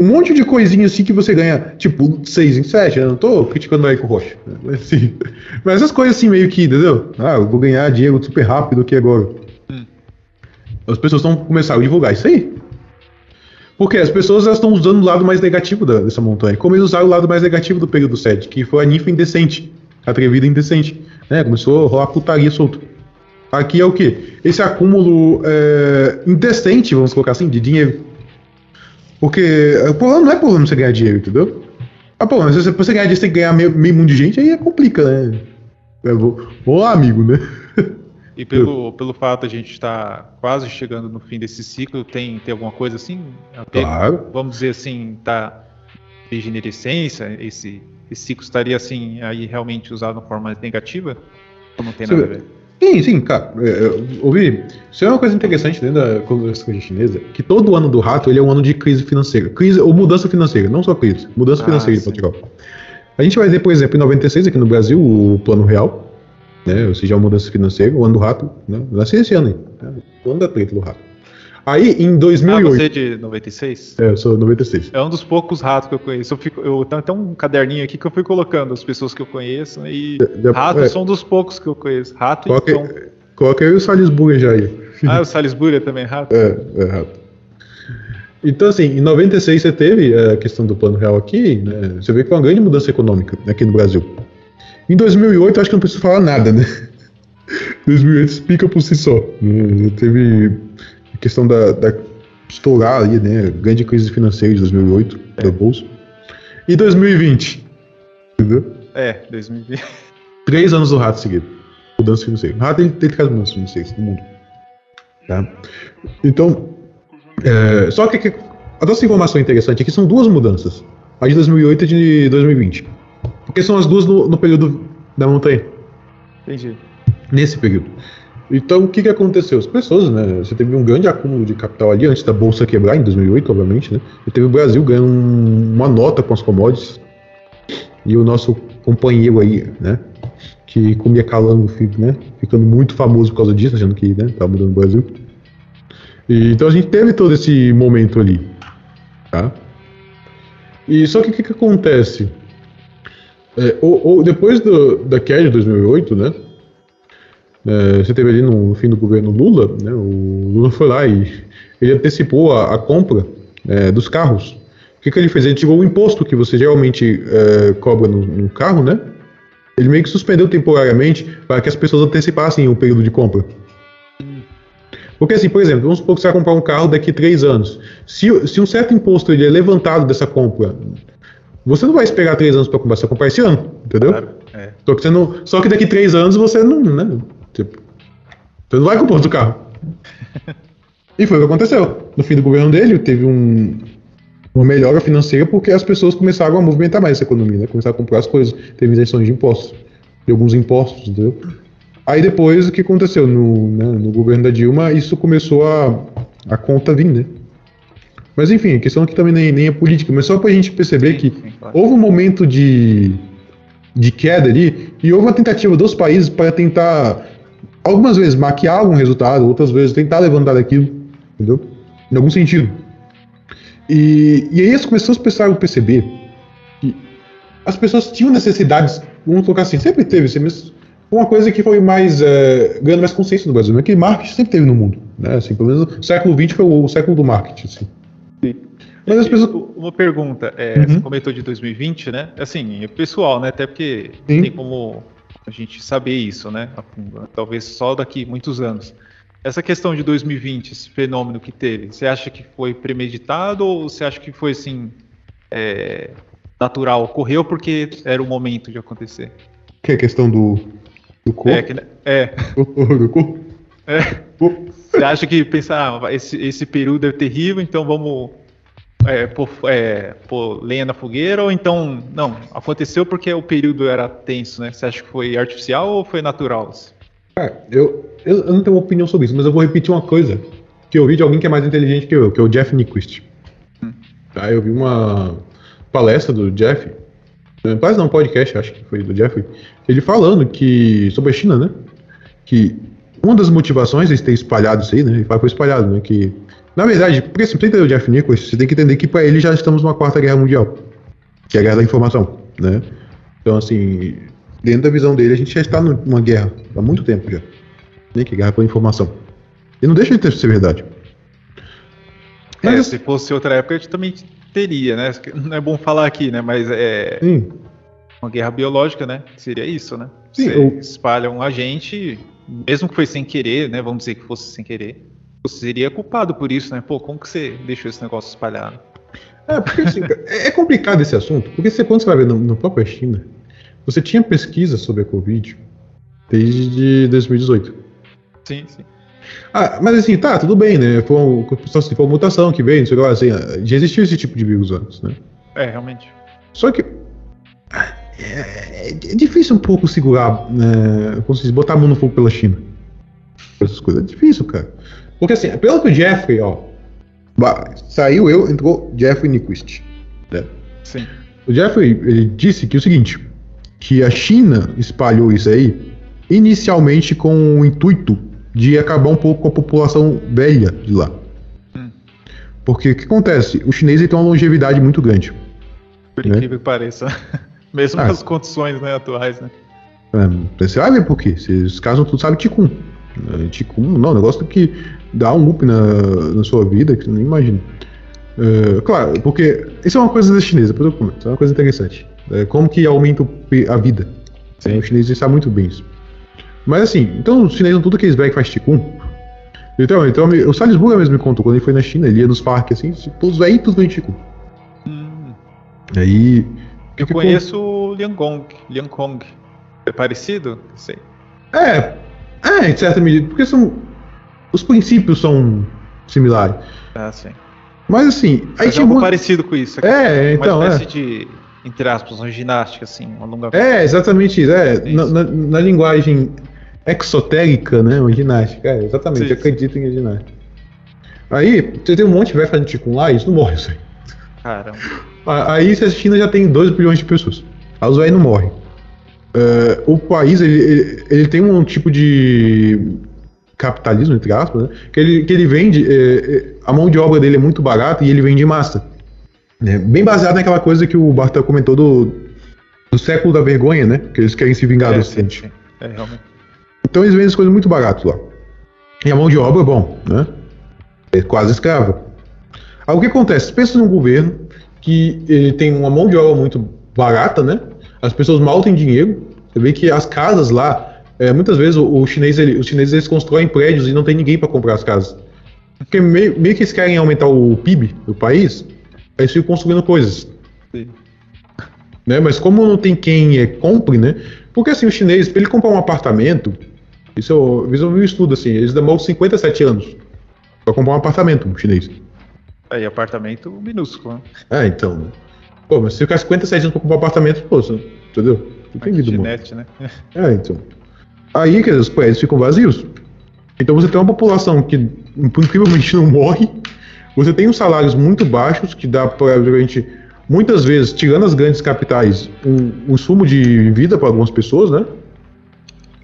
Um monte de coisinha assim que você ganha, tipo, 6 em 7. Eu não tô criticando o Érico Rocha. Mas, assim, mas essas coisas assim, meio que, entendeu? Ah, eu vou ganhar dinheiro super rápido aqui agora. Hum. As pessoas estão começando a divulgar isso aí. Porque as pessoas estão usando o lado mais negativo da, dessa montanha. Como eles usaram o lado mais negativo do período 7, que foi a ninfa indecente, atrevida indecente. Né? Começou a rolar putaria solto. Aqui é o que? Esse acúmulo é, indecente, vamos colocar assim, de dinheiro. Porque o problema não é problema você ganhar dinheiro, entendeu? Ah, pô, mas se você ganhar dinheiro, você tem que ganhar meio, meio mundo de gente, aí é complica, né? É, vou, vou lá, amigo, né? E pelo, pelo fato de a gente estar tá quase chegando no fim desse ciclo, tem, tem alguma coisa assim? Claro. Vamos dizer assim, tá degenerescência, esse, esse ciclo estaria assim aí realmente usado de forma negativa? Ou não tem nada a ver? Sim, sim, cara. É, ouvi. Isso é uma coisa interessante dentro da cultura chinesa, que todo ano do rato ele é um ano de crise financeira. Crise ou mudança financeira, não só crise, mudança ah, financeira sim. em Portugal. A gente vai ver, por exemplo, em 96 aqui no Brasil, o Plano Real, né? Ou seja, a mudança financeira, o ano do rato, né? Nasci esse ano, né? o ano da treta do rato. Aí, em 2008... Ah, você é de 96? É, eu sou 96. É um dos poucos ratos que eu conheço. Eu, fico, eu tenho até um caderninho aqui que eu fui colocando as pessoas que eu conheço, né? e de, ratos é. são dos poucos que eu conheço. Rato coloca, e som. Coloca aí o Salisbury já aí. <laughs> Ah, o Salisbury é também rato? É, é rato. Então, assim, em 96 você teve a questão do plano real aqui, né? Você vê que foi uma grande mudança econômica aqui no Brasil. Em 2008, acho que não preciso falar nada, né? <laughs> 2008 explica por si só. Né? Teve questão da, da estourar ali, né? Grande crise financeira de 2008 é. da bolsa. E 2020, entendeu? É, 2020. <laughs> Três anos do rato seguido. Mudança financeira. O rato tem, tem três mudanças financeiras no mundo. Tá? Então, é, só que, que a nossa informação interessante aqui são duas mudanças. A de 2008 e de 2020. Porque são as duas no, no período da montanha. Entendi. Nesse período. Então, o que, que aconteceu? As pessoas, né? Você teve um grande acúmulo de capital ali antes da bolsa quebrar, em 2008, obviamente, né? E teve o Brasil ganhando um, uma nota com as commodities. E o nosso companheiro aí, né? Que comia calango, né? Ficando muito famoso por causa disso, achando que né, tava mudando o Brasil. E, então a gente teve todo esse momento ali, tá? E só que o que, que acontece? É, ou, ou depois do, da queda de 2008, né? É, você teve ali no, no, fim do governo Lula, né? O Lula foi lá e ele antecipou a, a compra é, dos carros. O que, que ele fez? Ele tirou o imposto que você geralmente é, cobra no, no, carro, né? Ele meio que suspendeu temporariamente para que as pessoas antecipassem o período de compra. Porque assim, por exemplo, vamos supor que você vai comprar um carro daqui a três anos. Se, se um certo imposto ele é levantado dessa compra você não vai esperar três anos para comprar, você vai comprar esse ano, entendeu? Claro, é. só, que você não, só que daqui três anos você não, né? Tipo, você não vai comprar outro carro. <laughs> e foi o que aconteceu. No fim do governo dele, teve um, uma melhora financeira porque as pessoas começaram a movimentar mais essa economia, né? Começaram a comprar as coisas, teve isenções de impostos, de alguns impostos, entendeu? Aí depois o que aconteceu no, né, no governo da Dilma, isso começou a, a conta vir, né? Mas enfim, a questão aqui também nem, nem é política, mas só para a gente perceber sim, que sim, claro. houve um momento de, de queda ali e houve uma tentativa dos países para tentar, algumas vezes, maquiar algum resultado, outras vezes tentar levantar aquilo, entendeu? Em algum sentido. E, e aí as pessoas começaram a perceber que as pessoas tinham necessidades, vamos colocar assim, sempre teve, mas uma coisa que foi mais, é, ganhando mais consciência no Brasil, é que marketing sempre teve no mundo, né? Assim, pelo menos o século XX foi o, o século do marketing, assim. Mas as pessoas... Uma pergunta, é, uhum. você comentou de 2020, né? Assim, é pessoal, né? Até porque Sim. tem como a gente saber isso, né? Talvez só daqui muitos anos. Essa questão de 2020, esse fenômeno que teve, você acha que foi premeditado ou você acha que foi assim é, natural? Ocorreu porque era o momento de acontecer? Que é a questão do, do corpo? É, que, é. <laughs> do corpo? É. Você acha que pensar, ah, esse, esse período é terrível, então vamos é, pôr, é, lenha na fogueira, ou então, não, aconteceu porque o período era tenso, né? Você acha que foi artificial ou foi natural? É, eu, eu, eu, não tenho uma opinião sobre isso, mas eu vou repetir uma coisa que eu vi de alguém que é mais inteligente que eu, que é o Jeff Nyquist. Hum. Tá, eu vi uma palestra do Jeff, quase não, um podcast, acho que foi do Jeff, ele falando que, sobre a China, né? Que uma das motivações de ter espalhado isso aí, né? Ele foi espalhado, né? Que na verdade, porque assim, pra entender o Jeff Nichols, você tem que entender que para ele já estamos numa quarta guerra mundial, que é a guerra da informação, né? Então, assim, dentro da visão dele, a gente já está numa guerra há muito tempo já, né? Que é guerra pela informação. E não deixa de ser verdade. É, Mas, é, se fosse outra época, a gente também teria, né? Não é bom falar aqui, né? Mas é sim. uma guerra biológica, né? Seria isso, né? Sim, eu... espalham a gente, mesmo que foi sem querer, né? Vamos dizer que fosse sem querer você seria culpado por isso, né? Pô, como que você deixou esse negócio espalhado? É, porque assim, é, é complicado esse assunto, porque você, quando você vai ver no, no próprio China, você tinha pesquisa sobre a Covid desde 2018. Sim, sim. Ah, mas assim, tá, tudo bem, né? Foi, um, foi uma mutação que veio, não sei lá, assim, já existiu esse tipo de vírus antes, né? É, realmente. Só que é, é, é difícil um pouco segurar, né, como se diz, botar a mão no fogo pela China. Essas coisas, é difícil, cara. Porque assim, pelo que o Jeffrey, ó. Saiu eu, entrou Jeffrey Nyquist. Né? Sim. O Jeffrey ele disse que é o seguinte: que a China espalhou isso aí inicialmente com o intuito de acabar um pouco com a população velha de lá. Hum. Porque o que acontece? O chinês tem uma longevidade muito grande. Por né? incrível que pareça. <laughs> Mesmo ah, nas condições né, atuais, né? É, você vai ver por quê. Esses casos tudo sabe Ticum. Ticum, não, um negócio que dá um up na, na sua vida que você nem imagina. É, claro, porque isso é uma coisa da chinesa, depois eu comento, é uma coisa interessante. É, como que aumenta a vida. Sim. Os chineses sabem muito bem isso. Mas assim, então os chineses, tudo que eles veem que faz Ticum. Então, então o Salisbury mesmo me contou, quando ele foi na China, ele ia nos parques assim, todos aí tudo vem Ticum. Hum. Aí. Eu conheço o Liangong, Liangkong. É parecido? Sei. É, é, em certa medida, porque são os princípios são similares. Ah, sim. Mas assim, aí Mas é algo parecido com isso. Aqui. É, então. Uma espécie é. de, entre aspas, uma ginástica, assim, uma longa. É, exatamente isso. É, na, na, na, linguagem exotérica, né? Uma ginástica. É, exatamente, sim, acredito em ginástica. Aí, você tem um monte de velho fazendo Ticum lá e isso não morre, isso aí. Caramba. Aí, se a China já tem 2 bilhões de pessoas. Aí os velhos não morrem. Uh, o país, ele, ele, ele tem um tipo de capitalismo, entre aspas, né? que, ele, que ele vende, é, a mão de obra dele é muito barata e ele vende em massa. Né? Bem baseado naquela coisa que o Bartel comentou do, do século da vergonha, né? Que eles querem se vingar É, do Ocidente. É, realmente. Então eles vendem as coisas muito barato lá. E a mão de obra, bom, né? É quase escrava. Aí o que acontece? Pensa num governo que ele tem uma mão de obra muito barata, né? As pessoas mal têm dinheiro. Você vê que as casas lá, é, muitas vezes o, o chinês, ele- os chineses eles constroem prédios e não tem ninguém para comprar as casas. Porque meio, meio que eles querem aumentar o PIB do país, eles ficam construindo coisas Sim. né? Mas como não tem quem é, compre, né? Porque assim, o chinês, pra ele comprar um apartamento, isso eu, eu vi um estudo assim, eles demoram 57 anos pra comprar um apartamento, um chinês. Aí, apartamento minúsculo, né? É, então. né? Pô, mas se ficar 57 anos pra comprar um apartamento, pô, entendeu? Vida, mano. Kitnet, né? É, então. Aí, quer dizer, os prédios ficam vazios. Então você tem uma população que, incrivelmente, não morre. Você tem uns salários muito baixos, que dá para, gente, muitas vezes, tirando as grandes capitais, um, um sumo de vida para algumas pessoas, né?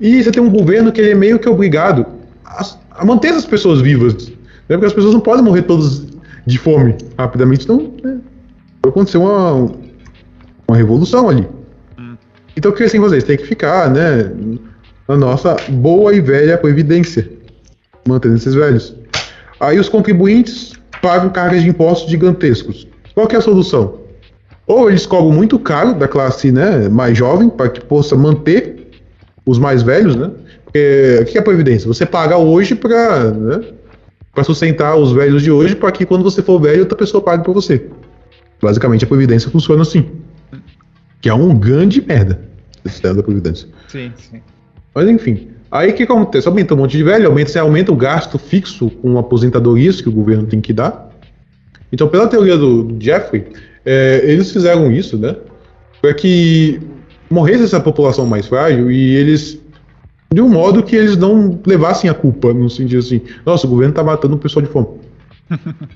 E você tem um governo que ele é meio que obrigado a, a manter essas pessoas vivas. Né? Porque as pessoas não podem morrer todas de fome rapidamente, então né? aconteceu uma, uma revolução ali. Então o que eles têm que fazer? Eles têm que ficar, né, na nossa boa e velha previdência, mantendo esses velhos. Aí os contribuintes pagam cargas de impostos gigantescos. Qual é a solução? Ou eles cobram muito caro da classe né, mais jovem para que possa manter os mais velhos, né? Porque o que é a previdência? Você paga hoje para né, sustentar os velhos de hoje, para que quando você for velho outra pessoa pague para você. Basicamente a previdência funciona assim, que é um grande merda esse sistema da previdência. Sim, sim. Mas enfim, aí o que acontece? Aumenta um monte de velho, aumenta, você aumenta o gasto fixo com aposentadorias que o governo tem que dar. Então, pela teoria do, do Jeffrey, é, eles fizeram isso, né? Para que morresse essa população mais frágil e eles. De um modo que eles não levassem a culpa, no sentido assim, nossa, o governo tá matando o pessoal de fome. <laughs>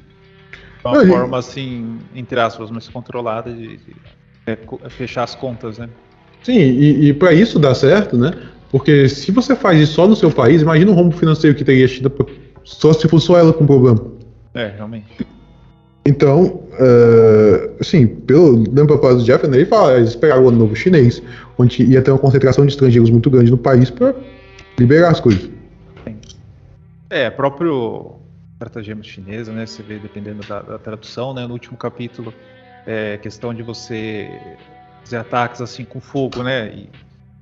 Uma forma, assim, entre aspas, mais controlada de, de, co- é fechar as contas, né? Sim, e, e para isso dar certo, né? Porque se você faz isso só no seu país, imagina o rombo financeiro que teria a China só se fosse só ela com problema. É, realmente. Então, é, assim, pelo lembro propósito do Jeff, né, ele fala, eles pegaram o ano novo chinês, onde ia ter uma concentração de estrangeiros muito grande no país para liberar as coisas. É, próprio estratagema chinesa, né? Você vê dependendo da, da tradução, né? No último capítulo, é questão de você fazer ataques assim com fogo, né? E,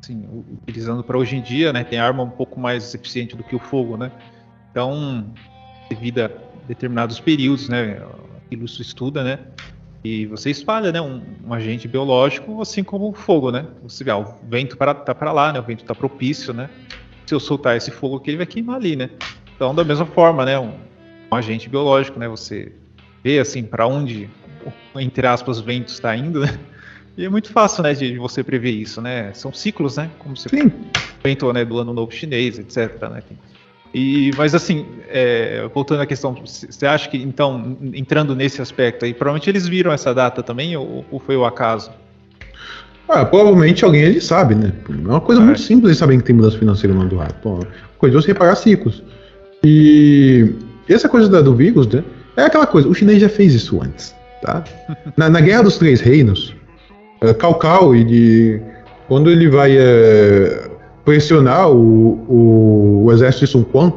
assim, utilizando para hoje em dia, né? Tem arma um pouco mais eficiente do que o fogo, né? Então, devido a determinados períodos, né? Ilustre estuda, né? E você espalha, né? Um, um agente biológico, assim como o fogo, né? Você vê, ah, o vento para, tá para lá, né? O vento tá propício, né? Se eu soltar esse fogo aqui, ele vai queimar ali, né? Então, da mesma forma, né, um, um agente biológico, né, você vê assim para onde, entre aspas, o vento está indo, né? E é muito fácil, né, de, de você prever isso, né? São ciclos, né? Como você Sim. comentou, né, do ano novo chinês, etc, né? E, mas assim, é, voltando à questão, você acha que então, entrando nesse aspecto aí, provavelmente eles viram essa data também ou, ou foi o acaso? Ah, provavelmente alguém ele sabe, né? É uma coisa É. muito simples eles saberem que tem mudança financeira no ano do rato. Pô, coisa de você reparar ciclos. E essa coisa da- do vírus, né? É aquela coisa, o chinês já fez isso antes, tá? <laughs> Na, na Guerra dos Três Reinos, é, Cao, ele, quando ele vai é, pressionar o, o, o exército de Sun Quan,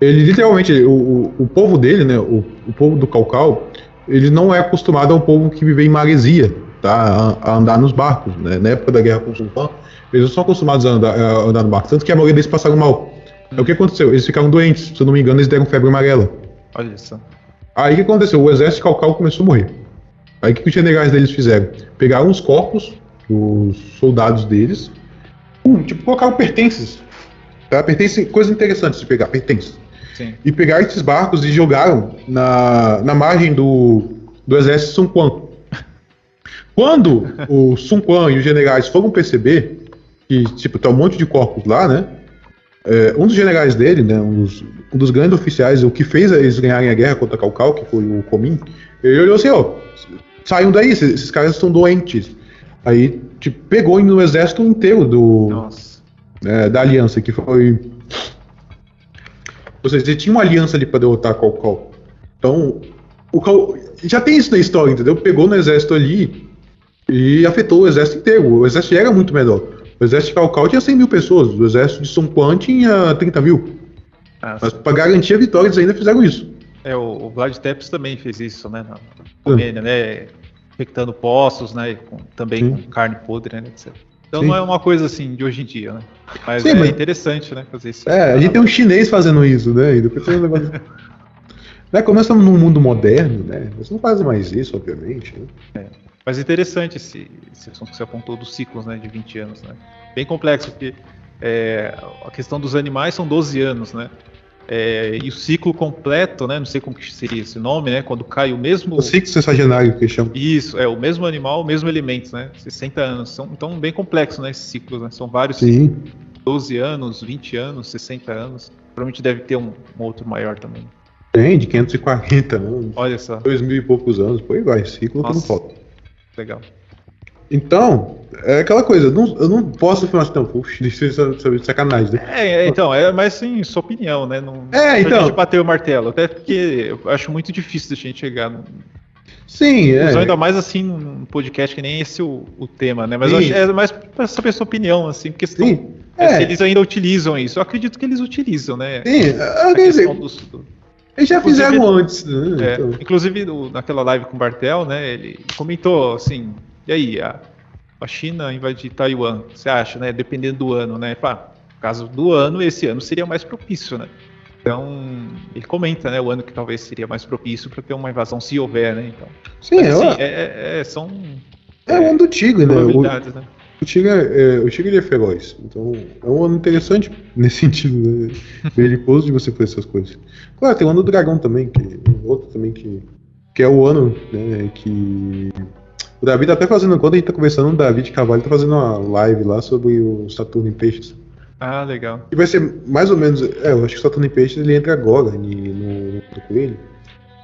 ele literalmente, o, o, povo dele, né? O, o povo do Cao, ele não é acostumado ao povo que vive em maresia, tá? A, a andar nos barcos, né? Na época da guerra com o Sun Quan, eles não são acostumados a andar, a andar no barco, tanto que a maioria deles passaram mal. O que aconteceu? Eles ficaram doentes, se eu não me engano, eles deram febre amarela. Olha só. Aí o que aconteceu? O exército de Calcal começou a morrer. Aí o que os generais deles fizeram? Pegaram os corpos dos soldados deles, hum, tipo, colocaram pertences. Tá? Pertences, coisas interessantes de pegar, pertences. Sim. E pegaram esses barcos e jogaram na, na margem do, do exército Sun Quan. Quando o Sun Quan e os generais foram perceber que, tipo, tá um monte de corpos lá, né? É, um dos generais dele, né, um dos, um dos grandes oficiais, o que fez eles ganharem a guerra contra Calcal, que foi o Comin, ele olhou assim, ó, saiam daí, esses, esses caras estão doentes. Aí, tipo, pegou no exército inteiro do, né, da aliança, que foi... Ou seja, tinha uma aliança ali para derrotar Calcal. Então, o já tem isso na história, entendeu? Pegou no exército ali E afetou o exército inteiro. O exército era muito menor. O exército de Calcal tinha 100 mil pessoas, o exército de São Juan tinha 30 mil. Ah, Mas para garantir a vitória, eles ainda fizeram isso. É, o, o Vlad Tepes também fez isso, né? Na Romênia, né? Infectando poços, né? com- também Sim. com carne podre, né? Etc. Então Sim. não é uma coisa assim de hoje em dia, né? Mas Sim, é mas- interessante, né? Fazer isso. É, a gente tem um chinês fazendo isso, né? E depois tem um negócio. <laughs> né? Como nós estamos num mundo moderno, né? Eles não fazem mais isso, obviamente. né? Mas é interessante esse, esse assunto que você apontou dos ciclos, né? De 20 anos, né? Bem complexo, porque é, a questão dos animais são 12 anos, né? É, e o ciclo completo, né? Não sei como que seria esse nome, né? Quando cai o mesmo. O ciclo sexagenário que eles chamam. Isso, é o mesmo animal, o mesmo elemento, né? 60 anos. São, então, bem complexo, né? Esses ciclos, né? São vários Sim. 12 anos, 20 anos, 60 anos. Provavelmente deve ter um, um outro maior também. Tem, de 540 anos. Olha só, Dois mil e poucos anos, aí vai, ciclo que não Nossa. falta. legal. Então, é aquela coisa, eu não, eu não posso afirmar assim, não, puxa, isso é saber de sacanagem, né? É, é, então, é mais sim sua opinião, né? Não, É, então. gente bater o martelo. Até porque eu acho muito difícil da gente chegar. No, Sim, é. Ainda mais assim num podcast que nem esse o, o tema, né? Mas eu acho, é mais pra saber sua opinião, assim, porque Sim, é, é. se eles ainda utilizam isso. Eu acredito que eles utilizam, né? Sim, A ah, quer dizer, dos- do- eles já Inclusive, fizeram antes, né? É, Então, Inclusive, no- naquela live com o Bartel, né, ele comentou assim, e aí, a, a China invadir Taiwan, você acha, né, dependendo do ano, né, pá, no caso do ano, esse ano seria mais propício, né, então, ele comenta, né, o ano que talvez seria mais propício para ter uma invasão, se houver, né, então, sim, Mas, é, assim, é, é- é- são é o ano do tigre, né? O, probabilidades, né, o tigre, é, é- o tigre é feroz, então é um ano interessante nesse <laughs> sentido, né? Belicoso de você fazer essas coisas. Claro, tem o ano do dragão também, que outro também que, que é o ano, né, que o Davi tá até fazendo, quando a gente tá conversando, o Davi de Cavalho tá fazendo uma live lá sobre o Saturno em Peixes. ah, legal, E vai ser mais ou menos. É, eu acho que o Saturno em Peixes ele entra agora ni- no, no Coelho.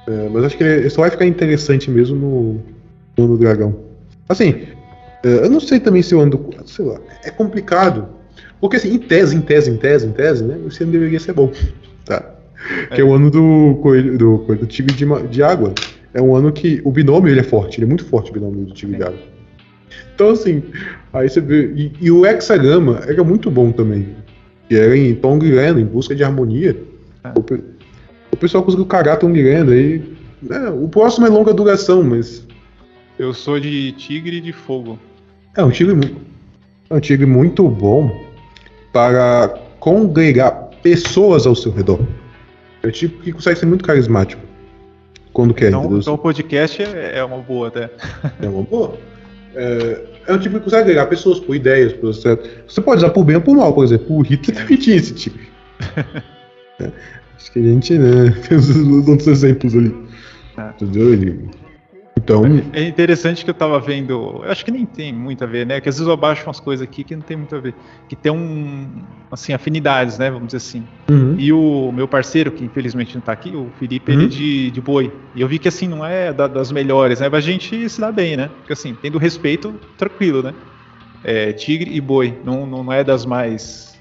É, mas acho que ele só vai ficar interessante mesmo no, no ano do Dragão. Assim, é, eu não sei também se o ano do. Sei lá, é complicado. Porque assim, em tese, em tese, em tese, em tese, né? Esse ano deveria ser bom. <laughs> Tá? Que é o ano do coelho, do, coelho, do tigre de, de água. É um ano que o binômio ele é forte, ele é muito forte o binômio do tigre de água. Então assim, aí você vê. E, e o hexagrama era muito bom também. Que era em Tongren, em busca de harmonia. Ah. O, o pessoal conseguiu cagar Tongren, aí. né, o próximo é longa duração, mas. eu sou de tigre de fogo, É um tigre, é um tigre muito bom para congregar pessoas ao seu redor. É um tipo que consegue ser muito carismático. Quando quer, então, entendeu? então o podcast é, é uma boa até, <laughs> É uma boa. É, é um tipo que consegue agregar pessoas por ideias, por certo. Você pode usar por bem ou por mal, por exemplo. O Hitler também tinha esse tipo. <laughs> É, acho que a gente, né, tem os os outros exemplos ali. Ah. Entendeu? Ele- Então, É interessante que eu tava vendo, eu acho que nem tem muito a ver, né? Que às vezes eu abaixo umas coisas aqui que não tem muito a ver. Que tem um, assim, afinidades, né? Vamos dizer assim. uhum, E o meu parceiro, que infelizmente não tá aqui, o Felipe, Uhum. ele é de, de boi. E eu vi que assim, não é da- das melhores, né? Mas a gente se dá bem, né? Porque assim, tendo respeito, tranquilo, né? É, tigre e boi, não, não, não é das mais.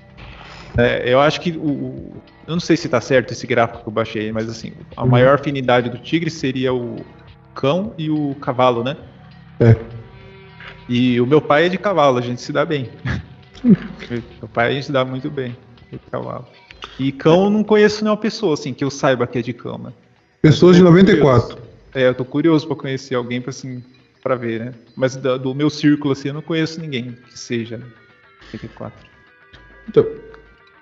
é, eu acho que o. Eu não sei se tá certo esse gráfico que eu baixei, mas assim, a Uhum. maior afinidade do tigre seria o cão e o cavalo, né? É. E o meu pai é de cavalo, a gente se dá bem. <laughs> meu pai a gente se dá muito bem de cavalo. E cão eu não conheço nenhuma pessoa, assim, que eu saiba que é de cão, né? pessoas de Eu tô 94. curioso. É, eu tô curioso pra conhecer alguém pra, assim, pra ver, né? Mas da- do, meu círculo, assim, eu não conheço ninguém que seja, né? 84. Então,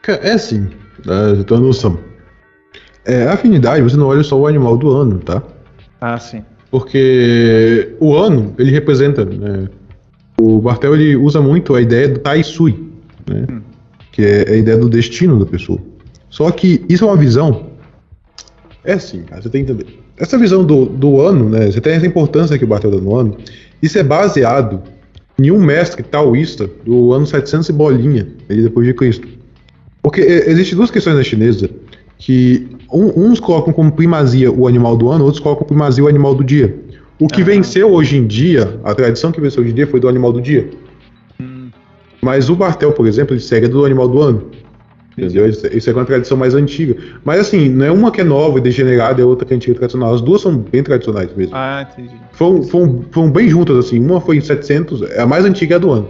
é assim, né, você tem uma noção. É, afinidade, você não olha só o animal do ano, tá? Ah, sim. Porque o ano, ele representa, né? O Bartel, ele usa muito a ideia do Tai Sui, né? Hum. Que é a ideia do destino da pessoa. Só que isso é uma visão... É assim, cara, você tem que entender. Essa visão do, do ano, né? Você tem essa importância que o Bartel dá no ano. Isso é baseado em um mestre taoísta do ano 700 e bolinha, ele depois de Cristo. Porque é, existem duas questões na chinesa que um- uns colocam como primazia o animal do ano, outros colocam primazia o animal do dia. O que Ah. venceu hoje em dia, a tradição que venceu hoje em dia foi do animal do dia. Hum, Mas o Bartel, por exemplo, ele segue do animal do ano. Entendeu? Isso, isso é uma tradição mais antiga. Mas assim, não é uma que é nova e degenerada, é outra que é antiga e tradicional. As duas são bem tradicionais mesmo. Ah, entendi. Foram, foram, foram bem juntas, assim. Uma foi em 700, é a mais antiga é a do ano.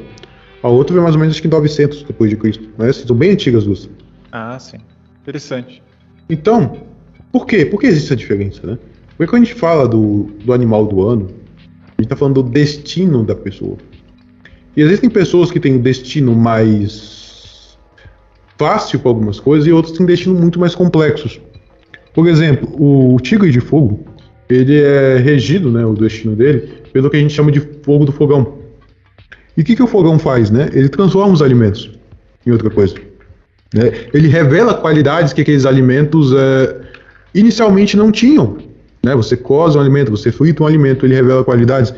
A outra foi mais ou menos acho que em 900 depois de Cristo. Mas assim, são bem antigas as duas. Ah, sim. Interessante. Então, por quê? Por que existe essa diferença, né? Porque quando a gente fala do, do animal do ano, a gente está falando do destino da pessoa. E existem pessoas que têm um destino mais fácil para algumas coisas e outras têm destino muito mais complexos. Por exemplo, o tigre de fogo, ele é regido, né, o destino dele, pelo que a gente chama de fogo do fogão. E o que, que o fogão faz, né? Ele transforma os alimentos em outra coisa. Né? Ele revela qualidades que aqueles alimentos é, inicialmente não tinham. Né? Você coze um alimento, você frita um alimento, ele revela qualidades.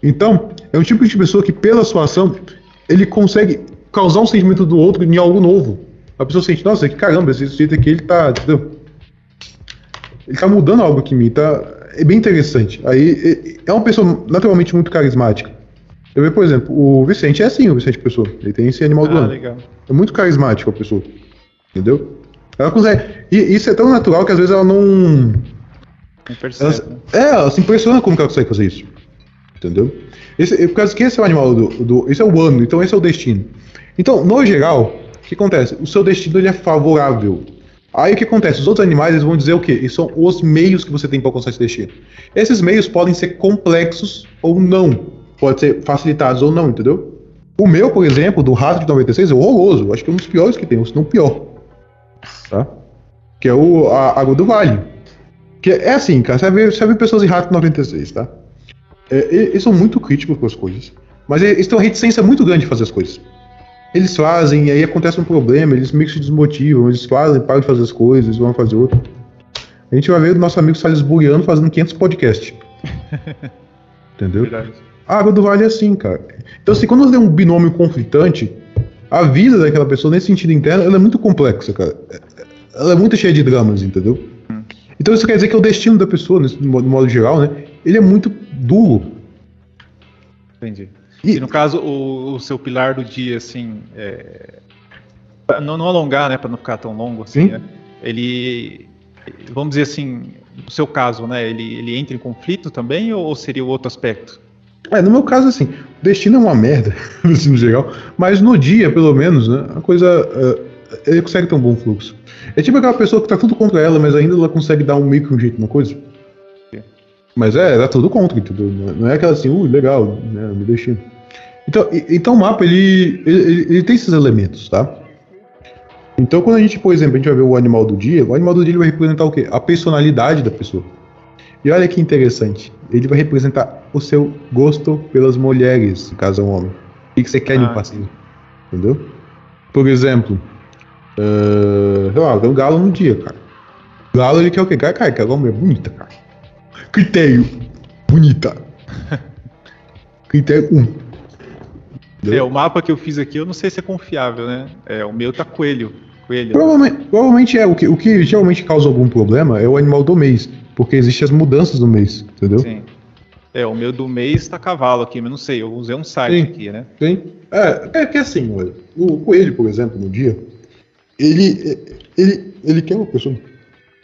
Então, é um tipo de pessoa que, pela sua ação, ele consegue causar um sentimento do outro em algo novo. A pessoa sente, nossa, que caramba, esse jeito aqui, ele tá. Entendeu? Ele tá mudando algo aqui em mim, tá? É bem interessante. Aí é uma pessoa naturalmente muito carismática. Eu vejo, por exemplo, o Vicente é assim, o Vicente Pessoa. Ele tem esse animal ah, do ano. legal. É muito carismático a pessoa. Entendeu? Ela consegue. E isso é tão natural que às vezes ela não. Não Ela, percebe. né? é, ela se impressiona como que ela consegue fazer isso. Entendeu? Esse, por causa que esse é o animal do, do. Esse é o ano, então esse é o destino. Então, no geral, o que acontece? O seu destino ele é favorável. Aí o que acontece? Os outros animais eles vão dizer o quê? Eles são os meios que você tem para alcançar esse destino. Esses meios podem ser complexos ou não. Pode ser facilitados ou não, entendeu? O meu, por exemplo, do rato de 96 é horroroso. Acho que é um dos piores que tem, se não o pior. Tá? Que é o, a água do vale. Que é assim, cara, você vê, você vê pessoas em rato 96, tá? É, eles são muito críticos com as coisas. Mas eles têm uma reticência muito grande de fazer as coisas. Eles fazem, e aí acontece um problema, eles meio que se desmotivam, eles fazem, param de fazer as coisas, vão fazer outra. A gente vai ver o nosso amigo Salles Buriano fazendo 500 podcasts. <laughs> Entendeu? Verdade. A água do vale é assim, cara. Então, assim, quando você tem um binômio conflitante, a vida daquela pessoa, nesse sentido interno, ela é muito complexa, cara. Ela é muito cheia de dramas, entendeu? Então, isso quer dizer que o destino da pessoa, nesse- no modo, geral, né? Ele é muito duro. Entendi. E- E no caso, o, o seu pilar do dia, assim, é, não, não alongar, né, para não ficar tão longo assim, Sim. né, ele, vamos dizer assim, no seu caso, né, ele, ele entra em conflito também ou seria o outro aspecto? É, no meu caso, assim, o destino é uma merda, <laughs> no geral, mas no dia, pelo menos, né, a coisa. eh, ele consegue ter um bom fluxo. É tipo aquela pessoa que tá tudo contra ela, mas ainda ela consegue dar um meio que um jeito na coisa. Mas é, dá tudo contra, entendeu? Não é- é aquela assim, uh, legal, né, me destino. Então, e- então o mapa, ele, ele, ele- tem esses elementos, tá? Então, quando a gente, por exemplo, a gente vai ver o animal do dia, o animal do dia vai representar o quê? A personalidade da pessoa. E olha que interessante, ele vai representar o seu gosto pelas mulheres, caso é um homem. O que você quer de um Ah, parceiro? Entendeu? Por exemplo, eh, sei lá, tem um galo no dia, cara. O galo ele quer o quê? Cara, cara, quer uma mulher bonita, cara. Critério, bonita. <laughs> Critério 1. Um. É, o mapa que eu fiz aqui, eu não sei se é confiável, né? É, o meu tá coelho. Coelho. Provavelmente, provavelmente é. O que, o que geralmente causa algum problema é o animal do mês. Porque existem as mudanças do mês, entendeu? Sim. É, o meu do mês tá cavalo aqui, mas não sei, eu usei um site Sim. aqui, né? Tem. É, é que assim, olha, o coelho, por exemplo, no dia, ele, ele, ele quer uma pessoa.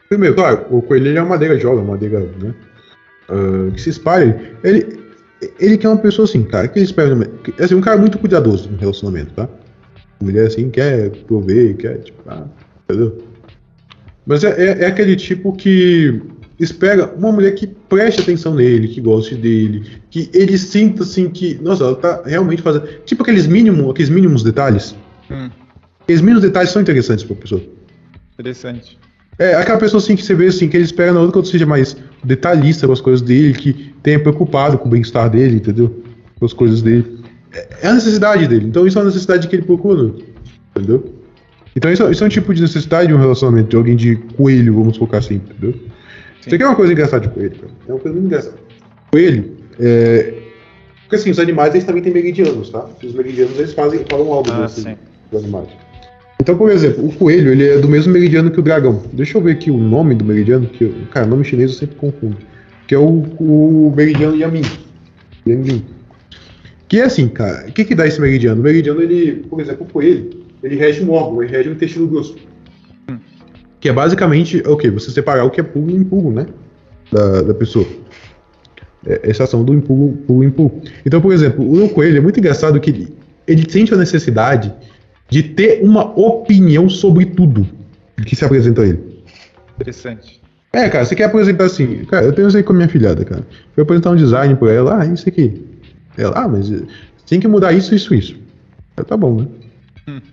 Primeiro, claro, o coelho ele é uma madeira jovem, uma madeira, né? ah, que se espalha. Ele, ele quer uma pessoa assim, cara, que ele espera. Assim, um cara muito cuidadoso no relacionamento, tá? É assim, quer prover, quer, tipo, ah, entendeu? Mas é, é, é aquele tipo que espera uma mulher que preste atenção nele, que goste dele, que ele sinta assim que, nossa, ela tá realmente fazendo. Tipo aqueles mínimos, aqueles mínimos detalhes. Hum, Aqueles mínimos detalhes são interessantes pra pessoa. interessante. É aquela pessoa assim que você vê assim, que ele espera na outra que outro seja mais detalhista com as coisas dele, que tenha preocupado com o bem-estar dele, entendeu? Com as coisas dele. É é a necessidade dele. Então isso é uma necessidade que ele procura. Entendeu? Então isso, isso é um tipo de necessidade de um relacionamento, de alguém de coelho, vamos focar assim, entendeu? Você quer uma coisa engraçada de coelho, cara? É uma coisa muito engraçada. Coelho, é. Porque assim, os animais eles também têm meridianos, tá? Os meridianos eles fazem, falam algo Ah, desses, sim. dos animais. Então, por exemplo, o coelho ele é do mesmo meridiano que o dragão. Deixa eu ver aqui o nome do meridiano, que eu, cara, nome chinês eu sempre confundo. Que é o, o meridiano Yamin. Yamin. Que é assim, cara, o que que dá esse meridiano? O meridiano, ele, por exemplo, o coelho, ele rege um órgão, ele rege o intestino grosso. Que é basicamente o que? Você separar o que é puro e impuro, né? Da, da pessoa. É, essa ação do impuro, puro e impuro. Então, por exemplo, o coelho é muito engraçado que ele, ele sente a necessidade de ter uma opinião sobre tudo que se apresenta a ele. Interessante. É, cara, você quer apresentar assim. Cara, eu tenho isso aí com a minha filhada, cara. Fui apresentar um design pra ela, ah, isso aqui. Ela, ah, mas tem que mudar isso, isso, isso. Eu, tá bom, né?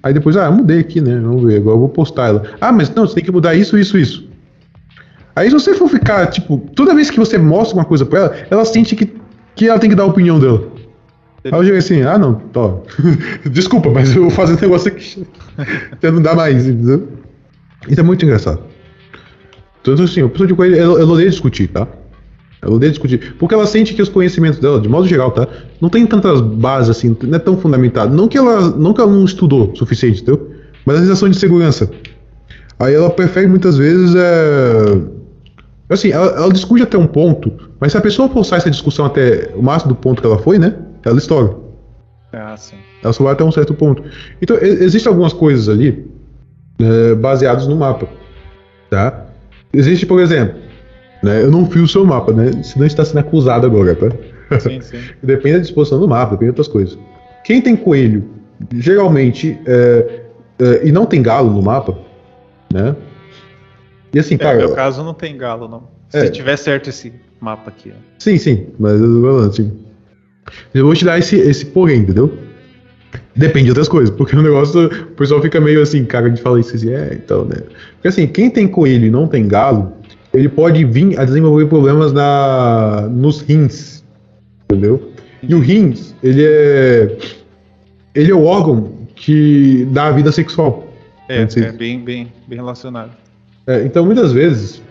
Aí depois, ah, eu mudei aqui, né? Vamos ver, agora eu vou postar ela. Ah, mas não, você tem que mudar isso, isso, isso. Aí se você for ficar, tipo, toda vez que você mostra uma coisa pra ela, ela sente que, que ela tem que dar a opinião dela. Aí eu digo assim, ah não, tô. <laughs> Desculpa, mas eu vou fazer um negócio aqui. <laughs> Até não dá mais, entendeu? Isso é muito engraçado. Então assim, a pessoa de coelho, ela, ela odeia discutir, tá? Ela odeia discutir. Porque ela sente que os conhecimentos dela, de modo geral, tá? Não tem tantas bases assim, não é tão fundamentado. Não que ela não, que ela não estudou o suficiente, entendeu? Mas a sensação de segurança. Aí ela prefere muitas vezes é Assim, ela, ela, discute até um ponto, mas se a pessoa forçar essa discussão até o máximo do ponto que ela foi, né? Ela estoura. Ah, sim. Ela só vai até um certo ponto. Então, existem algumas coisas ali é, baseadas no mapa. Tá? Existe, por exemplo, né, eu não fio o seu mapa, né? Senão está sendo acusado agora, tá? Sim, sim. <laughs> depende da disposição do mapa, depende de outras coisas. Quem tem coelho, geralmente, é, é, e não tem galo no mapa, né? E assim, é, cara. No meu caso não tem galo, não. Se é. tiver certo esse mapa aqui. Ó. Sim, sim, mas assim. Eu vou te dar esse, esse porém, entendeu? Depende de outras coisas, porque o negócio, o pessoal fica meio assim, cara de falar isso assim, é, então, né? Porque assim, quem tem coelho e não tem galo, ele pode vir a desenvolver problemas na, nos rins, entendeu? E o rins, ele é, ele é o órgão que dá a vida sexual. É, é bem, bem, bem relacionado. É, então, muitas vezes,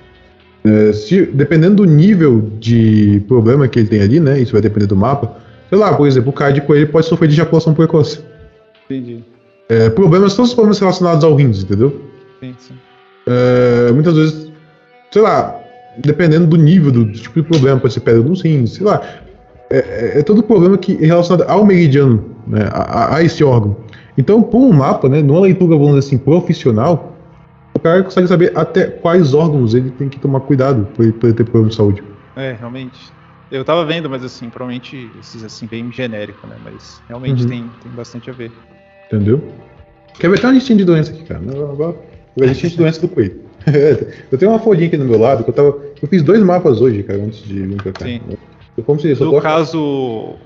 é, se, dependendo do nível de problema que ele tem ali, né? Isso vai depender do mapa. Sei lá, por exemplo, o cara de coelho pode sofrer de ejaculação precoce. Entendi. É, problemas, todos os problemas relacionados ao rins, entendeu? Sim, sim. É, muitas vezes, sei lá, dependendo do nível, do, tipo de problema, pode ser pedra nos rins, sei lá. É, é, é todo problema que é relacionado ao meridiano, né, a, a, esse órgão. Então, por um mapa, né, numa leitura, vamos dizer assim, profissional, o cara consegue saber até quais órgãos ele tem que tomar cuidado para ele ter problema de saúde. É, realmente. Eu tava vendo, mas assim, provavelmente esses assim, bem genérico, né? Mas realmente uhum. tem, tem bastante a ver. Entendeu? Quer ver até uma listinha de doença aqui, cara. Agora, a listinha de doença do coelho. <laughs> eu tenho uma folhinha aqui do meu lado que eu tava. Eu fiz dois mapas hoje, cara, antes de vir pra cá. Sim. Como se no caso,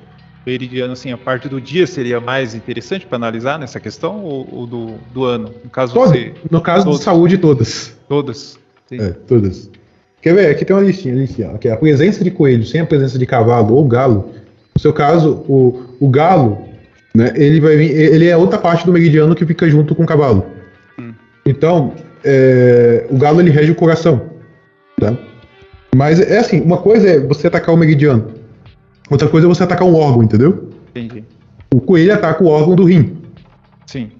meridiano, assim, a parte do dia seria mais interessante para analisar nessa questão ou, ou, do, do ano? No caso, Todo, você, no caso todos, de saúde, todas. Todas. Sim. É, todas. Quer ver? Aqui tem uma listinha, listinha aqui, a presença de coelho sem a presença de cavalo ou galo. No seu caso, o, o galo, né, ele vai vir, ele é outra parte do meridiano que fica junto com o cavalo. Hum. Então, é, o galo ele rege o coração, tá? Mas é assim, uma coisa é você atacar o meridiano, Outra coisa é você atacar um órgão, entendeu? Entendi. O coelho ataca o órgão do rim. Sim.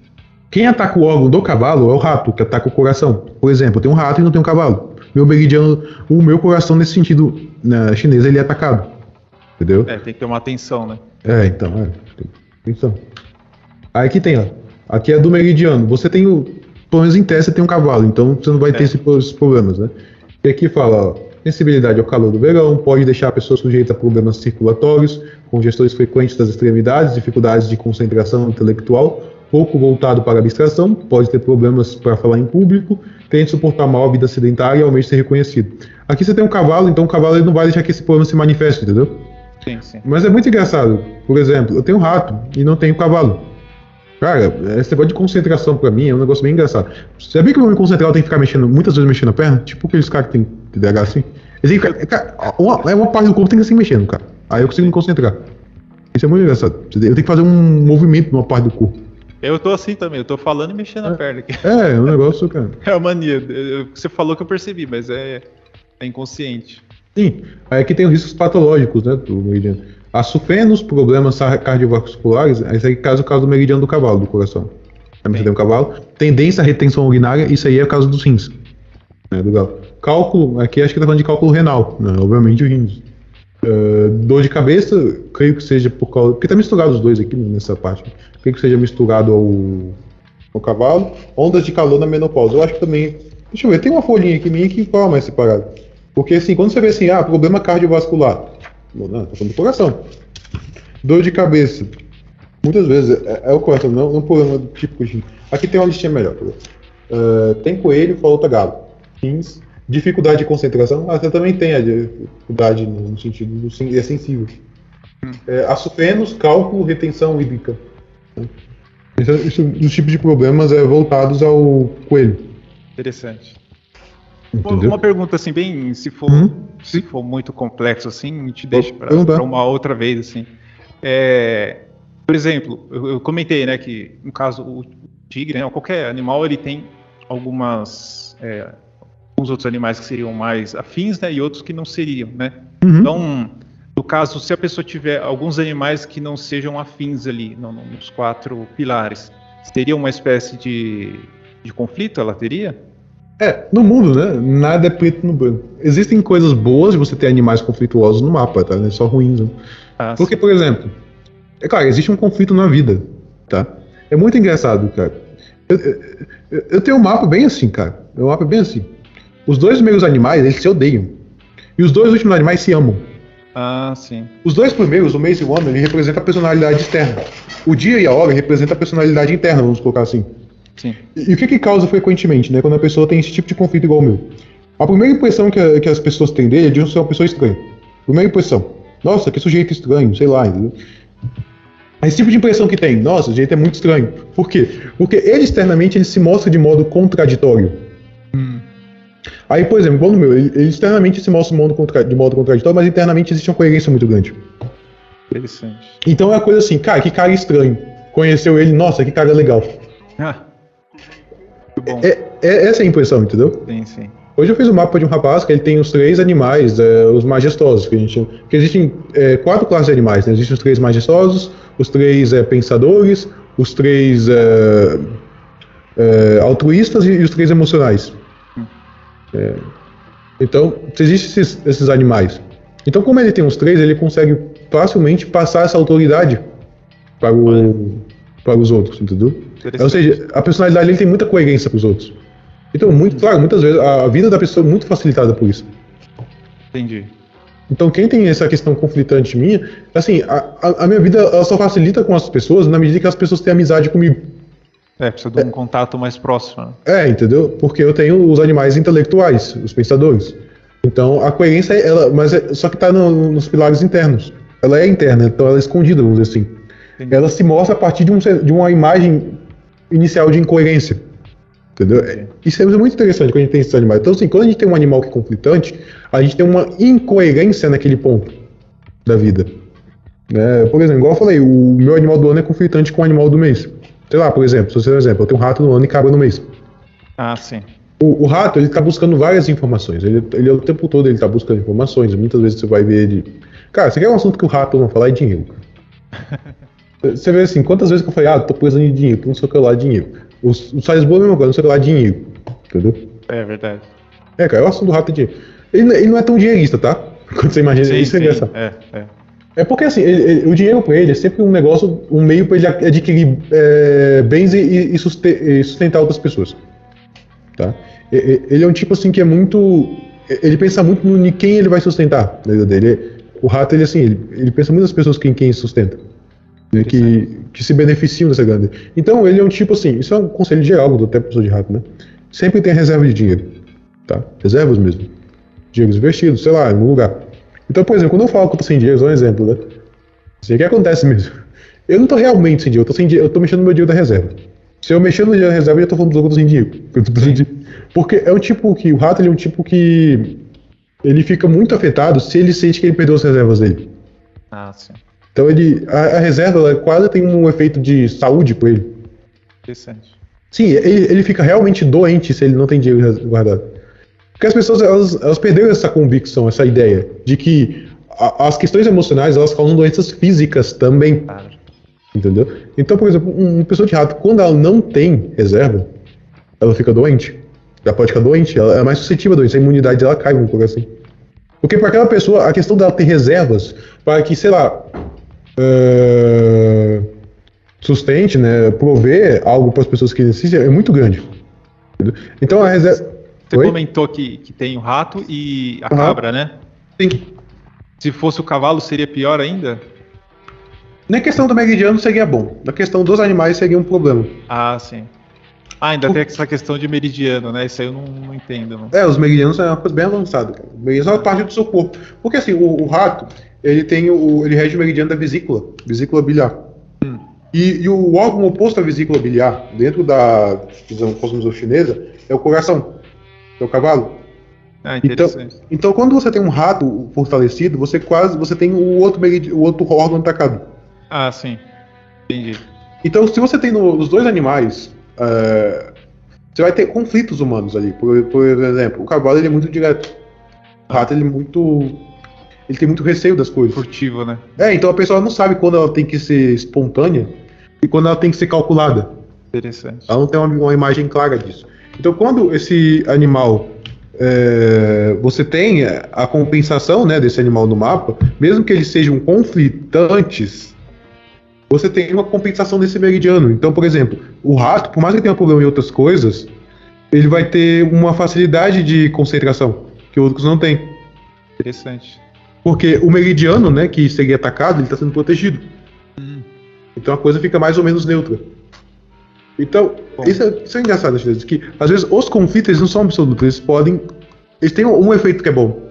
Quem ataca o órgão do cavalo é o rato, que ataca o coração. Por exemplo, eu tenho um rato e não tenho um cavalo. Meu meridiano, o meu coração nesse sentido na chinesa ele é atacado. Entendeu? É, tem que ter uma atenção, né? É, então, é. Atenção. Aí aqui tem, ó. Aqui é do meridiano. Você tem o. Pelo menos em teste você tem um cavalo, então você não vai é. ter esses problemas, né? E aqui fala, ó. Sensibilidade ao calor do verão pode deixar a pessoa sujeita a problemas circulatórios, congestões frequentes das extremidades, dificuldades de concentração intelectual, pouco voltado para a abstração, pode ter problemas para falar em público, tende a suportar mal a vida sedentária e almeja ser reconhecido. Aqui você tem um cavalo, então o cavalo ele não vai deixar que esse problema se manifeste, entendeu? Sim, sim. Mas é muito engraçado. Por exemplo, eu tenho um rato e não tenho cavalo. Cara, esse negócio de concentração pra mim é um negócio bem engraçado. Você sabia que eu me concentrar eu tenho que ficar mexendo, muitas vezes mexendo a perna? Tipo aqueles caras que tem TDAH assim. Eles têm que ficar, uma, é uma parte do corpo tem que se mexendo, cara. Aí eu consigo me concentrar. Isso é muito engraçado. Eu tenho que fazer um movimento numa parte do corpo. Eu tô assim também, eu tô falando e mexendo é, a perna aqui. É, é um negócio, cara. <laughs> é a mania. Você falou que eu percebi, mas é, é inconsciente. Sim, aí aqui tem os riscos patológicos, né, do Açufenos, problemas cardiovasculares, esse aí é caso, caso do meridiano do cavalo, do coração. Você tem um cavalo. Tendência à retenção urinária, isso aí é o caso dos rins. Né, do galo. Cálculo, aqui acho que tá falando de cálculo renal, né, obviamente o rins. Uh, dor de cabeça, creio que seja por causa. Porque tá misturado os dois aqui nessa parte. Creio que seja misturado ao, no cavalo, ondas de calor na menopausa. Eu acho que também. Deixa eu ver, tem uma folhinha aqui minha que é mais separado. Porque assim, quando você vê assim, ah, problema cardiovascular. Não, tô falando do coração. Dor de cabeça. Muitas vezes é, é o coração, não, não problema típico de. Aqui tem uma listinha melhor. Uh, tem coelho, falta galo. Rins, dificuldade de concentração. Você também tem a dificuldade no, sentido do é sensível. Hum. É, açufenos, cálculo, retenção hídrica. Esse, esse, os tipos de problemas é voltados ao coelho. Interessante. Entendeu? Uma pergunta assim, bem, se for, hum? se for muito complexo assim, te deixa para uma outra vez assim. É, por exemplo, eu, eu, comentei, né, que no caso o tigre, né, qualquer animal, ele tem algumas é, alguns outros animais que seriam mais afins, né, e outros que não seriam, né. Uhum. Então, no caso, se a pessoa tiver alguns animais que não sejam afins ali, não, nos quatro pilares, seria uma espécie de, de conflito? Ela teria? É, no mundo, né? Nada é preto no branco. Existem coisas boas de você ter animais conflituosos no mapa, tá? Não é só ruins. Né? Ah, Porque, sim. por exemplo, é claro, existe um conflito na vida, tá? É muito engraçado, cara. Eu, eu, eu tenho um mapa bem assim, cara. Meu mapa é bem assim. Os dois primeiros animais, eles se odeiam. E os dois últimos animais se amam. Ah, sim. Os dois primeiros, o mês e o ano, ele representa a personalidade externa. O dia e a hora representa a personalidade interna, vamos colocar assim. Sim. E, o que, que causa frequentemente, né, quando a pessoa tem esse tipo de conflito igual o meu? A primeira impressão que, a, que as pessoas têm dele é de ser uma pessoa estranha. Primeira impressão. Nossa, que sujeito estranho, sei lá. Entendeu? Esse tipo de impressão que tem, nossa, o jeito é muito estranho. Por quê? Porque ele externamente ele se mostra de modo contraditório. Hum. Aí, por exemplo, igual no meu, ele, ele externamente se mostra de modo, contra, de modo contraditório, mas internamente existe uma coerência muito grande. Interessante. Então é uma coisa assim, cara, que cara estranho. Conheceu ele, nossa, que cara legal. Ah. É, é, essa é a impressão, entendeu? Sim, sim. Hoje eu fiz um mapa de um rapaz que ele tem os três animais, é, os majestosos, que a gente. Que existem é, quatro classes de animais, né? Existem os três majestosos, os três é, pensadores, os três é, é, altruístas e, e, os três emocionais. Hum. então, existem esses, esses animais. Então, como ele tem os três, ele consegue facilmente passar essa autoridade para, o, para os outros, entendeu? Ou seja, a personalidade dele tem muita coerência com os outros. Então, muito claro, muitas vezes a vida da pessoa é muito facilitada por isso. Entendi. Então, quem tem essa questão conflitante minha, assim, a, a minha vida ela só facilita com as pessoas na medida que as pessoas têm amizade comigo. É, precisa de um é. contato mais próximo. Né? É, entendeu? Porque eu tenho os animais intelectuais, os pensadores. Então, a coerência, ela, mas é, só que está no, nos pilares internos. Ela é interna, então ela é escondida, vamos dizer assim. Entendi. Ela se mostra a partir de, um, de uma imagem inicial de incoerência. Entendeu? É, isso é muito interessante quando a gente tem esses animais. Então, assim, quando a gente tem um animal que é conflitante, a gente tem uma incoerência naquele ponto da vida. Né? Por exemplo, igual eu falei, o meu animal do ano é conflitante com o animal do mês. Sei lá, por exemplo, se você um exemplo, eu tenho um rato no ano e cabra no mês. Ah, sim. O, o rato, ele está buscando várias informações. Ele, ele o tempo todo ele está buscando informações. Muitas vezes você vai ver ele. Cara, você quer um assunto que o rato não falar é dinheiro. <laughs> Você vê assim, quantas vezes que eu falei, ah, tô precisando de dinheiro, não sei o que lá, dinheiro. O, o Salzburgo é a mesma coisa, não sei o que lá, dinheiro. Entendeu? É verdade. É, cara, o assunto do rato é dinheiro. Ele, ele não é tão dinheirista, tá? <laughs> Quando você imagina, sim, isso é engraçado. É, é. É porque assim, ele, ele, o dinheiro para ele é sempre um negócio, um meio para ele adquirir é, bens e, e, sustentar outras pessoas. Tá? Ele é um tipo assim que é muito. Ele pensa muito no quem ele vai sustentar na vida dele. O rato, ele assim, ele, ele pensa muito nas pessoas em quem sustenta né, que, que se beneficiam dessa grana. Então ele é um tipo assim, isso é um conselho geral do tempo de rato, né? Sempre tem reserva de dinheiro, tá? Reservas mesmo. Dinheiro investido, sei lá, em algum lugar. Então, por exemplo, quando eu falo que eu tô sem dinheiro, só um exemplo, né? Assim, o que acontece mesmo? Eu não tô realmente sem dinheiro, eu tô, sem dinheiro, eu tô mexendo no meu dinheiro da reserva. Se eu mexer no dinheiro da reserva, eu já tô falando dos outros sem dinheiro. Porque é um tipo que, o rato ele é um tipo que ele fica muito afetado se ele sente que ele perdeu as reservas dele. Ah, sim. Então ele, a, a reserva ela quase tem um efeito de saúde por ele. Interessante. Sim, ele, ele fica realmente doente se ele não tem dinheiro guardado. Porque as pessoas elas, elas perderam essa convicção, essa ideia de que a, as questões emocionais elas causam doenças físicas também. Claro. Entendeu? Então, por exemplo, uma pessoa de rato, quando ela não tem reserva, ela fica doente. Ela pode ficar doente, ela é mais suscetível a doença, a imunidade dela cai, vamos colocar assim. Porque para aquela pessoa, a questão dela ter reservas para que, sei lá, Uh, sustente, né, prover algo para as pessoas que necessitam é muito grande. Então a reserva. Você Oi? comentou que, que tem o rato e a Aham. cabra, né? Sim. Se fosse o cavalo, seria pior ainda? Na questão do meridiano seria bom. Na questão dos animais seria um problema. Ah, sim. Ah, ainda tem essa questão de meridiano, né? Isso aí eu não, não entendo, não. É, os meridianos é uma coisa bem avançada, cara. O meridiano é uma parte do seu corpo. Porque assim, o, o rato, ele tem o. ele rege o meridiano da vesícula, vesícula biliar. E, e o órgão oposto à vesícula biliar, dentro da visão cosmovisão chinesa, é o coração, é o cavalo. Ah, Então, então quando você tem um rato fortalecido, você quase você tem o outro, o outro órgão atacado. Ah, sim. Entendi. Então, se você tem no- nos dois animais, é, você vai ter conflitos humanos ali. Por, por exemplo, o cavalo ele é muito direto. O rato ele é muito. Ele tem muito receio das coisas. Furtivo, né? É, então a pessoa não sabe quando ela tem que ser espontânea e quando ela tem que ser calculada. Interessante. Ela não tem uma, uma imagem clara disso. Então, quando esse animal. é, você tem a compensação né, desse animal no mapa, mesmo que eles sejam conflitantes, você tem uma compensação desse meridiano. Então, por exemplo, o rato, por mais que tenha problema em outras coisas, ele vai ter uma facilidade de concentração que outros não têm. Interessante. Porque o meridiano, né, que seria atacado, ele está sendo protegido. Hum. Então a coisa fica mais ou menos neutra. Então, isso é, isso é engraçado, às vezes, que às vezes os conflitos não são absolutos, eles podem. Eles têm um efeito que é bom.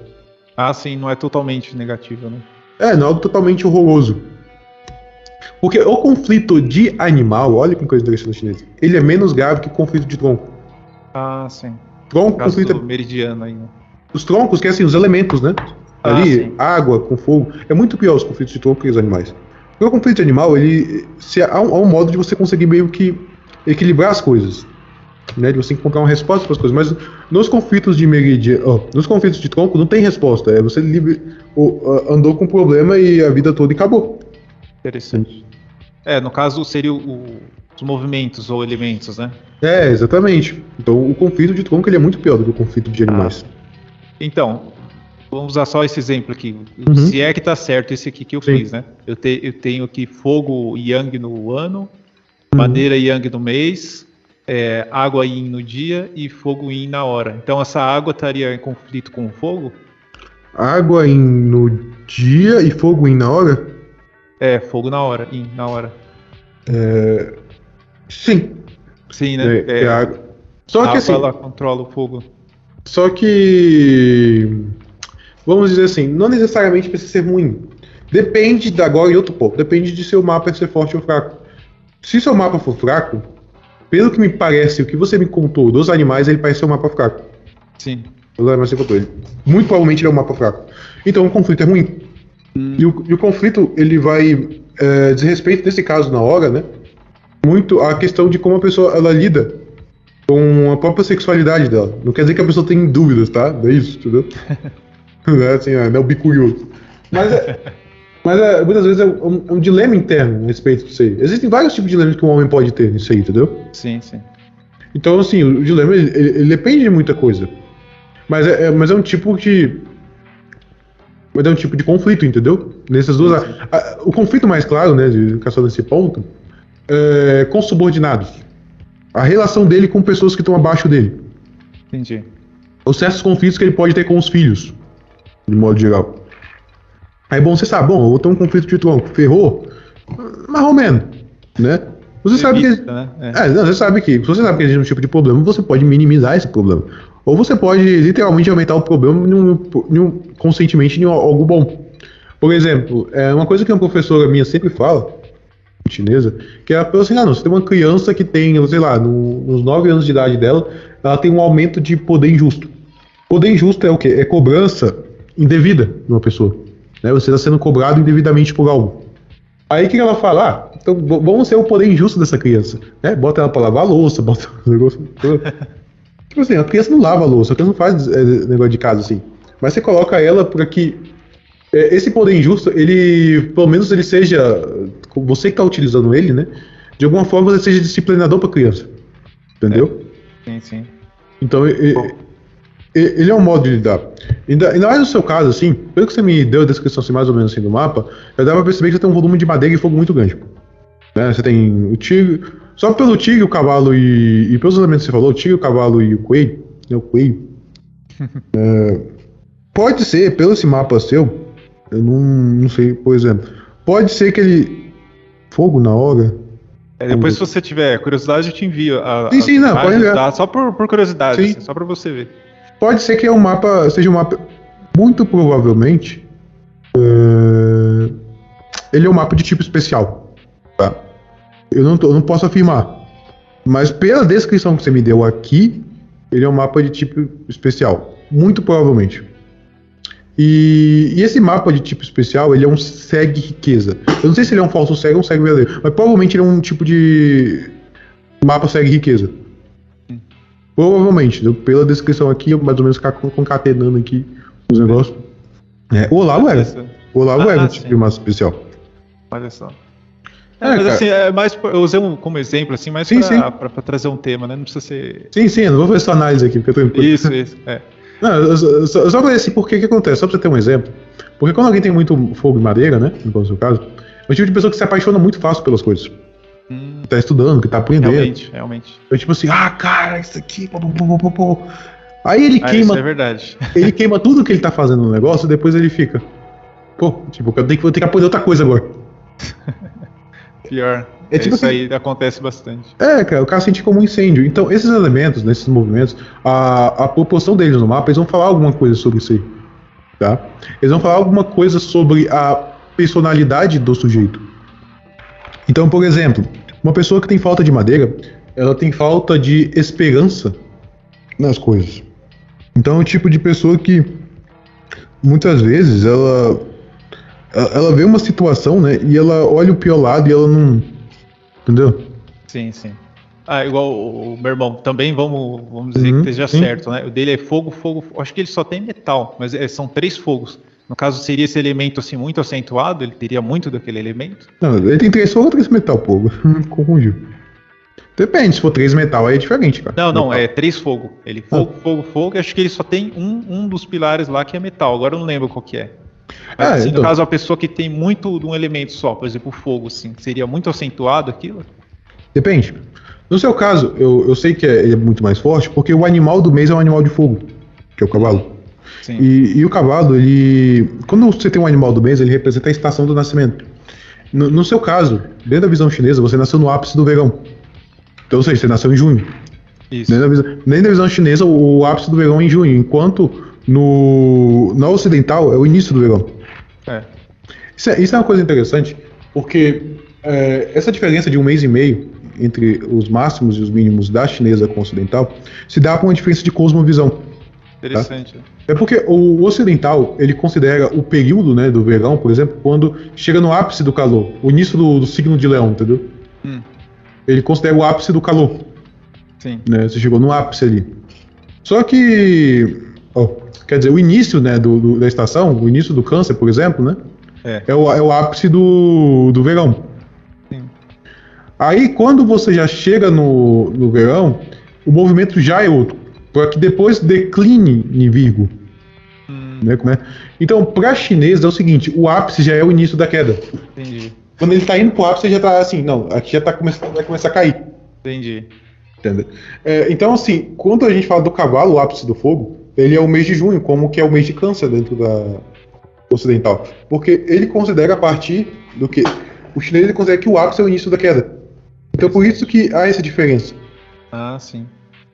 Ah, sim, não é totalmente negativo, né? É, não é algo totalmente horroroso. Porque o conflito de animal, olha que coisa interessante chinesa, ele é menos grave que o conflito de tronco. Ah, sim. Tronco, conflito do meridiano aí, né? Os troncos, que é assim, os elementos, né? Ah, Ali, água com fogo. É muito pior os conflitos de tronco que os animais. Porque o conflito de animal, ele. Se há, um, há um modo de você conseguir meio que equilibrar as coisas. Né? De você encontrar uma resposta para as coisas. Mas nos conflitos de meridiano. ó, nos conflitos de tronco não tem resposta. É você andou com um problema e a vida toda e acabou. Interessante. É, no caso seria o- o- os movimentos ou elementos, né? É, exatamente. Então o conflito de tronco ele é muito pior do que o conflito de animais. Então, vamos usar só esse exemplo aqui. Uhum. Se é que tá certo esse aqui que eu Sim. fiz, né? Eu, te- eu tenho aqui fogo yang no ano, Uhum. madeira yang no mês, é, água yin no dia e fogo yin na hora. Então essa água estaria em conflito com o fogo? Água em, no dia e fogo em na hora? É, fogo na hora, yin na hora. Sim. Sim, né? É, é água. Só a que água assim. ela controla o fogo. Só que. Vamos dizer assim, não necessariamente precisa ser ruim. Depende da agora e outro ponto. Depende de seu mapa ser forte ou fraco. Se seu mapa for fraco, pelo que me parece, o que você me contou dos animais, ele parece ser um mapa fraco. Sim. Os animais você contou. Ele- Muito provavelmente ele é um mapa fraco. Então o conflito é ruim. E, o, e o conflito, ele vai é, dizer respeito, nesse caso, na hora, né? Muito a questão de como a pessoa ela lida com a própria sexualidade dela. Não quer dizer que a pessoa tem dúvidas, tá? Não é isso, entendeu? <laughs> <laughs> não é assim, é, não é o bicurioso. Mas, é, <laughs> mas é, muitas vezes é um, é um dilema interno a respeito disso aí. Existem vários tipos de dilemas que um homem pode ter nisso aí, entendeu? Sim, sim. Então, assim, o dilema ele, ele- depende de muita coisa. Mas é, é- mas é um tipo de. Mas é um tipo de conflito, entendeu? Nessas duas. a- a- o conflito mais claro, né, de educação nesse ponto, é com subordinados. A relação dele com pessoas que estão abaixo dele. Entendi. Os certos conflitos que ele pode ter com os filhos, de modo geral. Aí, bom, você sabe, bom, eu vou ter um conflito de tronco, ferrou, mais ou menos, né? Você sabe que. Evita, né? É. É, não, você sabe que, se você sabe que existe um tipo de problema, você pode minimizar esse problema. Ou você pode literalmente aumentar o problema em um, em um- conscientemente em algo bom. Por exemplo, é uma coisa que uma professora minha sempre fala, chinesa, que ela fala assim, ah, não, você tem uma criança que tem, sei lá, no- nos 9 anos de idade dela, ela tem um aumento de poder injusto. Poder injusto é o quê? É cobrança indevida de uma pessoa. Né? Você está sendo cobrado indevidamente por algo. Aí o que ela fala? Ah, então vamos ser o poder injusto dessa criança. Né? Bota ela pra lavar a louça, <laughs> bota o negócio. tipo assim, a criança não lava a louça, a criança não faz é, negócio de casa assim. Mas você coloca ela para que é, esse poder injusto, ele, pelo menos ele seja, você que está utilizando ele, né? De alguma forma ele seja disciplinador para a criança. Entendeu? Sim, sim. Então, ele é um modo de lidar. Ainda, ainda mais no seu caso, assim, pelo que você me deu a descrição assim, mais ou menos assim, do mapa, eu dava pra perceber que você tem um volume de madeira e fogo muito grande. Né? Você tem o tigre. Só pelo tigre, o cavalo e. E pelos elementos que você falou, o tigre, o cavalo e o coelho. Né, o coelho. <laughs> é, pode ser, pelo esse mapa seu, eu não, não sei, por exemplo. Pode ser que ele. Fogo na hora. É, depois, se você tiver curiosidade, eu te envio. A, sim, sim, não, pode enviar. Tá? Só por, por curiosidade, assim, só pra você ver. Pode ser que é um mapa, seja um mapa. Muito provavelmente. Uh, ele é um mapa de tipo especial. Tá? Eu não, tô, não posso afirmar. Mas pela descrição que você me deu aqui, ele é um mapa de tipo especial. Muito provavelmente. E, e, esse mapa de tipo especial, ele é um segue riqueza. Eu não sei se ele é um falso segue ou um segue verdadeiro, mas provavelmente ele é um tipo de mapa segue riqueza. Provavelmente, pela descrição aqui, eu mais ou menos concatenando aqui os negócios. É, o Olavo era. O Olavo ah, um tipo de mapa especial. Olha só. É, mas cara. assim, é mais, eu usei um, como exemplo, assim, mais para trazer um tema, né? Não precisa ser. Sim, sim, não vou fazer essa análise aqui, porque eu tô Isso, isso. É. <laughs> Não, só, só pra assim, por que acontece? Só pra você ter um exemplo. Porque quando alguém tem muito fogo e madeira, né? No seu caso, é o tipo de pessoa que se apaixona muito fácil pelas coisas. Tá estudando, que tá aprendendo. Realmente, realmente. É tipo assim, ah, cara, isso aqui, pô, pô, pô. Aí ele ah, queima. Isso é verdade. <laughs> Ele queima tudo que ele tá fazendo no negócio e depois ele fica. Pô, tipo, eu tenho que, eu tenho que aprender outra coisa agora. <laughs> Pior. É, tipo Isso assim, aí acontece bastante. É, cara, o cara sente como um incêndio. Então, esses elementos, nesses movimentos, a, a proporção deles no mapa, eles vão falar alguma coisa sobre isso aí. Tá? Eles vão falar alguma coisa sobre a personalidade do sujeito. Então, por exemplo, uma pessoa que tem falta de madeira, ela tem falta de esperança nas coisas. Então, é o tipo de pessoa que muitas vezes ela ela vê uma situação, né, e ela olha o pior lado e ela não Entendeu? Sim, sim. Ah, igual o, meu irmão, também vamos, vamos dizer uhum, que esteja sim. certo, né? O dele é fogo, fogo. Acho que ele só tem metal, mas é, são três fogos. No caso, seria esse elemento assim muito acentuado, ele teria muito daquele elemento? Não, ele tem três ou três metal, pô. <laughs> Confundiu. Depende, se for três metal aí é diferente, cara. Não, não, metal. é três fogo. Ele fogo, ah. fogo, fogo, acho que ele só tem um, um dos pilares lá que é metal. Agora eu não lembro qual que é. Mas, ah, assim, então... no caso, a pessoa que tem muito de um elemento só, por exemplo, fogo, assim, seria muito acentuado aquilo? Depende. No seu caso, eu, eu sei que é, é muito mais forte, porque o animal do mês é um animal de fogo, que é o cavalo. E, e, o cavalo, ele. Quando você tem um animal do mês, ele representa a estação do nascimento. No, no, seu caso, dentro da visão chinesa, você nasceu no ápice do verão. Então, ou seja, você nasceu em junho. Isso. Nem, visão, nem da visão chinesa, o, o ápice do verão é em junho, enquanto no, no ocidental é o início do verão. É. Isso, é, isso é uma coisa interessante, porque é, essa diferença de um mês e meio entre os máximos e os mínimos da chinesa com o ocidental se dá com uma diferença de cosmovisão. Interessante. Tá? É porque o ocidental ele considera o período né, do verão, por exemplo, quando chega no ápice do calor, o início do, do signo de leão, entendeu? Hum. Ele considera o ápice do calor. Sim. Né, você chegou no ápice ali. Só que Quer dizer, o início né, do, do, da estação, o início do câncer, por exemplo, né? É, é, o, é o ápice do, do verão. Sim. Aí, quando você já chega no, no verão, o movimento já é outro. Para que depois decline em Virgo. Hum. Né, é? Então, para chinês é o seguinte: o ápice já é o início da queda. Entendi. Quando ele está indo pro ápice, já está assim, não, aqui já tá começando, vai começar a cair. Entendi. É, então, assim, quando a gente fala do cavalo, o ápice do fogo, ele é o mês de junho, como que é o mês de câncer dentro da ocidental. Porque ele considera a partir do que. O chinês ele considera que o ápice é o início da queda. Então por isso que há essa diferença. Ah, sim.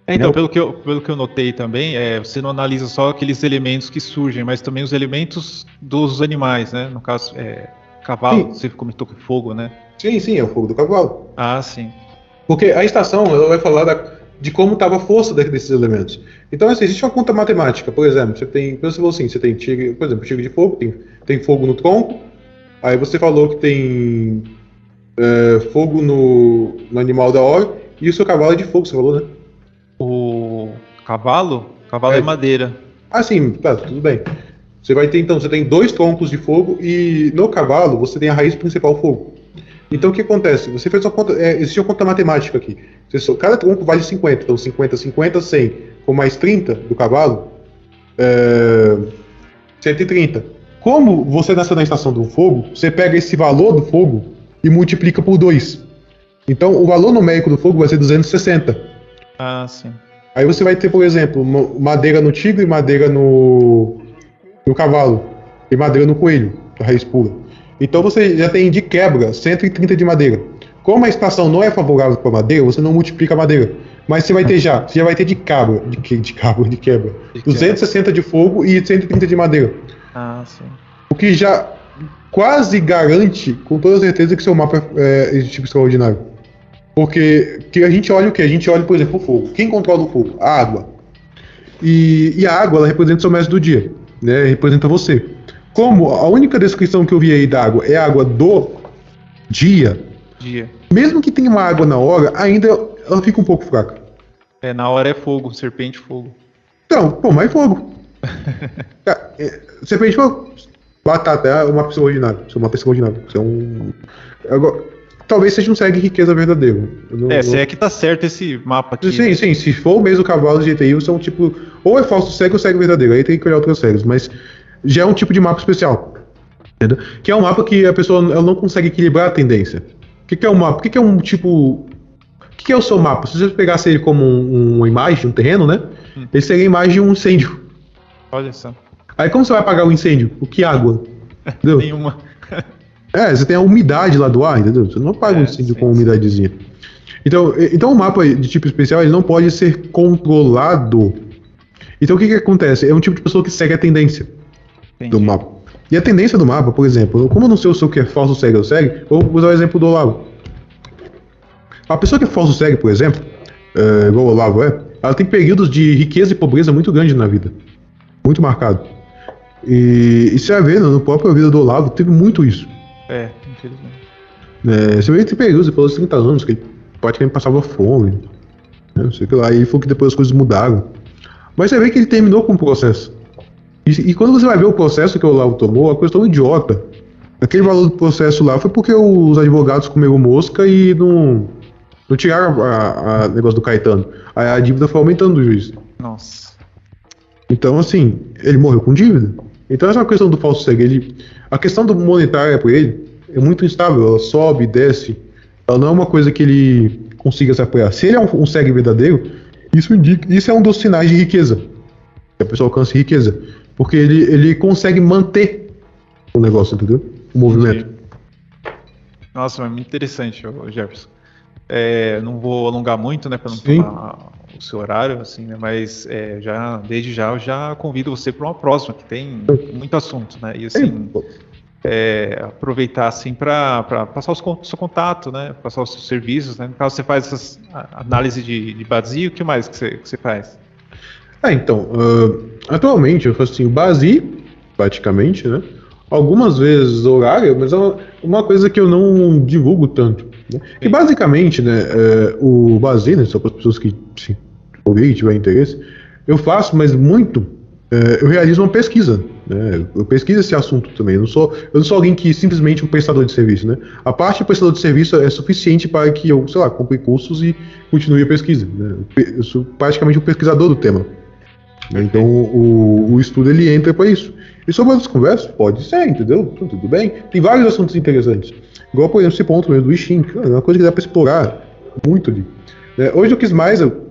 É, então, pelo que, eu, pelo que eu notei também, é, você não analisa só aqueles elementos que surgem, mas também os elementos dos animais, né? No caso, é, cavalo, sim. você comentou que fogo, né? Sim, sim, é o fogo do cavalo. Ah, sim. Porque a estação, ela vai falar da, de como estava a força desses elementos. Então, assim, existe uma conta matemática, por exemplo, você tem, você falou assim, você tem tigre, por exemplo, tigre de fogo, tem, tem fogo no tronco, aí você falou que tem é, fogo no, no, animal da hora, e o seu cavalo é de fogo, você falou, né? O cavalo? Cavalo é, é madeira. Ah, sim, tá, tudo bem. Você vai ter, então, você tem dois troncos de fogo, e no cavalo você tem a raiz principal fogo. Então o que acontece? Você fez uma conta, é, existe uma conta matemática aqui. Você, cada tronco vale 50, então 50, 50, 100, com mais 30 do cavalo, é, 130. Como você nasceu na estação do fogo, você pega esse valor do fogo e multiplica por 2. Então o valor numérico do fogo vai ser 260. Ah, sim. Aí você vai ter, por exemplo, ma- madeira no tigre, madeira no, no cavalo e madeira no coelho, a raiz pura. Então você já tem de quebra 130 de madeira. Como a estação não é favorável para madeira, você não multiplica a madeira. Mas você vai ter já, você já vai ter de cabra, de, que- de cabra, de quebra, De 260 de fogo e 130 de madeira. Ah, sim. O que já quase garante, com toda certeza, que seu mapa é, é de tipo extraordinário. Porque que a gente olha o que? A gente olha, por exemplo, o fogo. Quem controla o fogo? A água. E, e a água, ela representa o seu mestre do dia. Né? Representa você. Como a única descrição que eu vi aí da água é a água do dia, Dia. mesmo que tenha uma água na hora, ainda ela fica um pouco fraca. É, na hora é fogo, serpente fogo. Então, pô, mais fogo. Cara, <laughs> é, Você fez fogo? Batata, é uma pessoa ordinária. Você é uma pessoa ordinária. Você é um. Agora, talvez seja um segue riqueza verdadeiro. Não- É, não- se é que tá certo esse mapa aqui. Sim, né? sim, se for mesmo o cavalo de GTI, é um tipo. Ou é falso cego ou cego verdadeiro. Aí tem que olhar outras séries, mas já é um tipo de mapa especial. Entendeu? Que é um mapa que a pessoa não consegue equilibrar a tendência. O que, que é um mapa? O que, que é um tipo. O que, que é o seu mapa? Se você pegasse ele como um- uma imagem, um terreno, né? Ele seria a imagem de um incêndio. Olha só. Aí como você vai apagar o incêndio? O que água? <laughs> Nenhuma. É, você tem a umidade lá do ar, entendeu? Você não apaga É, um incêndio sim, com umidadezinha. Então, então o mapa de tipo especial ele não pode ser controlado. Então o que, que acontece? É um tipo de pessoa que segue a tendência do Entendi. mapa. E a tendência do mapa, por exemplo, como eu não sei o que é falso segue ou segue, vou usar o exemplo do Olavo. A pessoa que é falso segue, por exemplo, é, igual o Olavo é, ela tem períodos de riqueza e pobreza muito grande na vida. Muito marcado. E, e você vai ver, no próprio vida do Olavo, teve muito isso. É, infelizmente. É, você vê que depois dos 30 anos, que ele praticamente passava fome. Né, não sei o que lá. E falou que depois as coisas mudaram. Mas você vê que ele terminou com o processo. E, e quando você vai ver o processo que o Olavo tomou, a coisa tão idiota. Aquele valor do processo lá foi porque os advogados comeram mosca e não, não tiraram a, a negócio do Caetano. Aí a dívida foi aumentando do juiz. Nossa. Então, assim, ele morreu com dívida. Então, essa questão do falso cego, ele, a questão do monetária para ele é muito instável. Ela sobe, desce. Ela não é uma coisa que ele consiga se apoiar. Se ele é um, um cego verdadeiro, isso indica, isso é um dos sinais de riqueza. Que a pessoa alcance riqueza. Porque ele, ele consegue manter o negócio, entendeu? O movimento. Nossa, mas muito interessante, Jefferson. É, não vou alongar muito, né, para não Sim. tomar o seu horário, assim, né, mas é, já desde já eu já convido você para uma próxima que tem muito assunto, né, e assim é, aproveitar assim para passar os con- seu contato, né, passar os seus serviços, né, no caso você faz essas análise de, de vazio, o que mais que você, que você faz? Ah, então, ah, atualmente eu faço assim, o Basi, praticamente, né? Algumas vezes horário, mas é uma, uma coisa que eu não divulgo tanto. Né? E basicamente, né, é, o Basi, né, só para as pessoas que se ouvirem e tiverem interesse, eu faço, mas muito, é, eu realizo uma pesquisa. Né? Eu pesquiso esse assunto também. Eu não, sou, eu não sou alguém que simplesmente um prestador de serviço. Né? A parte de prestador de serviço é suficiente para que eu, sei lá, compre cursos e continue a pesquisa. Né? Eu sou praticamente um pesquisador do tema. Né? Então o, o estudo ele entra para isso. E sobre outras conversas, pode ser, entendeu? Então, tudo bem. Tem vários assuntos interessantes. Igual, por exemplo, esse ponto mesmo do Ishin, é uma coisa que dá para explorar muito ali. né? Hoje eu quis mais. eu-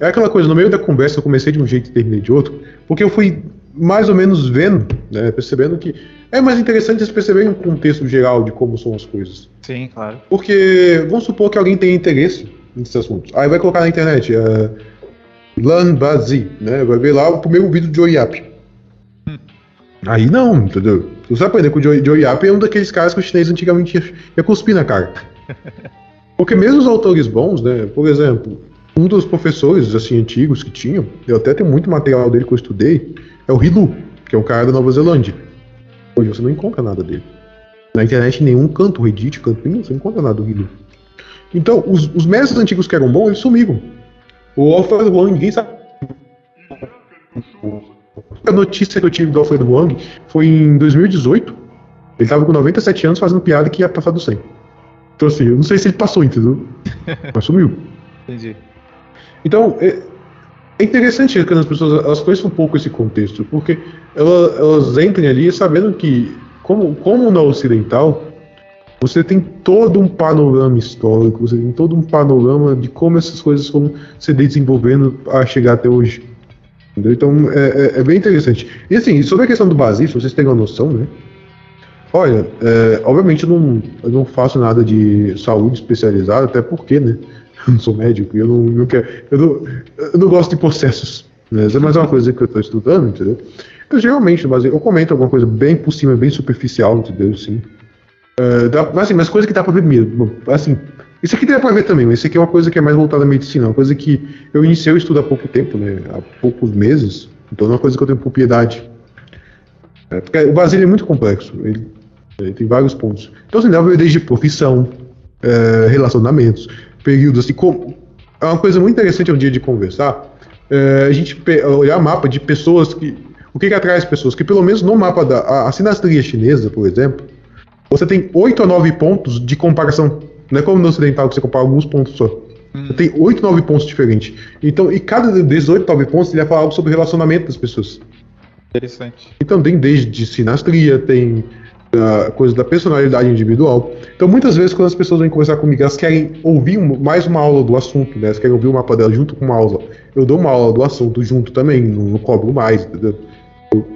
é aquela coisa, no meio da conversa eu comecei de um jeito e terminei de outro, porque eu fui mais ou menos vendo, né, percebendo que é mais interessante vocês perceberem um contexto geral de como são as coisas. Sim, claro. Porque vamos supor que alguém tenha interesse nesses assuntos. Aí vai colocar na internet é, Lan Bazi, né? Vai ver lá o primeiro vídeo de Oriap. Aí não, entendeu? Você vai aprender que o Joe Joe Yap é um daqueles caras que o chinês antigamente ia, ia cuspir na cara. <laughs> Porque mesmo os autores bons, né? Por exemplo, um dos professores assim antigos que tinham, eu até tenho muito material dele que eu estudei, é o Hilu, que é um cara da Nova Zelândia. Hoje você não encontra nada dele. Na internet, em nenhum canto, Reddit, canto nenhum, você não encontra nada do Hilu. Então, os, os mestres antigos que eram bons, eles sumiram. O Alfred Wang, ninguém sabe. A notícia que eu tive do Alfred Wang foi em 2018. Ele tava com 97 anos fazendo piada que ia passar do 100. Então, assim, eu não sei se ele passou, entendeu? <laughs> Mas sumiu. Entendi. Então, é, é interessante que as pessoas elas conheçam um pouco esse contexto, porque elas, elas entrem ali sabendo que, como, como na ocidental, você tem todo um panorama histórico, você tem todo um panorama de como essas coisas foram se desenvolvendo a chegar até hoje. Entendeu? Então é, é, é, bem interessante. E assim, sobre a questão do Basif, vocês têm uma noção, né? Olha, é, obviamente eu não, eu não faço nada de saúde especializada, até porque, né? Eu não sou médico, eu não, não quero, eu não, eu não gosto de processos. Né? Essa é uma coisa que eu estou estudando, entendeu? Eu geralmente, mas eu comento alguma coisa bem por cima, bem superficial, entendeu? Assim, uh, dá, mas, assim, mas coisa que dá para ver mesmo. Assim, isso aqui dá para ver também, mas isso aqui é uma coisa que é mais voltada à medicina, uma coisa que eu iniciei o estudo há pouco tempo, né? Há poucos meses, então é uma coisa que eu tenho propriedade. É, porque o Basílio é muito complexo, ele, ele, tem vários pontos. Então, assim, dá pra ver desde profissão, é, relacionamentos, períodos, assim, como, é uma coisa muito interessante um dia de conversar, é, a gente olhar mapa de pessoas que o que, que atrai as pessoas? Que pelo menos no mapa da a, a sinastria chinesa, por exemplo, você tem 8 a 9 pontos de comparação. Não é como no ocidental que você compara alguns pontos só. Hum. Tem 8 9 pontos diferentes. Então, e cada desses 8 9 pontos ele vai falar algo sobre o relacionamento das pessoas. Interessante. Então tem desde sinastria, tem uh, coisa da personalidade individual. Então muitas vezes quando as pessoas vêm conversar comigo, elas querem ouvir mais uma aula do assunto, né? Elas querem ouvir o mapa dela junto com uma aula. Eu dou uma aula do assunto junto também, não, não cobro mais, entendeu?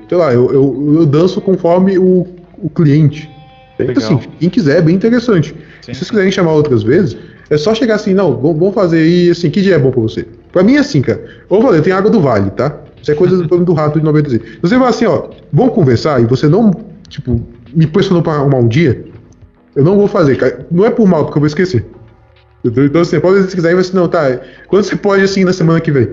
sei lá, eu, eu, eu danço conforme o, o cliente. Então, assim, quem quiser, é bem interessante. Sim. Se vocês quiserem chamar outras vezes, é só chegar assim, não, vamos fazer aí, assim, que dia é bom pra você? Pra mim é assim, cara. Ô, Valeu, tem água do vale, tá? Isso é coisa do, <laughs> do rato de 96. Você vai assim, ó, vamos conversar e você não, tipo, me pressionou pra arrumar um dia, eu não vou fazer, cara. Não é por mal, porque eu vou esquecer. Então, assim, pode se quiser, assim, não, tá. Quando você pode, assim, na semana que vem?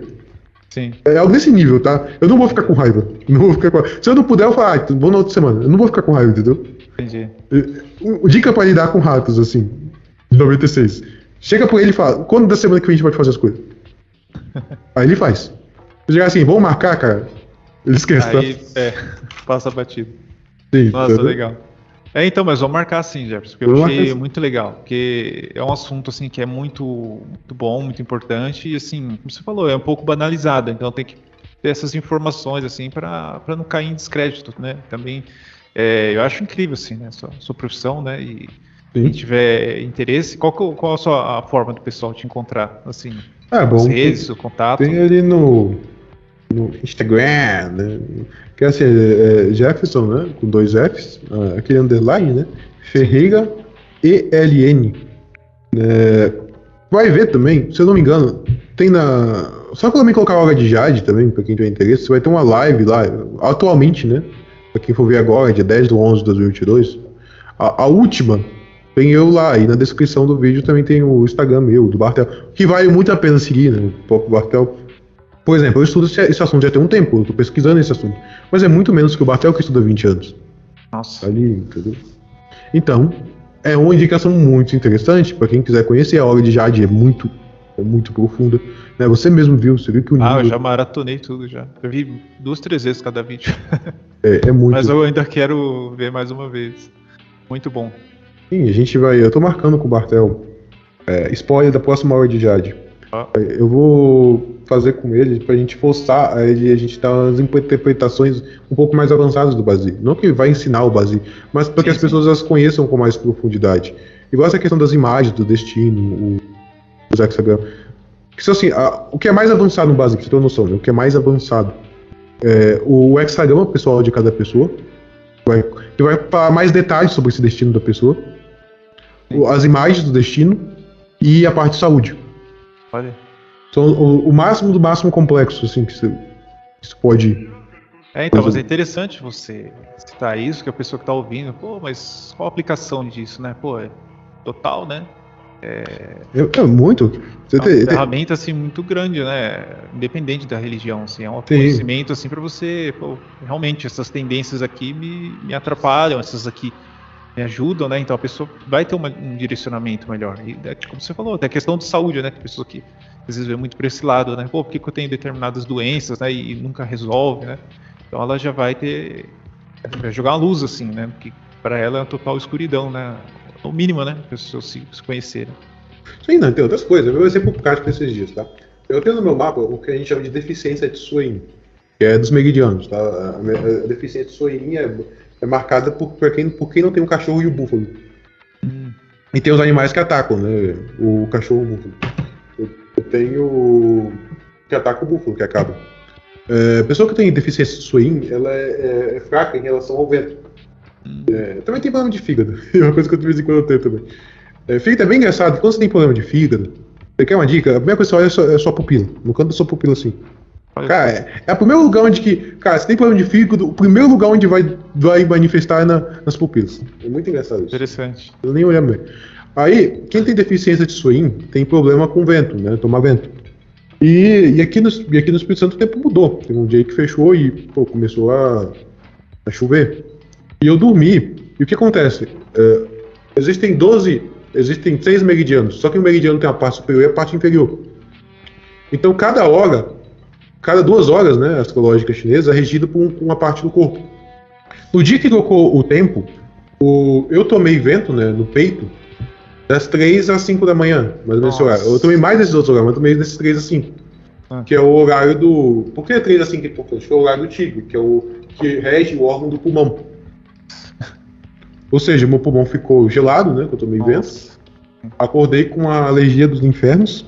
Sim. É algo desse nível, tá? Eu não vou ficar com raiva. Não vou ficar com Se eu não puder, eu falo, ah, vou na outra semana. Eu não vou ficar com raiva, entendeu? Entendi. Dica pra lidar com ratos, assim, de 96. Chega pra ele e fala, quando da semana que vem a gente pode fazer as coisas? <laughs> Aí ele faz. Se chegar assim, vamos marcar, cara, ele esquece? Aí, tá? é, passa batido. Sim, Nossa, legal. É, então, mas vamos marcar sim, Jefferson, porque eu achei muito legal, porque é um assunto assim que é muito, muito bom, muito importante e assim, como você falou, é um pouco banalizado, então tem que ter essas informações assim para não cair em descrédito, né? Também é, eu acho incrível assim, né, sua, sua profissão, né? E sim. quem tiver interesse, qual, qual a sua a forma do pessoal te encontrar, assim? É bom. Redes, o contato. Tem ali no no Instagram, né? Que é assim, é, é Jefferson, né? Com dois Fs, ah, aquele underline, né? Ferreira ELN. É, vai ver também, se eu não me engano, tem na. Só também colocar a hora de Jade também, pra quem tiver interesse, vai ter uma live lá, atualmente, né? Pra quem for ver agora, dia 10 de 11 de 2022. A, a última tem eu lá, e na descrição do vídeo também tem o Instagram meu, do Bartel, que vale muito a pena seguir, né? O próprio Bartel por exemplo, eu estudo esse assunto já tem um tempo, eu tô pesquisando esse assunto. Mas é muito menos que o Bartel que estuda há 20 anos. Nossa. Ali, entendeu? Então, é uma indicação muito interessante para quem quiser conhecer. A obra de Jade é muito, é muito profunda. Né? Você mesmo viu, você viu que o nível... Ah, eu já maratonei tudo já. Eu vi duas, três vezes cada vídeo. <laughs> É, é muito. Mas eu ainda quero ver mais uma vez. Muito bom. Sim, a gente vai. Eu tô marcando com o Bartel. É, spoiler da próxima hora de Jade. Ah. Eu vou fazer com ele pra gente forçar a ele, a gente dar umas interpretações um pouco mais avançadas do Basile. Não que vai ensinar o Basile, mas para que as pessoas as conheçam com mais profundidade. Igual essa questão das imagens, do destino, o, os hexagramas. Que, assim, a, o que é mais avançado no Basile, você tem noção, né? o que é mais avançado é o hexagrama pessoal de cada pessoa, vai, que vai para mais detalhes sobre esse destino da pessoa, as imagens do destino e a parte de saúde. Olha. São o, o máximo do máximo complexo, assim, que você, que você pode. É, então, mas é interessante você citar isso, que a pessoa que está ouvindo, pô, mas qual a aplicação disso, né? Pô, é total, né? É, é, é muito. Você é uma tem, ferramenta assim muito grande, né? Independente da religião, assim, é um Sim. conhecimento assim para você, pô, realmente essas tendências aqui me, me atrapalham, essas aqui me ajudam, né? Então a pessoa vai ter uma, um direcionamento melhor. E é, como você falou, tem a questão de saúde, né? Tem pessoa que às vezes vê muito para esse lado, né? Pô, por que, que eu tenho determinadas doenças, né? E nunca resolve, né? Então ela já vai ter vai jogar uma luz assim, né? Porque para ela é uma total escuridão, né? O mínimo, né? Para as pessoas se, se conhecerem. Sim, não, tem outras coisas. Eu vou exemplo prático desses dias, tá? Eu tenho no meu mapa o que a gente chama de deficiência de Swain, que é dos meridianos, tá? A, deficiência de Swain é, é marcada por, por, quem, por quem não tem um cachorro e o búfalo. Hum. E tem os animais que atacam, né? O cachorro o búfalo. Eu, tenho. que ataca o búfalo, que acaba. É, a pessoa que tem deficiência de swing, ela é, é, é fraca em relação ao vento. É, também tem problema de fígado. <laughs> É uma coisa que eu de vez em quando eu tenho também. É, fígado é bem engraçado. Quando você tem problema de fígado, você quer uma dica? A primeira coisa que você olha é a sua, é sua pupila. No canto da sua pupila, assim. Cara, é, é o primeiro lugar onde que. Cara, se tem problema de fígado, o primeiro lugar onde vai, vai manifestar é na, nas pupilas. É muito engraçado isso. Interessante. Eu nem olhar bem. Aí, quem tem deficiência de swing tem problema com vento, né? Tomar vento. E, e, aqui no, e aqui no Espírito Santo o tempo mudou. Tem um dia que fechou e pô, começou a, a chover. E eu dormi. E o que acontece? É, existem 12, existem três meridianos, só que o meridiano tem a parte superior e a parte inferior. Então cada hora, cada duas horas, né, astrológica chinesa, é regida por, um, uma parte do corpo. No dia que trocou o tempo, o, eu tomei vento né, no peito das 3 às 5 da manhã, mais ou menos esse horário. Eu tomei mais desses outros horários, mas tomei desses 3 às 5. Ah. Que é o horário do. Por que 3 às 5 é importante? Que é o horário do tigre, que é o que rege o órgão do pulmão. Ou seja, meu pulmão ficou gelado, né? Que eu tomei vento. Acordei com a alergia dos infernos.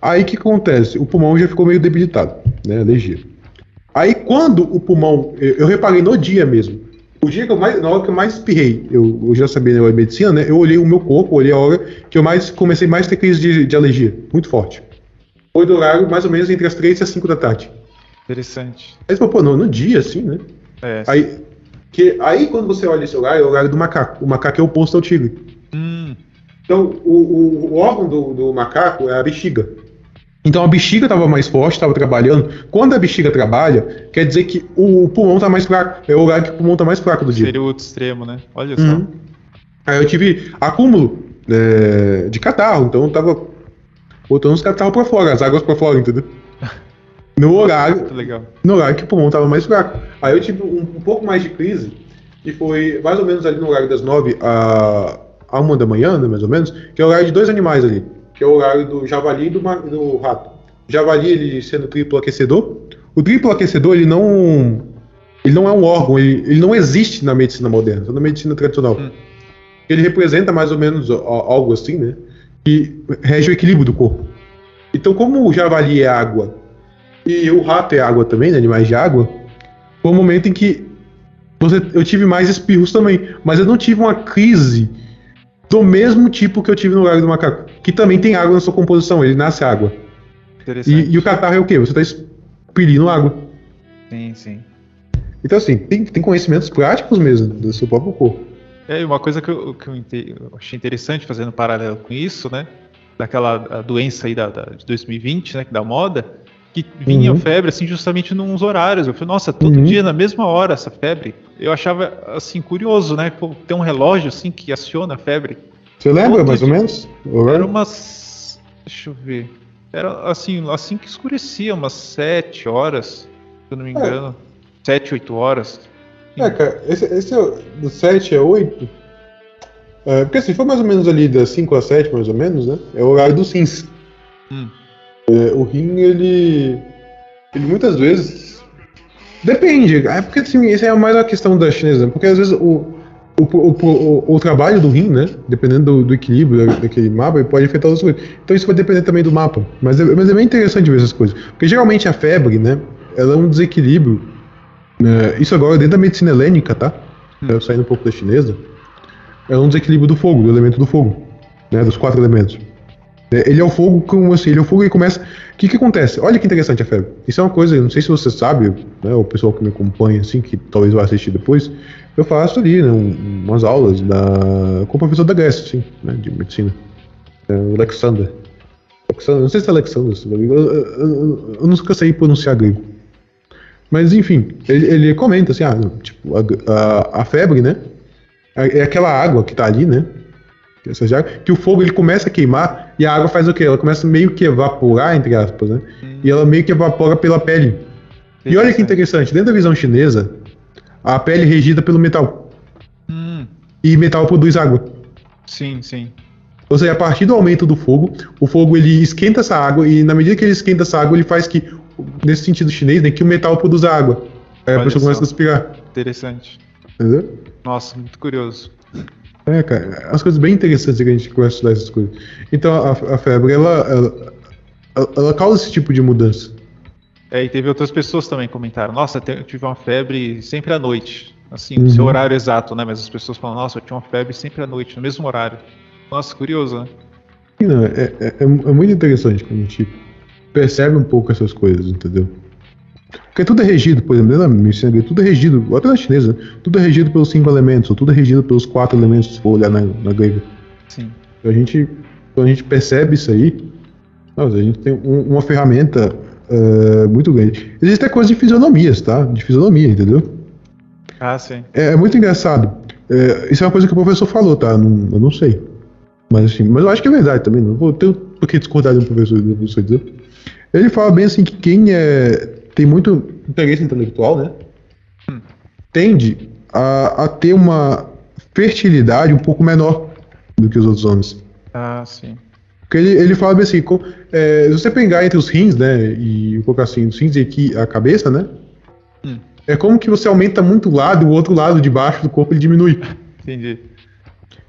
Aí o que acontece? O pulmão já ficou meio debilitado, né? Alergia. Aí quando o pulmão. Eu, eu reparei no dia mesmo. O dia que eu mais. Na hora que eu mais espirrei, eu, eu já sabia né, medicina, né? Eu olhei o meu corpo, olhei a hora que eu mais comecei mais a ter crise de, de alergia. Muito forte. Foi do horário mais ou menos entre as 3 e as 5 da tarde. Interessante. Aí você falou, pô, no, no dia, assim, né? É. Aí, que, aí quando você olha esse horário, é o horário do macaco. O macaco é oposto ao tigre. Hum. Então, o, o, o órgão do, do, macaco é a bexiga. Então a bexiga estava mais forte, estava trabalhando. Quando a bexiga trabalha, quer dizer que o pulmão está mais fraco. É o horário que o pulmão está mais fraco do dia. Seria o outro extremo, né? Olha só. Uhum. Aí eu tive acúmulo é, de catarro, então eu tava botando os catarros para fora, as águas para fora, entendeu? <laughs> No horário, no horário que o pulmão estava mais fraco. Aí eu tive um, um, pouco mais de crise, que foi mais ou menos ali no horário das 9 a, a 1 da manhã, né, mais ou menos, que é o horário de dois animais ali, que é o horário do javali e do, do rato. O javali, ele sendo triplo aquecedor. O triplo aquecedor, ele não, ele não é um órgão, ele, ele não existe na medicina moderna, só na medicina tradicional. Hum. Ele representa mais ou menos algo assim, né, que rege o equilíbrio do corpo. Então, como o javali é água e o rato é água também, né, animais de água, foi um momento em que você, eu tive mais espirros também, mas eu não tive uma crise do mesmo tipo que eu tive no lugar do macaco, que também tem água na sua composição, ele nasce água. E, e, o catarro é o quê? Você está expelindo água. Sim, sim. Então, assim, tem, tem conhecimentos práticos mesmo do seu próprio corpo. É, uma coisa que eu, que eu achei interessante fazendo paralelo com isso, né? Daquela doença aí da, da, de 2020, né? Da moda, que vinha uhum. febre assim justamente nos horários. Eu falei, nossa, todo uhum. dia na mesma hora essa febre. Eu achava assim curioso, né? Pô, tem um relógio assim que aciona a febre. Você lembra mais dia. ou menos? Era umas, deixa eu ver. Era assim, assim que escurecia, umas sete horas, se eu não me é. engano. É. Sete, oito horas. É, cara, esse, esse é do 7 a 8. É, porque assim, foi mais ou menos ali das 5 a 7, mais ou menos, né? É o horário do SINS. Hum. É, o rim, ele, ele muitas vezes. Depende, é porque assim, isso é mais a questão da chinesa, porque às vezes o, o, o, o, o trabalho do rim, né, dependendo do, do equilíbrio daquele mapa, ele pode afetar outras coisas. Então isso vai depender também do mapa. Mas é, mas é bem interessante ver essas coisas. Porque geralmente a febre, né, ela é um desequilíbrio. Né, isso agora dentro da medicina helênica, tá? Hum. Saindo um pouco da chinesa. É um desequilíbrio do fogo, do elemento do fogo, né, dos quatro elementos. É, ele é o fogo como assim, ele é o fogo e começa. O que, que acontece? Olha que interessante a febre. Isso é uma coisa, não sei se você sabe, né, o pessoal que me acompanha, assim, que talvez vá assistir depois, eu faço ali, né, um, umas aulas da, com o professor da Grécia, assim, né, de medicina. É, o Alexander. Alexander. Não sei se é Alexander, eu, eu, eu, eu nunca sei pronunciar grego. Mas enfim, ele, ele comenta assim, ah, tipo, a, a, a febre, né? É, é aquela água que tá ali, né? que o fogo ele começa a queimar e a água faz o quê? Ela começa meio que evaporar, entre aspas, né? Hum. E ela meio que evapora pela pele. E olha que interessante, dentro da visão chinesa, a pele é regida pelo metal. Hum. E metal produz água. Sim, sim. Ou seja, a partir do aumento do fogo, o fogo ele esquenta essa água e na medida que ele esquenta essa água, ele faz que, nesse sentido chinês, né, que o metal produza água. Aí a pessoa começa a respirar. Interessante. Entendeu? Nossa, muito curioso. É, cara, as coisas bem interessantes que a gente começa a estudar essas coisas. Então a, a febre, ela, ela, ela, causa esse tipo de mudança. É, e teve outras pessoas também que comentaram, nossa, eu tive uma febre sempre à noite. Assim, no seu horário exato, né? Mas as pessoas falam, nossa, eu tinha uma febre sempre à noite, no mesmo horário. Nossa, curioso, né? Não, é, é, é, é muito interessante quando a gente percebe um pouco essas coisas, entendeu? Porque tudo é regido, por exemplo, na medicina tudo é regido, até na chinesa, tudo é regido pelos cinco elementos, ou tudo é regido pelos quatro elementos, se for olhar na, na grega. Sim. A gente, quando a gente percebe isso aí, nossa, a gente tem um, uma ferramenta uh, muito grande. Existem até coisas de fisionomias, tá? De fisionomia, entendeu? Ah, sim. É, é muito engraçado. É, isso é uma coisa que o professor falou, tá? Não, eu não sei. Mas assim, mas eu acho que é verdade também. Não vou ter por que discordar de um professor, do professor dizer. Ele fala bem assim que quem é tem muito interesse intelectual, né? Hum. Tende a, a, ter uma fertilidade um pouco menor do que os outros homens. Ah, sim. Porque ele, ele fala bem assim, com, é, se você pegar entre os rins, né, e colocar assim, os rins e aqui a cabeça, né? Hum. É como que você aumenta muito o lado e o outro lado de baixo do corpo ele diminui. Entendi.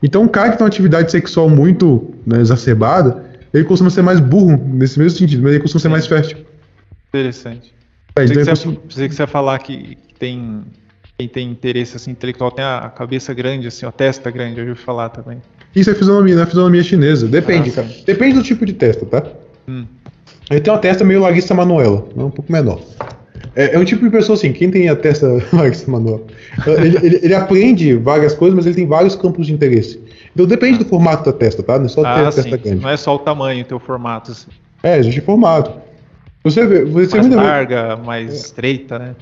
Então, um cara que tem uma atividade sexual muito né, exacerbada, ele costuma ser mais burro nesse mesmo sentido, mas ele costuma ser mais fértil. Interessante. Pensei, que você, pensei que você ia falar que, tem quem tem interesse assim, intelectual tem a cabeça grande, assim, a testa grande, eu ouvi falar também. Isso é fisionomia, não é fisionomia chinesa. Depende, ah, cara. Depende do tipo de testa, tá? Hum. Ele tem uma testa meio Larissa Manuela, um pouco menor. É, é, um tipo de pessoa assim, quem tem a testa <laughs> Larissa Manuela, ele, ele, ele, aprende várias coisas, mas ele tem vários campos de interesse. Então depende do formato da testa, tá? Não é só ah, a testa grande. Não é só o tamanho, o teu formato. Assim. É, existe formato. Você vê, você mais larga, vê, mais é. estreita, né?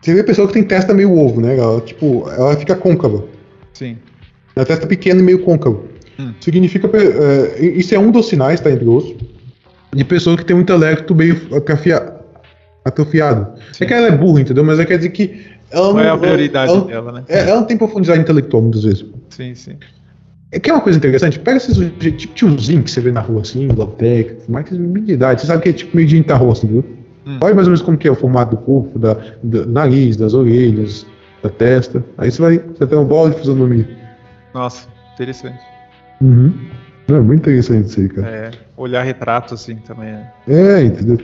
Você vê pessoa que tem testa meio ovo, né? Ela, tipo, ela fica côncava. Sim. A testa pequena e meio côncava. Hum. Significa. É, isso é um dos sinais, tá? Entre outros. De pessoa que tem um intelecto meio atrofia, atrofiado. Sim. É que ela é burra, entendeu? Mas é quer dizer que. Ela Qual não, é a prioridade ela, dela, né? É, ela não tem profundidade intelectual, muitas vezes. Sim, sim. É que é uma coisa interessante, pega esses tipo tiozinho que você vê na rua assim, biblioteca, mais de idade, você sabe que é tipo meio de roça, entendeu? Hum. Olha mais ou menos como que é o formato do corpo, da, do nariz, das orelhas, da testa. Aí você vai, você tem uma bola de fisionomia. Nossa, interessante. Uhum. É muito interessante isso aí, cara. É, olhar retrato assim também é. É, entendeu?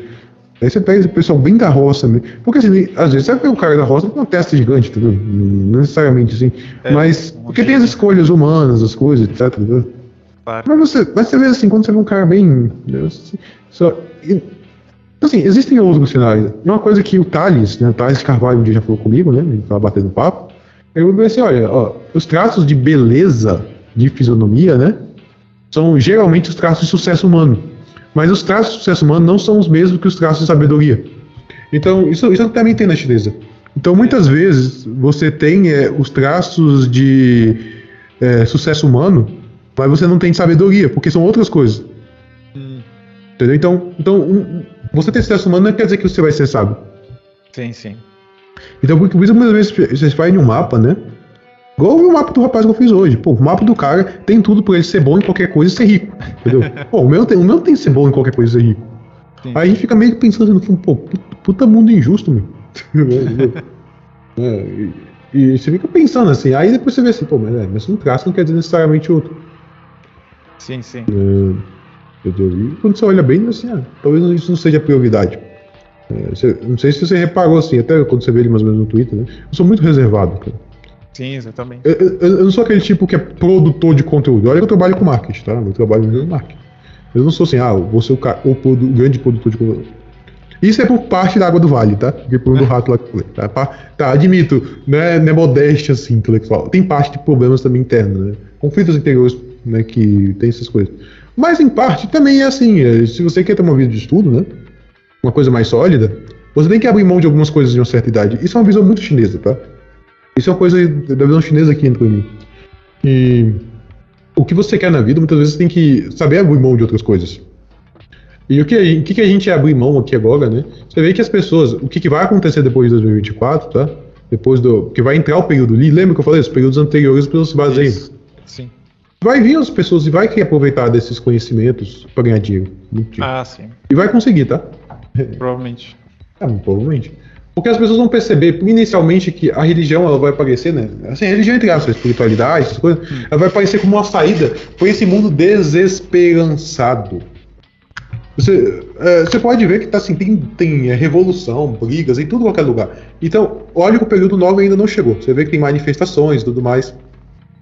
Aí você pega esse pessoal bem da roça mesmo. Porque assim, às vezes você vê um cara da roça com uma testa gigante, entendeu? Não necessariamente assim. É, mas. Porque tem as escolhas humanas, as coisas, etc. Entendeu? Claro. Mas, você, mas você vê assim, quando você vê um cara bem. Assim, só, assim, existem outros cenários. Uma coisa que o Thales, né? O Thales Carvalho um dia já falou comigo, né? Ele tava batendo papo. Ele falou assim: olha, ó, os traços de beleza de fisionomia, né? São geralmente os traços de sucesso humano. Mas os traços de sucesso humano não são os mesmos que os traços de sabedoria. Então, isso, isso também tem na chinesa. Então, muitas vezes, você tem é, os traços de é, sucesso humano, mas você não tem sabedoria, porque são outras coisas. Hum. Entendeu? Então, então um, você ter sucesso humano não quer dizer que você vai ser sábio. Sim, sim. Então, por isso, muitas vezes, você vai em um mapa, né? Igual o mapa do rapaz que eu fiz hoje. Pô, o mapa do cara tem tudo pra ele ser bom em qualquer coisa e ser rico. Entendeu? <laughs> pô, o meu, tem, o meu tem que ser bom em qualquer coisa e ser rico. Sim. Aí a gente fica meio que pensando fundo, pô, puta mundo injusto, meu. <laughs> <laughs> é, e, e, você fica pensando assim, aí depois você vê assim, pô, mas, é, mas um traço não quer dizer necessariamente outro. Sim, sim. É, entendeu? E quando você olha bem, assim, ah, talvez isso não seja prioridade. É, você, não sei se você reparou assim, até quando você vê ele mais ou menos no Twitter, né? Eu sou muito reservado, cara. Sim, exatamente. Eu, eu, eu, não sou aquele tipo que é produtor de conteúdo. Olha que eu trabalho com marketing, tá? Eu trabalho no marketing. Eu não sou assim, ah, vou ser o, cara, o, o grande produtor de conteúdo. Isso é por parte da água do vale, tá? Porque por do rato lá que eu falei. Tá? tá, admito, não é, não é modéstia assim intelectual. Tem parte de problemas também internos, né? Conflitos interiores, né? Que tem essas coisas. Mas em parte também é assim, é, se você quer ter uma vida de estudo, né? Uma coisa mais sólida, você tem que abrir mão de algumas coisas de uma certa idade. Isso é uma visão muito chinesa, tá? Isso é uma coisa da visão chinesa aqui entre mim. E o que você quer na vida, muitas vezes tem que saber abrir mão de outras coisas. E o que, o que, a gente abrir mão aqui agora, né? Você vê que as pessoas, o que, que vai acontecer depois de 2024, tá? Depois do. que vai entrar o período lembra que eu falei? Os períodos anteriores pelos baseios. Sim. Vai vir as pessoas e vai querer aproveitar desses conhecimentos para ganhar dinheiro. Ah, sim. E vai conseguir, tá? Provavelmente. É, provavelmente. Porque as pessoas vão perceber inicialmente que a religião ela vai aparecer, né? Assim, a religião entre aspas, a espiritualidade, essas coisas, hum. ela vai aparecer como uma saída para esse mundo desesperançado. Você, é, você pode ver que tá, assim, tem, tem é, revolução, brigas em tudo qualquer lugar. Então, olha que o período novo ainda não chegou. Você vê que tem manifestações e tudo mais.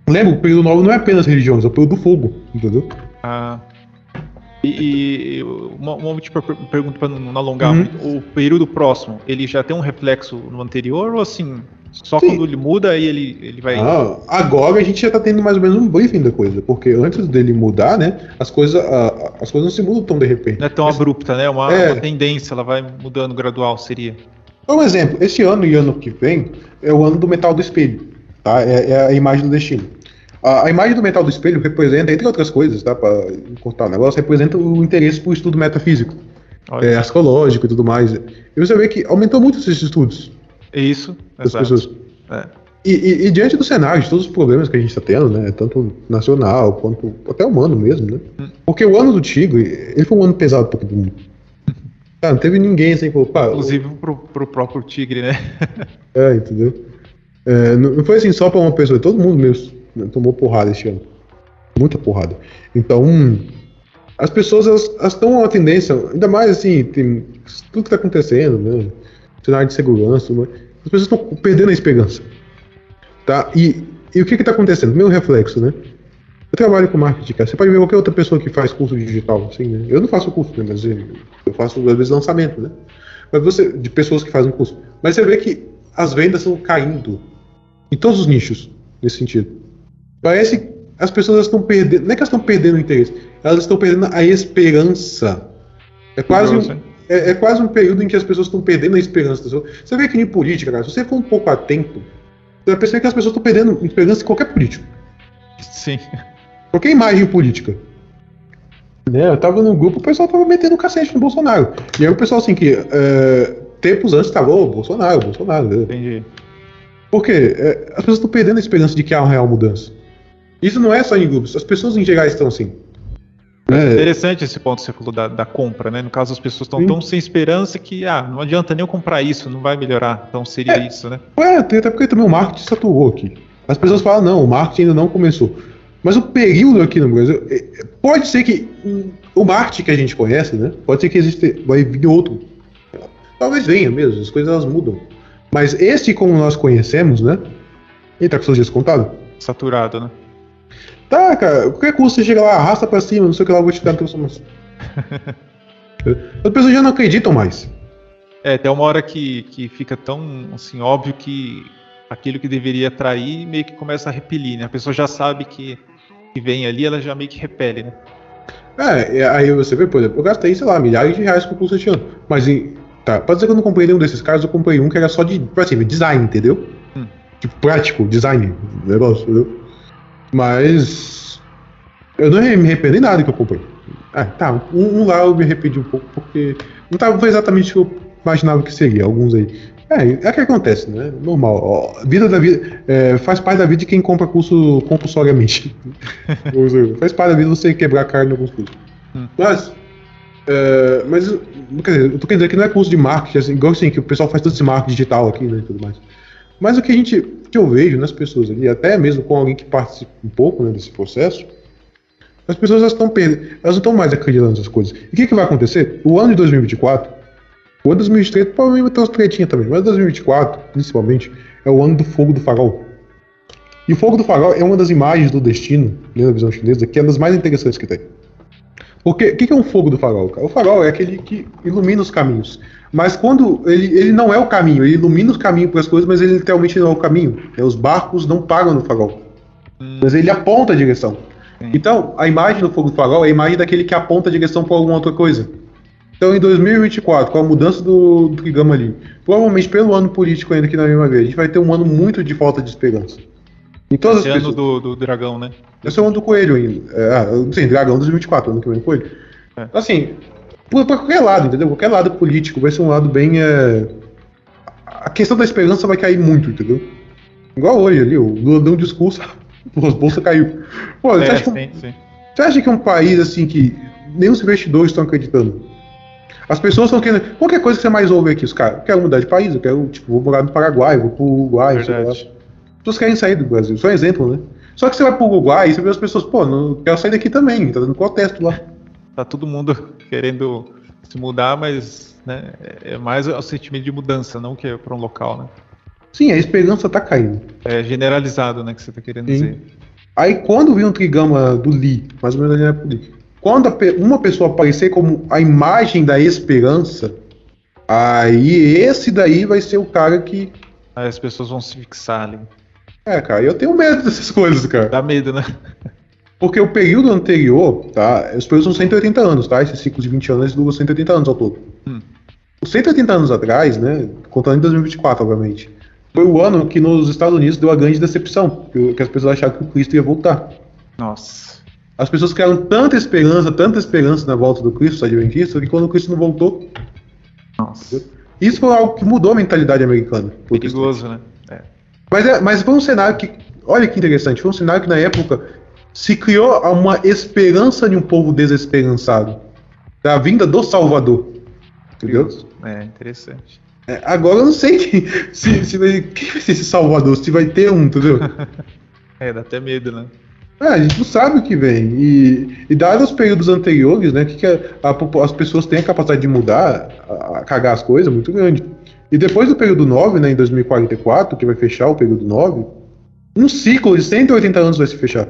Lembra, o período novo não é apenas religiões, é o período do fogo, entendeu? Ah. E, e uma, uma última pergunta para não alongar uhum. muito. O período próximo, ele já tem um reflexo no anterior ou assim, só Sim. quando ele muda aí ele, ele vai. Ah, agora a gente já está tendo mais ou menos um briefing da coisa, porque antes dele mudar, né, as coisas, as coisas não se mudam tão de repente. Não é tão abrupta, né? Uma, é uma tendência, ela vai mudando gradual, seria. Um exemplo, esse ano e ano que vem é o ano do metal do espelho, tá? É, é a imagem do destino. A, a, imagem do metal do espelho representa, entre outras coisas, tá? Para cortar o negócio, representa o interesse por estudo metafísico, é, astrológico e tudo mais. E você vê que aumentou muito esses estudos. Isso, das exato. pessoas. É. E, e, e, diante do cenário, de todos os problemas que a gente está tendo, né, tanto nacional quanto até humano mesmo, né? Hum. Porque o ano do Tigre, ele foi um ano pesado para todo mundo. <laughs> Ah, não teve ninguém assim, pô, pá, Inclusive pro, pro próprio Tigre, né? é, entendeu? É, não foi assim só para uma pessoa, todo mundo mesmo né, tomou porrada esse ano. Muita porrada. Então, as pessoas elas, estão uma tendência, ainda mais assim, tem tudo que está acontecendo, né? Cenário de segurança, mas as pessoas estão perdendo a esperança. Tá? E, e o que está acontecendo? Meu reflexo, né? Eu trabalho com marketing, cara. Você pode ver qualquer outra pessoa que faz curso digital, assim, né? Eu não faço curso, né? Mas eu faço, às vezes, lançamento, né? Mas você, de pessoas que fazem curso. Mas você vê que as vendas estão caindo em todos os nichos, nesse sentido. Parece que as pessoas estão perdendo. Não é que elas estão perdendo o interesse, elas estão perdendo a esperança. É quase, um, é, é, quase um período em que as pessoas estão perdendo a esperança. Você vê que em política, cara, se você for um pouco atento, você vai perceber que as pessoas estão perdendo esperança em qualquer político. Sim. Qualquer imagem política. Né, eu tava no grupo, o pessoal tava metendo cacete no Bolsonaro. E aí o pessoal, assim, que é, tempos antes tava, ô, Bolsonaro, Bolsonaro. Né? Entendi. Por quê? É, as pessoas estão perdendo a esperança de que há uma real mudança. Isso não é só em grupos, as pessoas em geral estão assim. É interessante esse ponto que você falou da, da compra, né? No caso, as pessoas estão tão sem esperança que, ah, não adianta nem eu comprar isso, não vai melhorar. Então seria é, isso, né? É, até porque também o marketing saturou aqui. As pessoas falam, não, o marketing ainda não começou. Mas o período aqui no Brasil, é, pode ser que o marketing que a gente conhece, né? Pode ser que existe, vai vir outro. Talvez venha mesmo, as coisas elas mudam. Mas este, como nós conhecemos, né? Ele tá com seus dias? Saturado, né? Tá, cara, qualquer curso você chega lá, arrasta pra cima, não sei o que lá, eu vou te dar transformação. <laughs> As pessoas já não acreditam mais. É, tem uma hora que, que fica tão assim, óbvio que aquilo que deveria atrair meio que começa a repelir, né? A pessoa já sabe que, que vem ali, ela já meio que repele, né? É, aí você vê, por exemplo, eu gastei, sei lá, milhares de reais com o curso este ano. Mas, tá, pode dizer que eu não comprei nenhum desses caras, eu comprei um que era só de, por exemplo, design, entendeu? Hum. Tipo, prático, design, negócio, entendeu? Mas eu não me arrependo em nada que eu comprei. Ah, tá, um, um, lá eu me arrependi um pouco porque não tava exatamente o que eu imaginava que seria, alguns aí. É, é o que acontece, né? Normal. Ó, vida da vida é, faz parte da vida de quem compra curso compulsoriamente. <laughs> faz parte da vida você quebrar a cara em alguns cursos. Hum. Mas, é, mas quer dizer, eu tô querendo dizer que não é curso de marketing, assim, igual assim, que o pessoal faz todo esse marketing digital aqui, né, e tudo mais. Mas o que a gente, que eu vejo nas pessoas ali, até mesmo com alguém que participa um pouco né, desse processo, as pessoas elas estão perdendo, elas não estão mais acreditando nessas coisas. E o que, que vai acontecer? O ano de 2024, o ano de 2023 provavelmente vai ter umas tretinhas também, mas 2024, principalmente, é o ano do fogo do farol. E o fogo do farol é uma das imagens do destino, dentro da visão chinesa, que é uma das mais interessantes que tem. Porque o que, que é um fogo do farol? O farol é aquele que ilumina os caminhos. Mas quando ele, ele não é o caminho, ele ilumina o caminho para as coisas, mas ele literalmente não é o caminho. É, os barcos não pagam no farol. Mas ele aponta a direção. Sim. Então, a imagem do fogo do farol é a imagem daquele que aponta a direção para alguma outra coisa. Então, em 2024, com a mudança do, do Kigama ali, provavelmente pelo ano político ainda aqui na mesma vez, a gente vai ter um ano muito de falta de esperança. Em todas Esse as ano do, do, dragão, né? Esse é o ano do coelho ainda. É, ah, sim, dragão 2024, ano que vem coelho. É. Assim, para qualquer lado, entendeu? Qualquer lado político vai ser um lado bem. É... A questão da esperança vai cair muito, entendeu? Igual hoje ali, o Lula deu um discurso, <laughs> as bolsas caiu. Pô, você, é, acha que, sim, sim. você acha que é um país assim que nem os investidores estão acreditando? As pessoas estão querendo. Qualquer coisa que você mais ouve aqui, os caras, eu quero mudar de país, eu quero, tipo, vou morar no Paraguai, vou pro Uruguai, sei lá. Pessoas querem sair do Brasil, só um exemplo, né? Só que você vai pro Uruguai e você vê as pessoas, pô, não quero sair daqui também, tá dando protesto lá. Tá todo mundo <laughs> querendo se mudar, mas né, é mais o sentimento de mudança, não que é para um local, né? Sim, a esperança tá caindo. É generalizado, né, que você tá querendo Sim. dizer. Aí quando vir um trigama do Lee, mais ou menos na época quando pe- uma pessoa aparecer como a imagem da esperança, aí esse daí vai ser o cara que. Aí as pessoas vão se fixar ali. É, cara, eu tenho medo dessas coisas, cara. Dá medo, né? Porque o período anterior, tá? Os períodos são 180 anos, tá? Esses ciclos de 20 anos duram 180 anos ao todo. Hum. Os 180 anos atrás, né? Contando em 2024, obviamente, foi o ano que nos Estados Unidos deu a grande decepção, que, que as pessoas acharam que o Cristo ia voltar. Nossa. As pessoas criaram tanta esperança, tanta esperança na volta do Cristo, adventista, que quando o Cristo não voltou, Nossa. isso foi algo que mudou a mentalidade americana. Perigoso, né? É. Mas, é, mas foi um cenário que, olha que interessante, foi um cenário que na época se criou uma esperança de um povo desesperançado, da vinda do Salvador. Entendeu? É, interessante. É, agora eu não sei <laughs> quem, se, se vai, quem vai ser esse Salvador, se vai ter um, entendeu? <laughs> É, dá até medo, né? É, a gente não sabe o que vem. E, e dados os períodos anteriores, né, que, que a- a as pessoas têm a capacidade de mudar, a, a cagar as coisas, muito grande. E depois do período 9, né, em 2044, que vai fechar o período 9, um ciclo de 180 anos vai se fechar.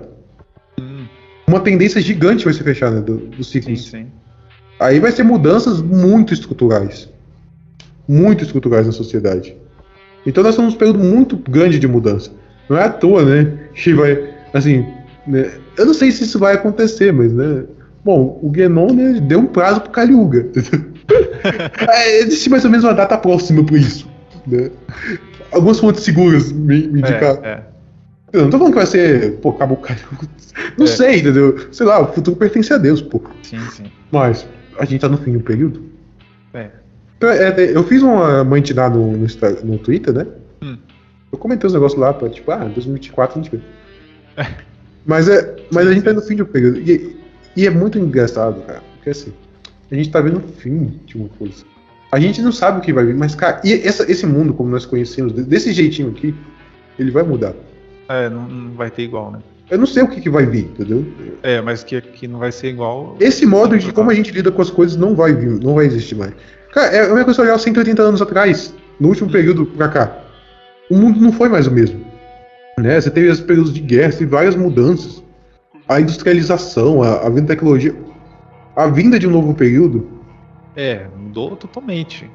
Hum, Uma tendência gigante vai se fechar, né, do- dos sim, ciclos. sim. Aí vai ser mudanças muito estruturais. Muito estruturais na sociedade. Então nós estamos num período muito grande de mudança. Não é à toa, né? Que vai. Assim. né, eu não sei se isso vai acontecer, mas, né? Bom, o Genon né, deu um prazo pro Caliuga. <laughs> <laughs> é, existe mais ou menos uma data próxima para isso. Né? Algumas fontes seguras me, me indicaram. É, é. Eu não tô falando que vai ser. Pô, acabou. Não É. sei, entendeu? Sei lá, o futuro pertence a Deus, pô. Sim, sim. Mas a gente tá no fim do período. É. Então, é, eu fiz uma mantinar no, no, Insta- no Twitter, né? Hum. Eu comentei os negócios lá pra, tipo, ah, 2024 a gente vê. Mas, é, mas a gente tá no fim do período. E, e é muito engraçado, cara. Porque assim, a gente tá vendo o fim de uma coisa. A gente não sabe o que vai vir, mas, cara, e essa- esse mundo, como nós conhecemos, de- desse jeitinho aqui, ele vai mudar. É, não, não vai ter igual, né? Eu não sei o que, que vai vir, entendeu? É, mas que aqui não vai ser igual. Esse modo de como a gente lida com as coisas não vai vir, não vai existir mais. Cara, é a mesma coisa olhar 180 anos atrás, no último período pra cá. O mundo não foi mais o mesmo. Né? Você teve os períodos de guerra, teve várias mudanças. A industrialização, a, a vinda da tecnologia. A vinda de um novo período, É, mudou totalmente.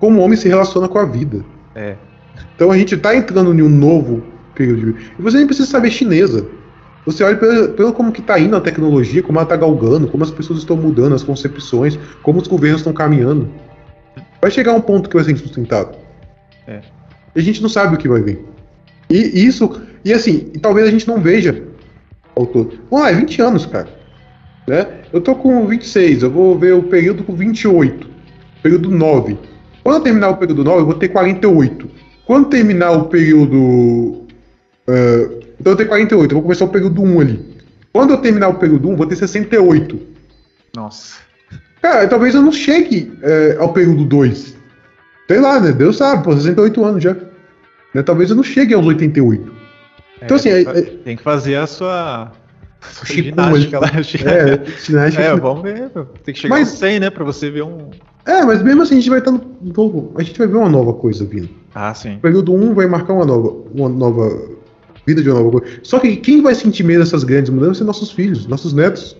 como o homem se relaciona com a vida. É. Então a gente tá entrando em um novo período. E você nem precisa saber chinesa. Você olha pelo, pelo como que tá indo a tecnologia, como ela tá galgando, como as pessoas estão mudando as concepções, como os governos estão caminhando. Vai chegar um ponto que vai ser insustentável. É. E a gente não sabe o que vai vir. E isso, e assim, talvez a gente não veja ao todo. Vamos lá, é 20 anos, cara. Né? Eu tô com 26, eu vou ver o período com 28. Período 9. Quando eu terminar o período 9, eu vou ter 48. Quando terminar o período. eh, então eu tenho 48, eu vou começar o período 1 ali. Quando eu terminar o período 1, eu vou ter 68. Nossa. Cara, talvez eu não chegue eh, ao período 2. Sei lá, né? Deus sabe, pô, 68 anos já. Né? Talvez eu não chegue aos 88. Então, assim, é- é- tem que fazer a sua, a sua Chico ginástica lá. É, ginástica. É, vamos ver. Tem que chegar Mas- aos 100, né? Pra você ver um. É, mas mesmo assim a gente vai estar no novo. A gente vai ver uma nova coisa vindo. Ah, sim. O período 1 vai marcar uma nova, uma nova vida de uma nova coisa. Só que quem vai sentir medo dessas grandes mudanças são nossos filhos, nossos netos.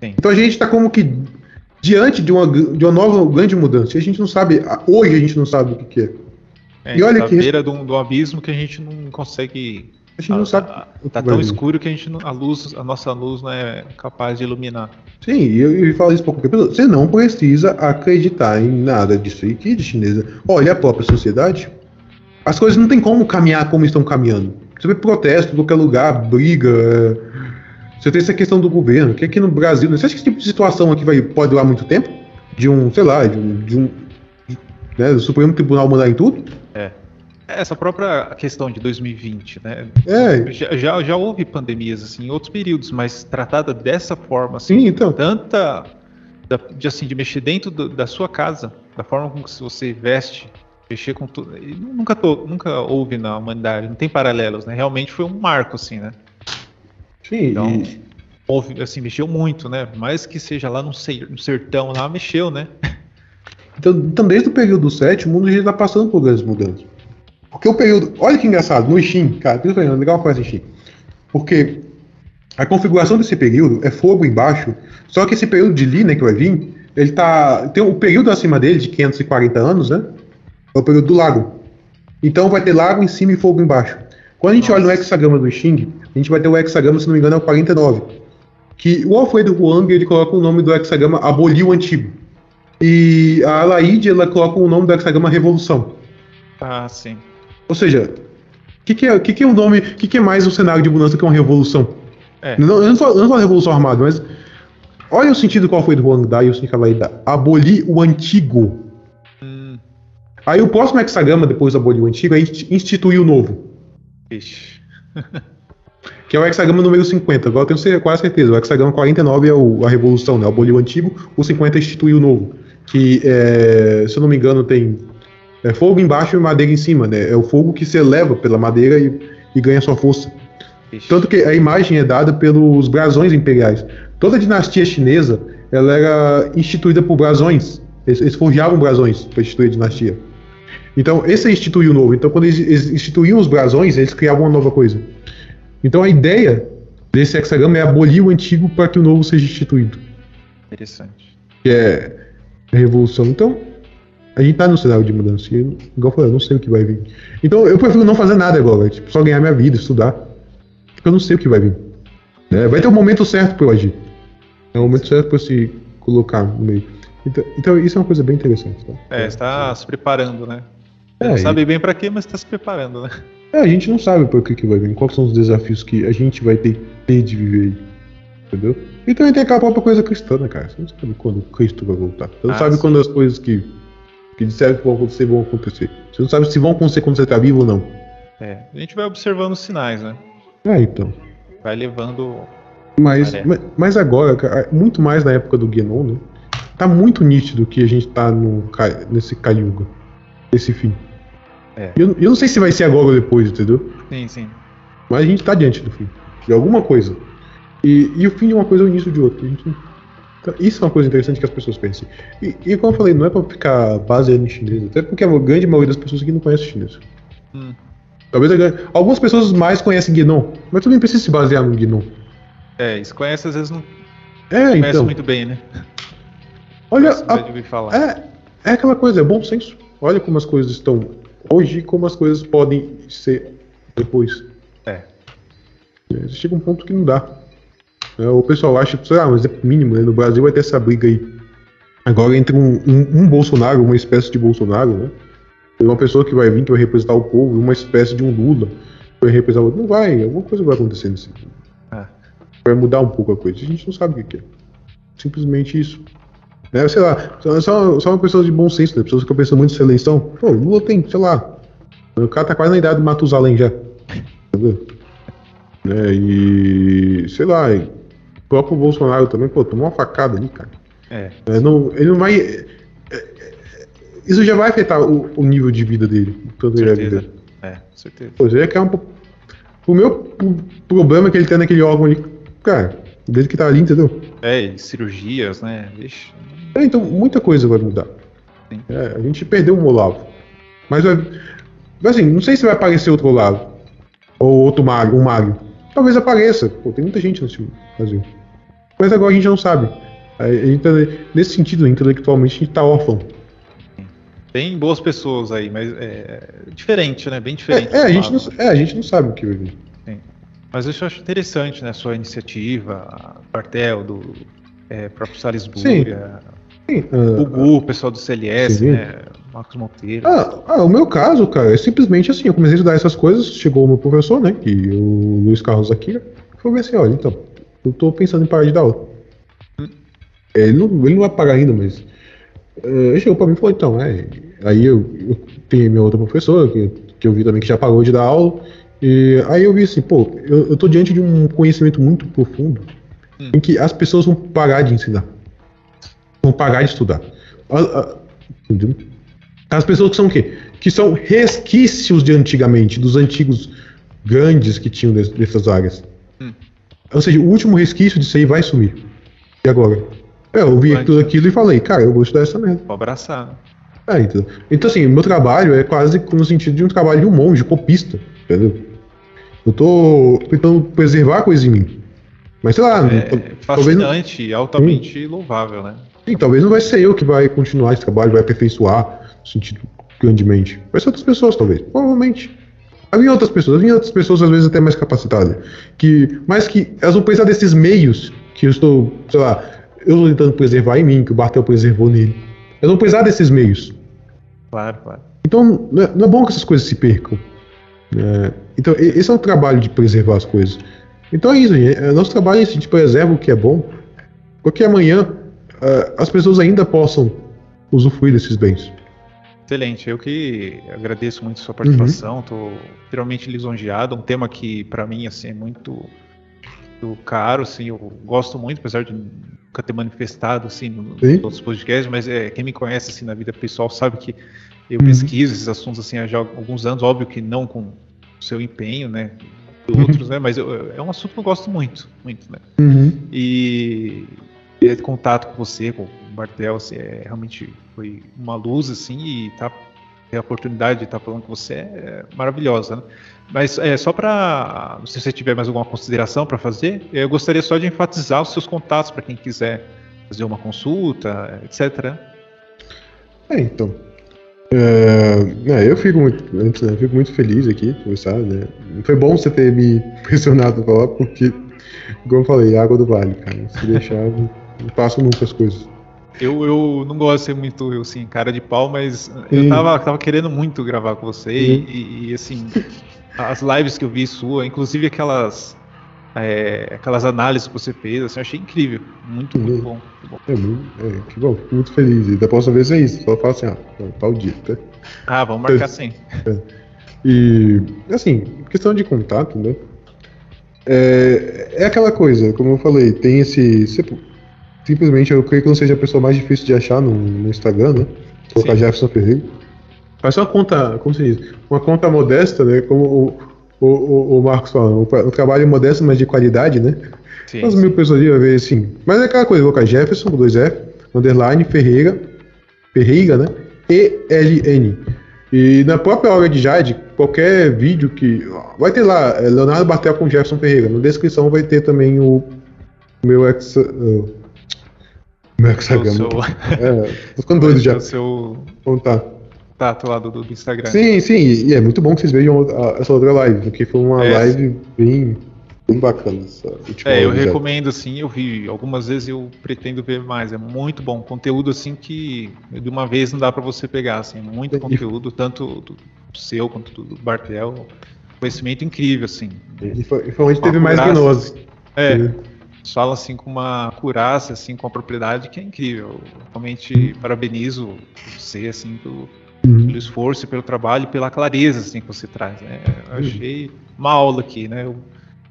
Sim. Então a gente está como que diante de uma, de uma nova grande mudança. E a gente não sabe, hoje a gente não sabe o que, que é. É, E olha tá que- beira de um, de um abismo que a gente não consegue. A gente não sabe. Tá, o que tá vai tão escuro que a gente a luz, a nossa luz não é capaz de iluminar. Sim, e eu, eu falo isso pra qualquer pessoa. Você não precisa acreditar em nada disso aqui de chinesa. Olha a própria sociedade. As coisas não tem como caminhar como estão caminhando. Você vê protesto em qualquer lugar, briga. é, Você tem essa questão do governo, que aqui no Brasil. Você acha que esse tipo de situação aqui vai, pode durar muito tempo? De um, sei lá, de um. De um né, do Supremo Tribunal mandar em tudo? Essa própria questão de 2020, né? É, Já, já, já houve pandemias assim, em outros períodos, mas tratada dessa forma, assim, sim, então. tanta da- de, assim, de mexer dentro do- da sua casa, da forma como que você veste, mexer com tudo. Nunca, to- nunca houve na humanidade, não tem paralelos, né? Realmente foi um marco, assim, né? Sim, Então, houve, assim, mexeu muito, né? Mais que seja lá no, no sertão, lá mexeu, né? Então, então, desde o período 7, o mundo já está passando por grandes mudanças. Porque o período. Olha que engraçado, no Steam, cara, isso é legal fazer Steam. Porque a configuração desse período é fogo embaixo, só que esse período de Lee, né, que vai vir, ele tá. Tem o período acima dele, de 540 anos, né? É o período do lago. Então vai ter lago em cima e fogo embaixo. Quando a gente olha no hexagrama do Xing, a gente vai ter o hexagrama, se não me engano, é o 49. Que o Alfredo Huang ele coloca o nome do hexagrama Aboliu o Antigo. E a Alaide ela coloca o nome do hexagrama Revolução. Ah, sim. Ou seja, o que, que, é, que, que é o nome, o que, que é mais um cenário de mudança que uma revolução? É. Não, eu não falo, eu não falo revolução armada, mas olha o sentido qual foi do Huang Dai e o sentido vai dar. Abolir o antigo. Hum, Aí o próximo hexagrama, depois de abolir o antigo, é insti- instituir o novo. vixe. <laughs> Que é o hexagrama número 50. Agora eu tenho quase certeza. O hexagrama 49 é o- a revolução, né? Abolir o antigo. O 50 é instituir o novo. Que, é, se eu não me engano, tem é, fogo embaixo e madeira em cima, né? É o fogo que se eleva pela madeira e, e ganha sua força. vixe. Tanto que a imagem é dada pelos brasões imperiais. Toda a dinastia chinesa ela era instituída por brasões. Eles, eles forjavam brasões para instituir a dinastia. Então, esse é instituir o novo. Então, quando eles, eles instituíam os brasões, eles criavam uma nova coisa. Então, a ideia desse hexagrama é abolir o antigo para que o novo seja instituído. Interessante. Que é a revolução. Então, a gente tá no cenário de mudança. E, eu- igual eu falei, eu não sei o que vai vir. Então, eu prefiro não fazer nada agora. Tipo, só ganhar minha vida, estudar. Porque eu não sei o que vai vir. né? Vai ter um momento certo para eu agir. É o momento certo para se colocar no meio. Então, então, isso é uma coisa bem interessante. Tá? É, está se preparando, né? É, não sabe bem pra quê, mas está se preparando, né? É, a gente não sabe para o que, que vai vir, quais são os desafios que a gente vai ter, ter de viver aí. Entendeu? E também tem aquela própria coisa cristã, né, cara? Você não sabe quando Cristo vai voltar. Você não Ah, sabe sim. quando as coisas que, que disseram que vão acontecer vão acontecer. Você não sabe se vão acontecer quando você tá vivo ou não. É, a gente vai observando os sinais, né? É, então. Vai levando. Mas, É. mas, mas agora, cara, muito mais na época do Genon, né? Tá muito nítido que a gente tá no, nesse Kaliuga. Esse fim. É. Eu, eu não sei se vai ser agora ou depois, entendeu? Sim, sim. Mas a gente tá diante do fim. De alguma coisa. E, e o fim de uma coisa é o início de outra. A gente- então, isso é uma coisa interessante que as pessoas pensem. E, e como eu falei, não é pra ficar baseando em chinês, até porque a grande maioria das pessoas aqui não conhece chinês. Hum, Talvez algumas pessoas mais conhecem Gnon, mas tu nem precisa se basear no Gnon. É, isso conhece, às vezes não É, conhece então. muito bem, né? Olha, a- é, é aquela coisa, é bom senso. Olha como as coisas estão hoje e como as coisas podem ser depois. É. É, Chega um ponto que não dá. É, o pessoal acha, sei lá, mas é mínimo, né? No Brasil vai ter essa briga aí. Agora entre um, um- um Bolsonaro, uma espécie de Bolsonaro, né? E uma pessoa que vai vir, que vai representar o povo, e uma espécie de um Lula, que vai representar o outro. Não vai, alguma coisa vai acontecer nesse. É. Vai mudar um pouco a coisa. A gente não sabe o que que é. Simplesmente isso. Né, sei lá, só, só, uma pessoa de bom senso, né? Pessoas que pensam muito nessa eleição. Pô, Lula tem, sei lá. O cara tá quase na idade do Matusalém já. Entendeu? Né, e. sei lá, o próprio Bolsonaro também, pô, tomou uma facada ali, cara. É. É, não, ele não vai. é, é, Isso já vai afetar o, o nível de vida dele. Tanto ele Certeza. viver. É, com certeza. Pois é, que é um. O meu problema que ele tem naquele órgão ali, cara, desde que tá ali, entendeu? É, e cirurgias, né? Vixe. É, então muita coisa vai mudar. Sim. É, a gente perdeu um Olavo. Mas. Assim, não sei se vai aparecer outro Olavo. Ou outro Mario, um Mario. Talvez apareça. Pô, tem muita gente no Brasil. Mas agora a gente não sabe. Tá- nesse sentido, intelectualmente, a gente tá órfão. Tem boas pessoas aí, mas é diferente, né? Bem diferente. É, é, a gente não, é, a gente não sabe o que vai vir. Sim. Mas eu acho interessante, né? A sua iniciativa, a quartel do é, próprio Salisburia, Sim, o ah, Gu, o pessoal do CLS, Sim. né? Marcos Monteiro. Ah, ah, o meu caso, cara, é simplesmente assim, eu comecei a estudar essas coisas, chegou o meu professor, né, que o Luiz Carlos Akira, falou assim, olha, então, eu tô pensando em parar de dar aula. É, Ele não, ele não vai parar ainda, mas eh, ele chegou pra mim e falou, então, é, aí eu, eu tenho minha outra professora, que, que eu vi também que já parou de dar aula, e aí eu vi assim, pô, eu, eu tô diante de um conhecimento muito profundo, Hum. em que as pessoas vão parar de ensinar. vão parar de estudar. As pessoas que são o quê? Que são resquícios de antigamente, dos antigos grandes que tinham dessas áreas. Hum. Ou seja, o último resquício disso aí vai sumir. E agora? É, eu vi tudo aquilo e falei, cara, eu vou estudar essa merda. Vou abraçar. É, então, então, assim, meu trabalho é quase no sentido de um trabalho de um monge, copista, entendeu? Eu tô tentando preservar a coisa em mim. Mas sei lá. É fascinante e altamente hum. louvável, né? Sim, talvez não vai ser eu que vai continuar esse trabalho, vai aperfeiçoar no sentido grandemente. Vai ser outras pessoas, talvez. Provavelmente. Havia outras pessoas, havia outras pessoas, às vezes, até mais capacitadas. Que, mas que elas vão precisar desses meios que eu estou, sei lá, eu estou tentando preservar em mim, que o Bartel preservou nele. Elas vão precisar desses meios. Claro, claro. Então, não é, não é bom que essas coisas se percam. É, então, esse é o trabalho de preservar as coisas. Então é isso, gente. É, nosso trabalho é a gente preserva o que é bom, porque amanhã uh, as pessoas ainda possam usufruir desses bens. Excelente, eu que agradeço muito a sua participação, estou uhum. realmente lisonjeado, um tema que para mim assim, é muito, muito, caro, assim, eu gosto muito, apesar de nunca ter manifestado assim, nos outros podcasts, mas é, quem me conhece assim, na vida pessoal sabe que eu uhum. pesquiso esses assuntos assim, há já alguns anos, óbvio que não com o seu empenho, né, uhum. outros, né, mas eu, é um assunto que eu gosto muito, muito, né, uhum. e ter contato com você, com Bartel, assim, é, realmente foi uma luz, assim, e tá, ter a oportunidade de estar falando com você é maravilhosa, né? Mas é, só para, não sei se você tiver mais alguma consideração para fazer, eu gostaria só de enfatizar os seus contatos para quem quiser fazer uma consulta, etc. É, então. É, é, eu fico muito, né, eu fico muito feliz aqui, conversar, né? Foi bom você ter me <laughs> pressionado para falar, porque, como eu falei, água do vale, cara. Se deixar, não passo nunca as coisas. Eu, eu não gosto de ser muito, assim, cara de pau, mas eu tava, tava querendo muito gravar com você e, e, assim, as lives que eu vi sua, inclusive aquelas é, aquelas análises que você fez, assim, eu achei incrível. Muito, muito bom. Muito bom. É, muito, é, que bom, fico muito feliz. E da próxima vez é isso, só fala assim, ah, tal dia, tá? Ah, vamos marcar sim. É. E, assim, questão de contato, né? É, é aquela coisa, como eu falei, tem esse. Simplesmente eu creio que não seja a pessoa mais difícil de achar no, no Instagram, né? Colocar Sim. Jefferson Ferreira. Faz uma conta, como se diz? Uma conta modesta, né? Como o, o, o, o Marcos fala, o, o, trabalho modesto, mas de qualidade, né? Sim. Umas mil pessoas ali vai ver assim. Mas é aquela coisa, colocar Jefferson, com dois F, underline, Ferreira, Ferreira, né? E-L-N. E na própria hora de Jade, qualquer vídeo que. Vai ter lá, é Leonardo Batel com Jefferson Ferreira. Na descrição vai ter também o meu ex. Uh, meu hexagrama. Seu... <laughs> É, tô ficando doido já. O seu contar. Tato lá do, do Instagram. Sim, sim, e é muito bom que vocês vejam a, essa outra live, porque foi uma é. live bem, bem bacana. Essa é, eu recomendo, assim, eu vi algumas vezes eu pretendo ver mais, é muito bom. Conteúdo, assim, que de uma vez não dá para você pegar, assim, muito e, conteúdo, tanto do seu quanto do Bartel. Conhecimento incrível, assim. E foi, foi onde teve mais gnose. É fala assim com uma curaça, assim, com a propriedade que é incrível. Realmente parabenizo você, assim, pelo, uhum. pelo esforço, pelo trabalho, pela clareza, assim, que você traz, né? Eu uhum. achei uma aula aqui, né? Eu,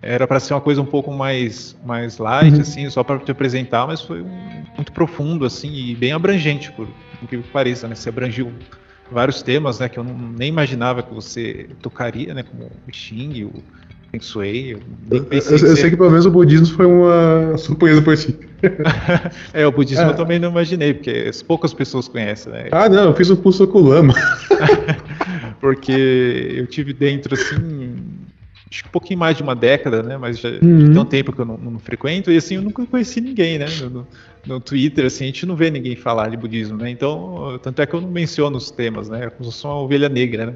era para ser uma coisa um pouco mais mais light, uhum. assim, só para te apresentar, mas foi um, muito profundo, assim, e bem abrangente, por incrível que pareça, né? Você abrangiu vários temas, né, que eu não, nem imaginava que você tocaria, né, como o Xing, o Feng Eu, eu, eu, eu sei que pelo menos o budismo foi uma <laughs> surpresa por si. <laughs> é, o budismo é. eu também não imaginei, porque poucas pessoas conhecem, né? Ah, não, eu fiz um curso com o Lama. <laughs> porque eu tive dentro, assim, acho que um pouquinho mais de uma década, né? Mas já uhum. tem um tempo que eu não, não, frequento, e assim, eu nunca conheci ninguém, né? No, no, Twitter, assim, a gente não vê ninguém falar de budismo, né? Então, tanto é que eu não menciono os temas, né? Eu sou uma ovelha negra, né?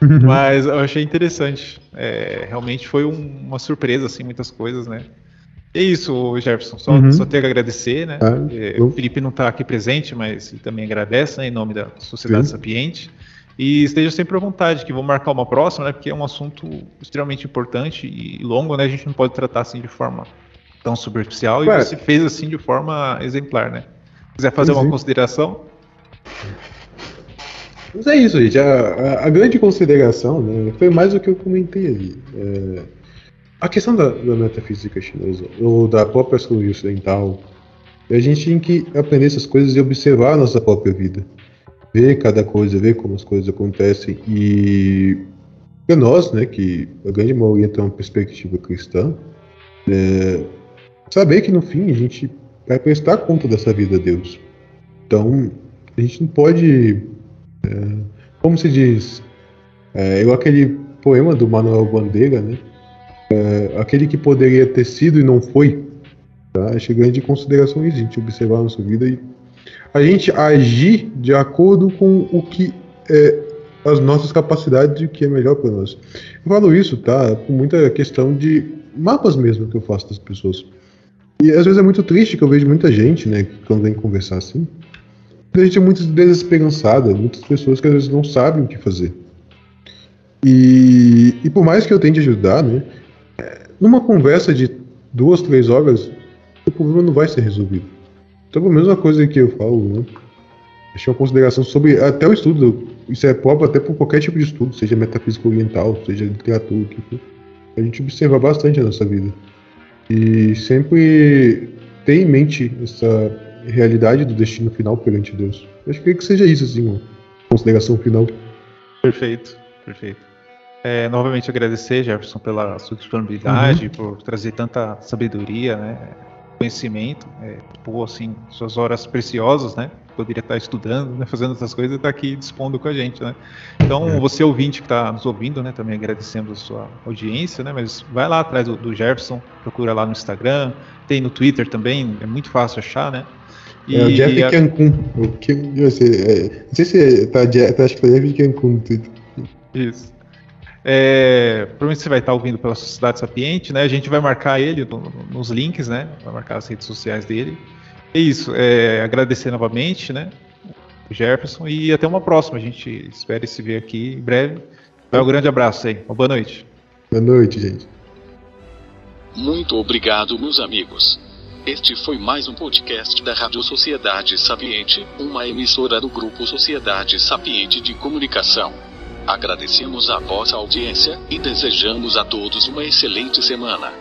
<laughs> Mas eu achei interessante. É, realmente foi um, uma surpresa, assim, muitas coisas, né? É isso, Jefferson. Só, uhum. só tenho a agradecer, né? Ah, é, o Felipe não está aqui presente, mas também agradece, né, em nome da Sociedade Sim. Sapiente. E esteja sempre à vontade, que vou marcar uma próxima, né? Porque é um assunto extremamente importante e longo, né? A gente não pode tratar assim de forma tão superficial. Ué. E você fez assim de forma exemplar, né? Quiser fazer Sim. uma consideração? Mas é isso, gente. A, a, a, grande consideração né, foi mais o que eu comentei ali. É, a questão da, da, metafísica chinesa, ou da própria astrologia ocidental, E a gente tem que aprender essas coisas e observar a nossa própria vida. Ver cada coisa, ver como as coisas acontecem. E para nós, né, que a grande maioria tem uma perspectiva cristã, é, saber que no fim a gente vai prestar conta dessa vida a Deus. Então, a gente não pode. É, como se diz? É, eu aquele poema do Manuel Bandeira, né? É, aquele que poderia ter sido e não foi, tá? Acho grande consideração a gente observar a nossa vida e a gente agir de acordo com o que é as nossas capacidades e o que é melhor para nós. Eu falo isso, tá? Com muita questão de mapas mesmo que eu faço das pessoas. E às vezes é muito triste que eu vejo muita gente, né, quando vem conversar assim. A gente é muito desesperançada, muitas pessoas que às vezes não sabem o que fazer. E, e por mais que eu tente ajudar, né, numa conversa de duas, três horas, o problema não vai ser resolvido. Então, a mesma coisa que eu falo, né? Uma consideração sobre até o estudo. Isso é próprio até por qualquer tipo de estudo, seja metafísica oriental, seja literatura, que. A gente observa bastante a nossa vida. E sempre ter em mente essa realidade do destino final perante Deus. Eu acho que, que seja isso, assim, uma consideração final. Perfeito, perfeito. É, novamente agradecer, Jefferson, pela sua disponibilidade, uhum. por trazer tanta sabedoria, né, conhecimento, é, tipo, assim, suas horas preciosas, né, poderia estar estudando, né, fazendo outras coisas, e está aqui dispondo com a gente, né. Então, é. você ouvinte que está nos ouvindo, né, também agradecemos a sua audiência, né, mas vai lá atrás do, do Jefferson, procura lá no Instagram, tem no Twitter também, é muito fácil achar, né. E, é o Jeff a... Cancun, o que, não sei, é, não sei se tá, tá, acho que foi Jeff Cancun no Twitter. Isso. É, provavelmente você vai estar ouvindo pela Sociedade Sapiente, né? A gente vai marcar ele no, nos links, né? Vai marcar as redes sociais dele. É isso. É, agradecer novamente, né? O Jefferson e até uma próxima. A gente espera se ver aqui em breve. Um grande abraço aí. Uma boa noite. Boa noite, gente. Muito obrigado, meus amigos. Este foi mais um podcast da Rádio Sociedade Sapiente, uma emissora do Grupo Sociedade Sapiente de Comunicação. Agradecemos a vossa audiência e desejamos a todos uma excelente semana.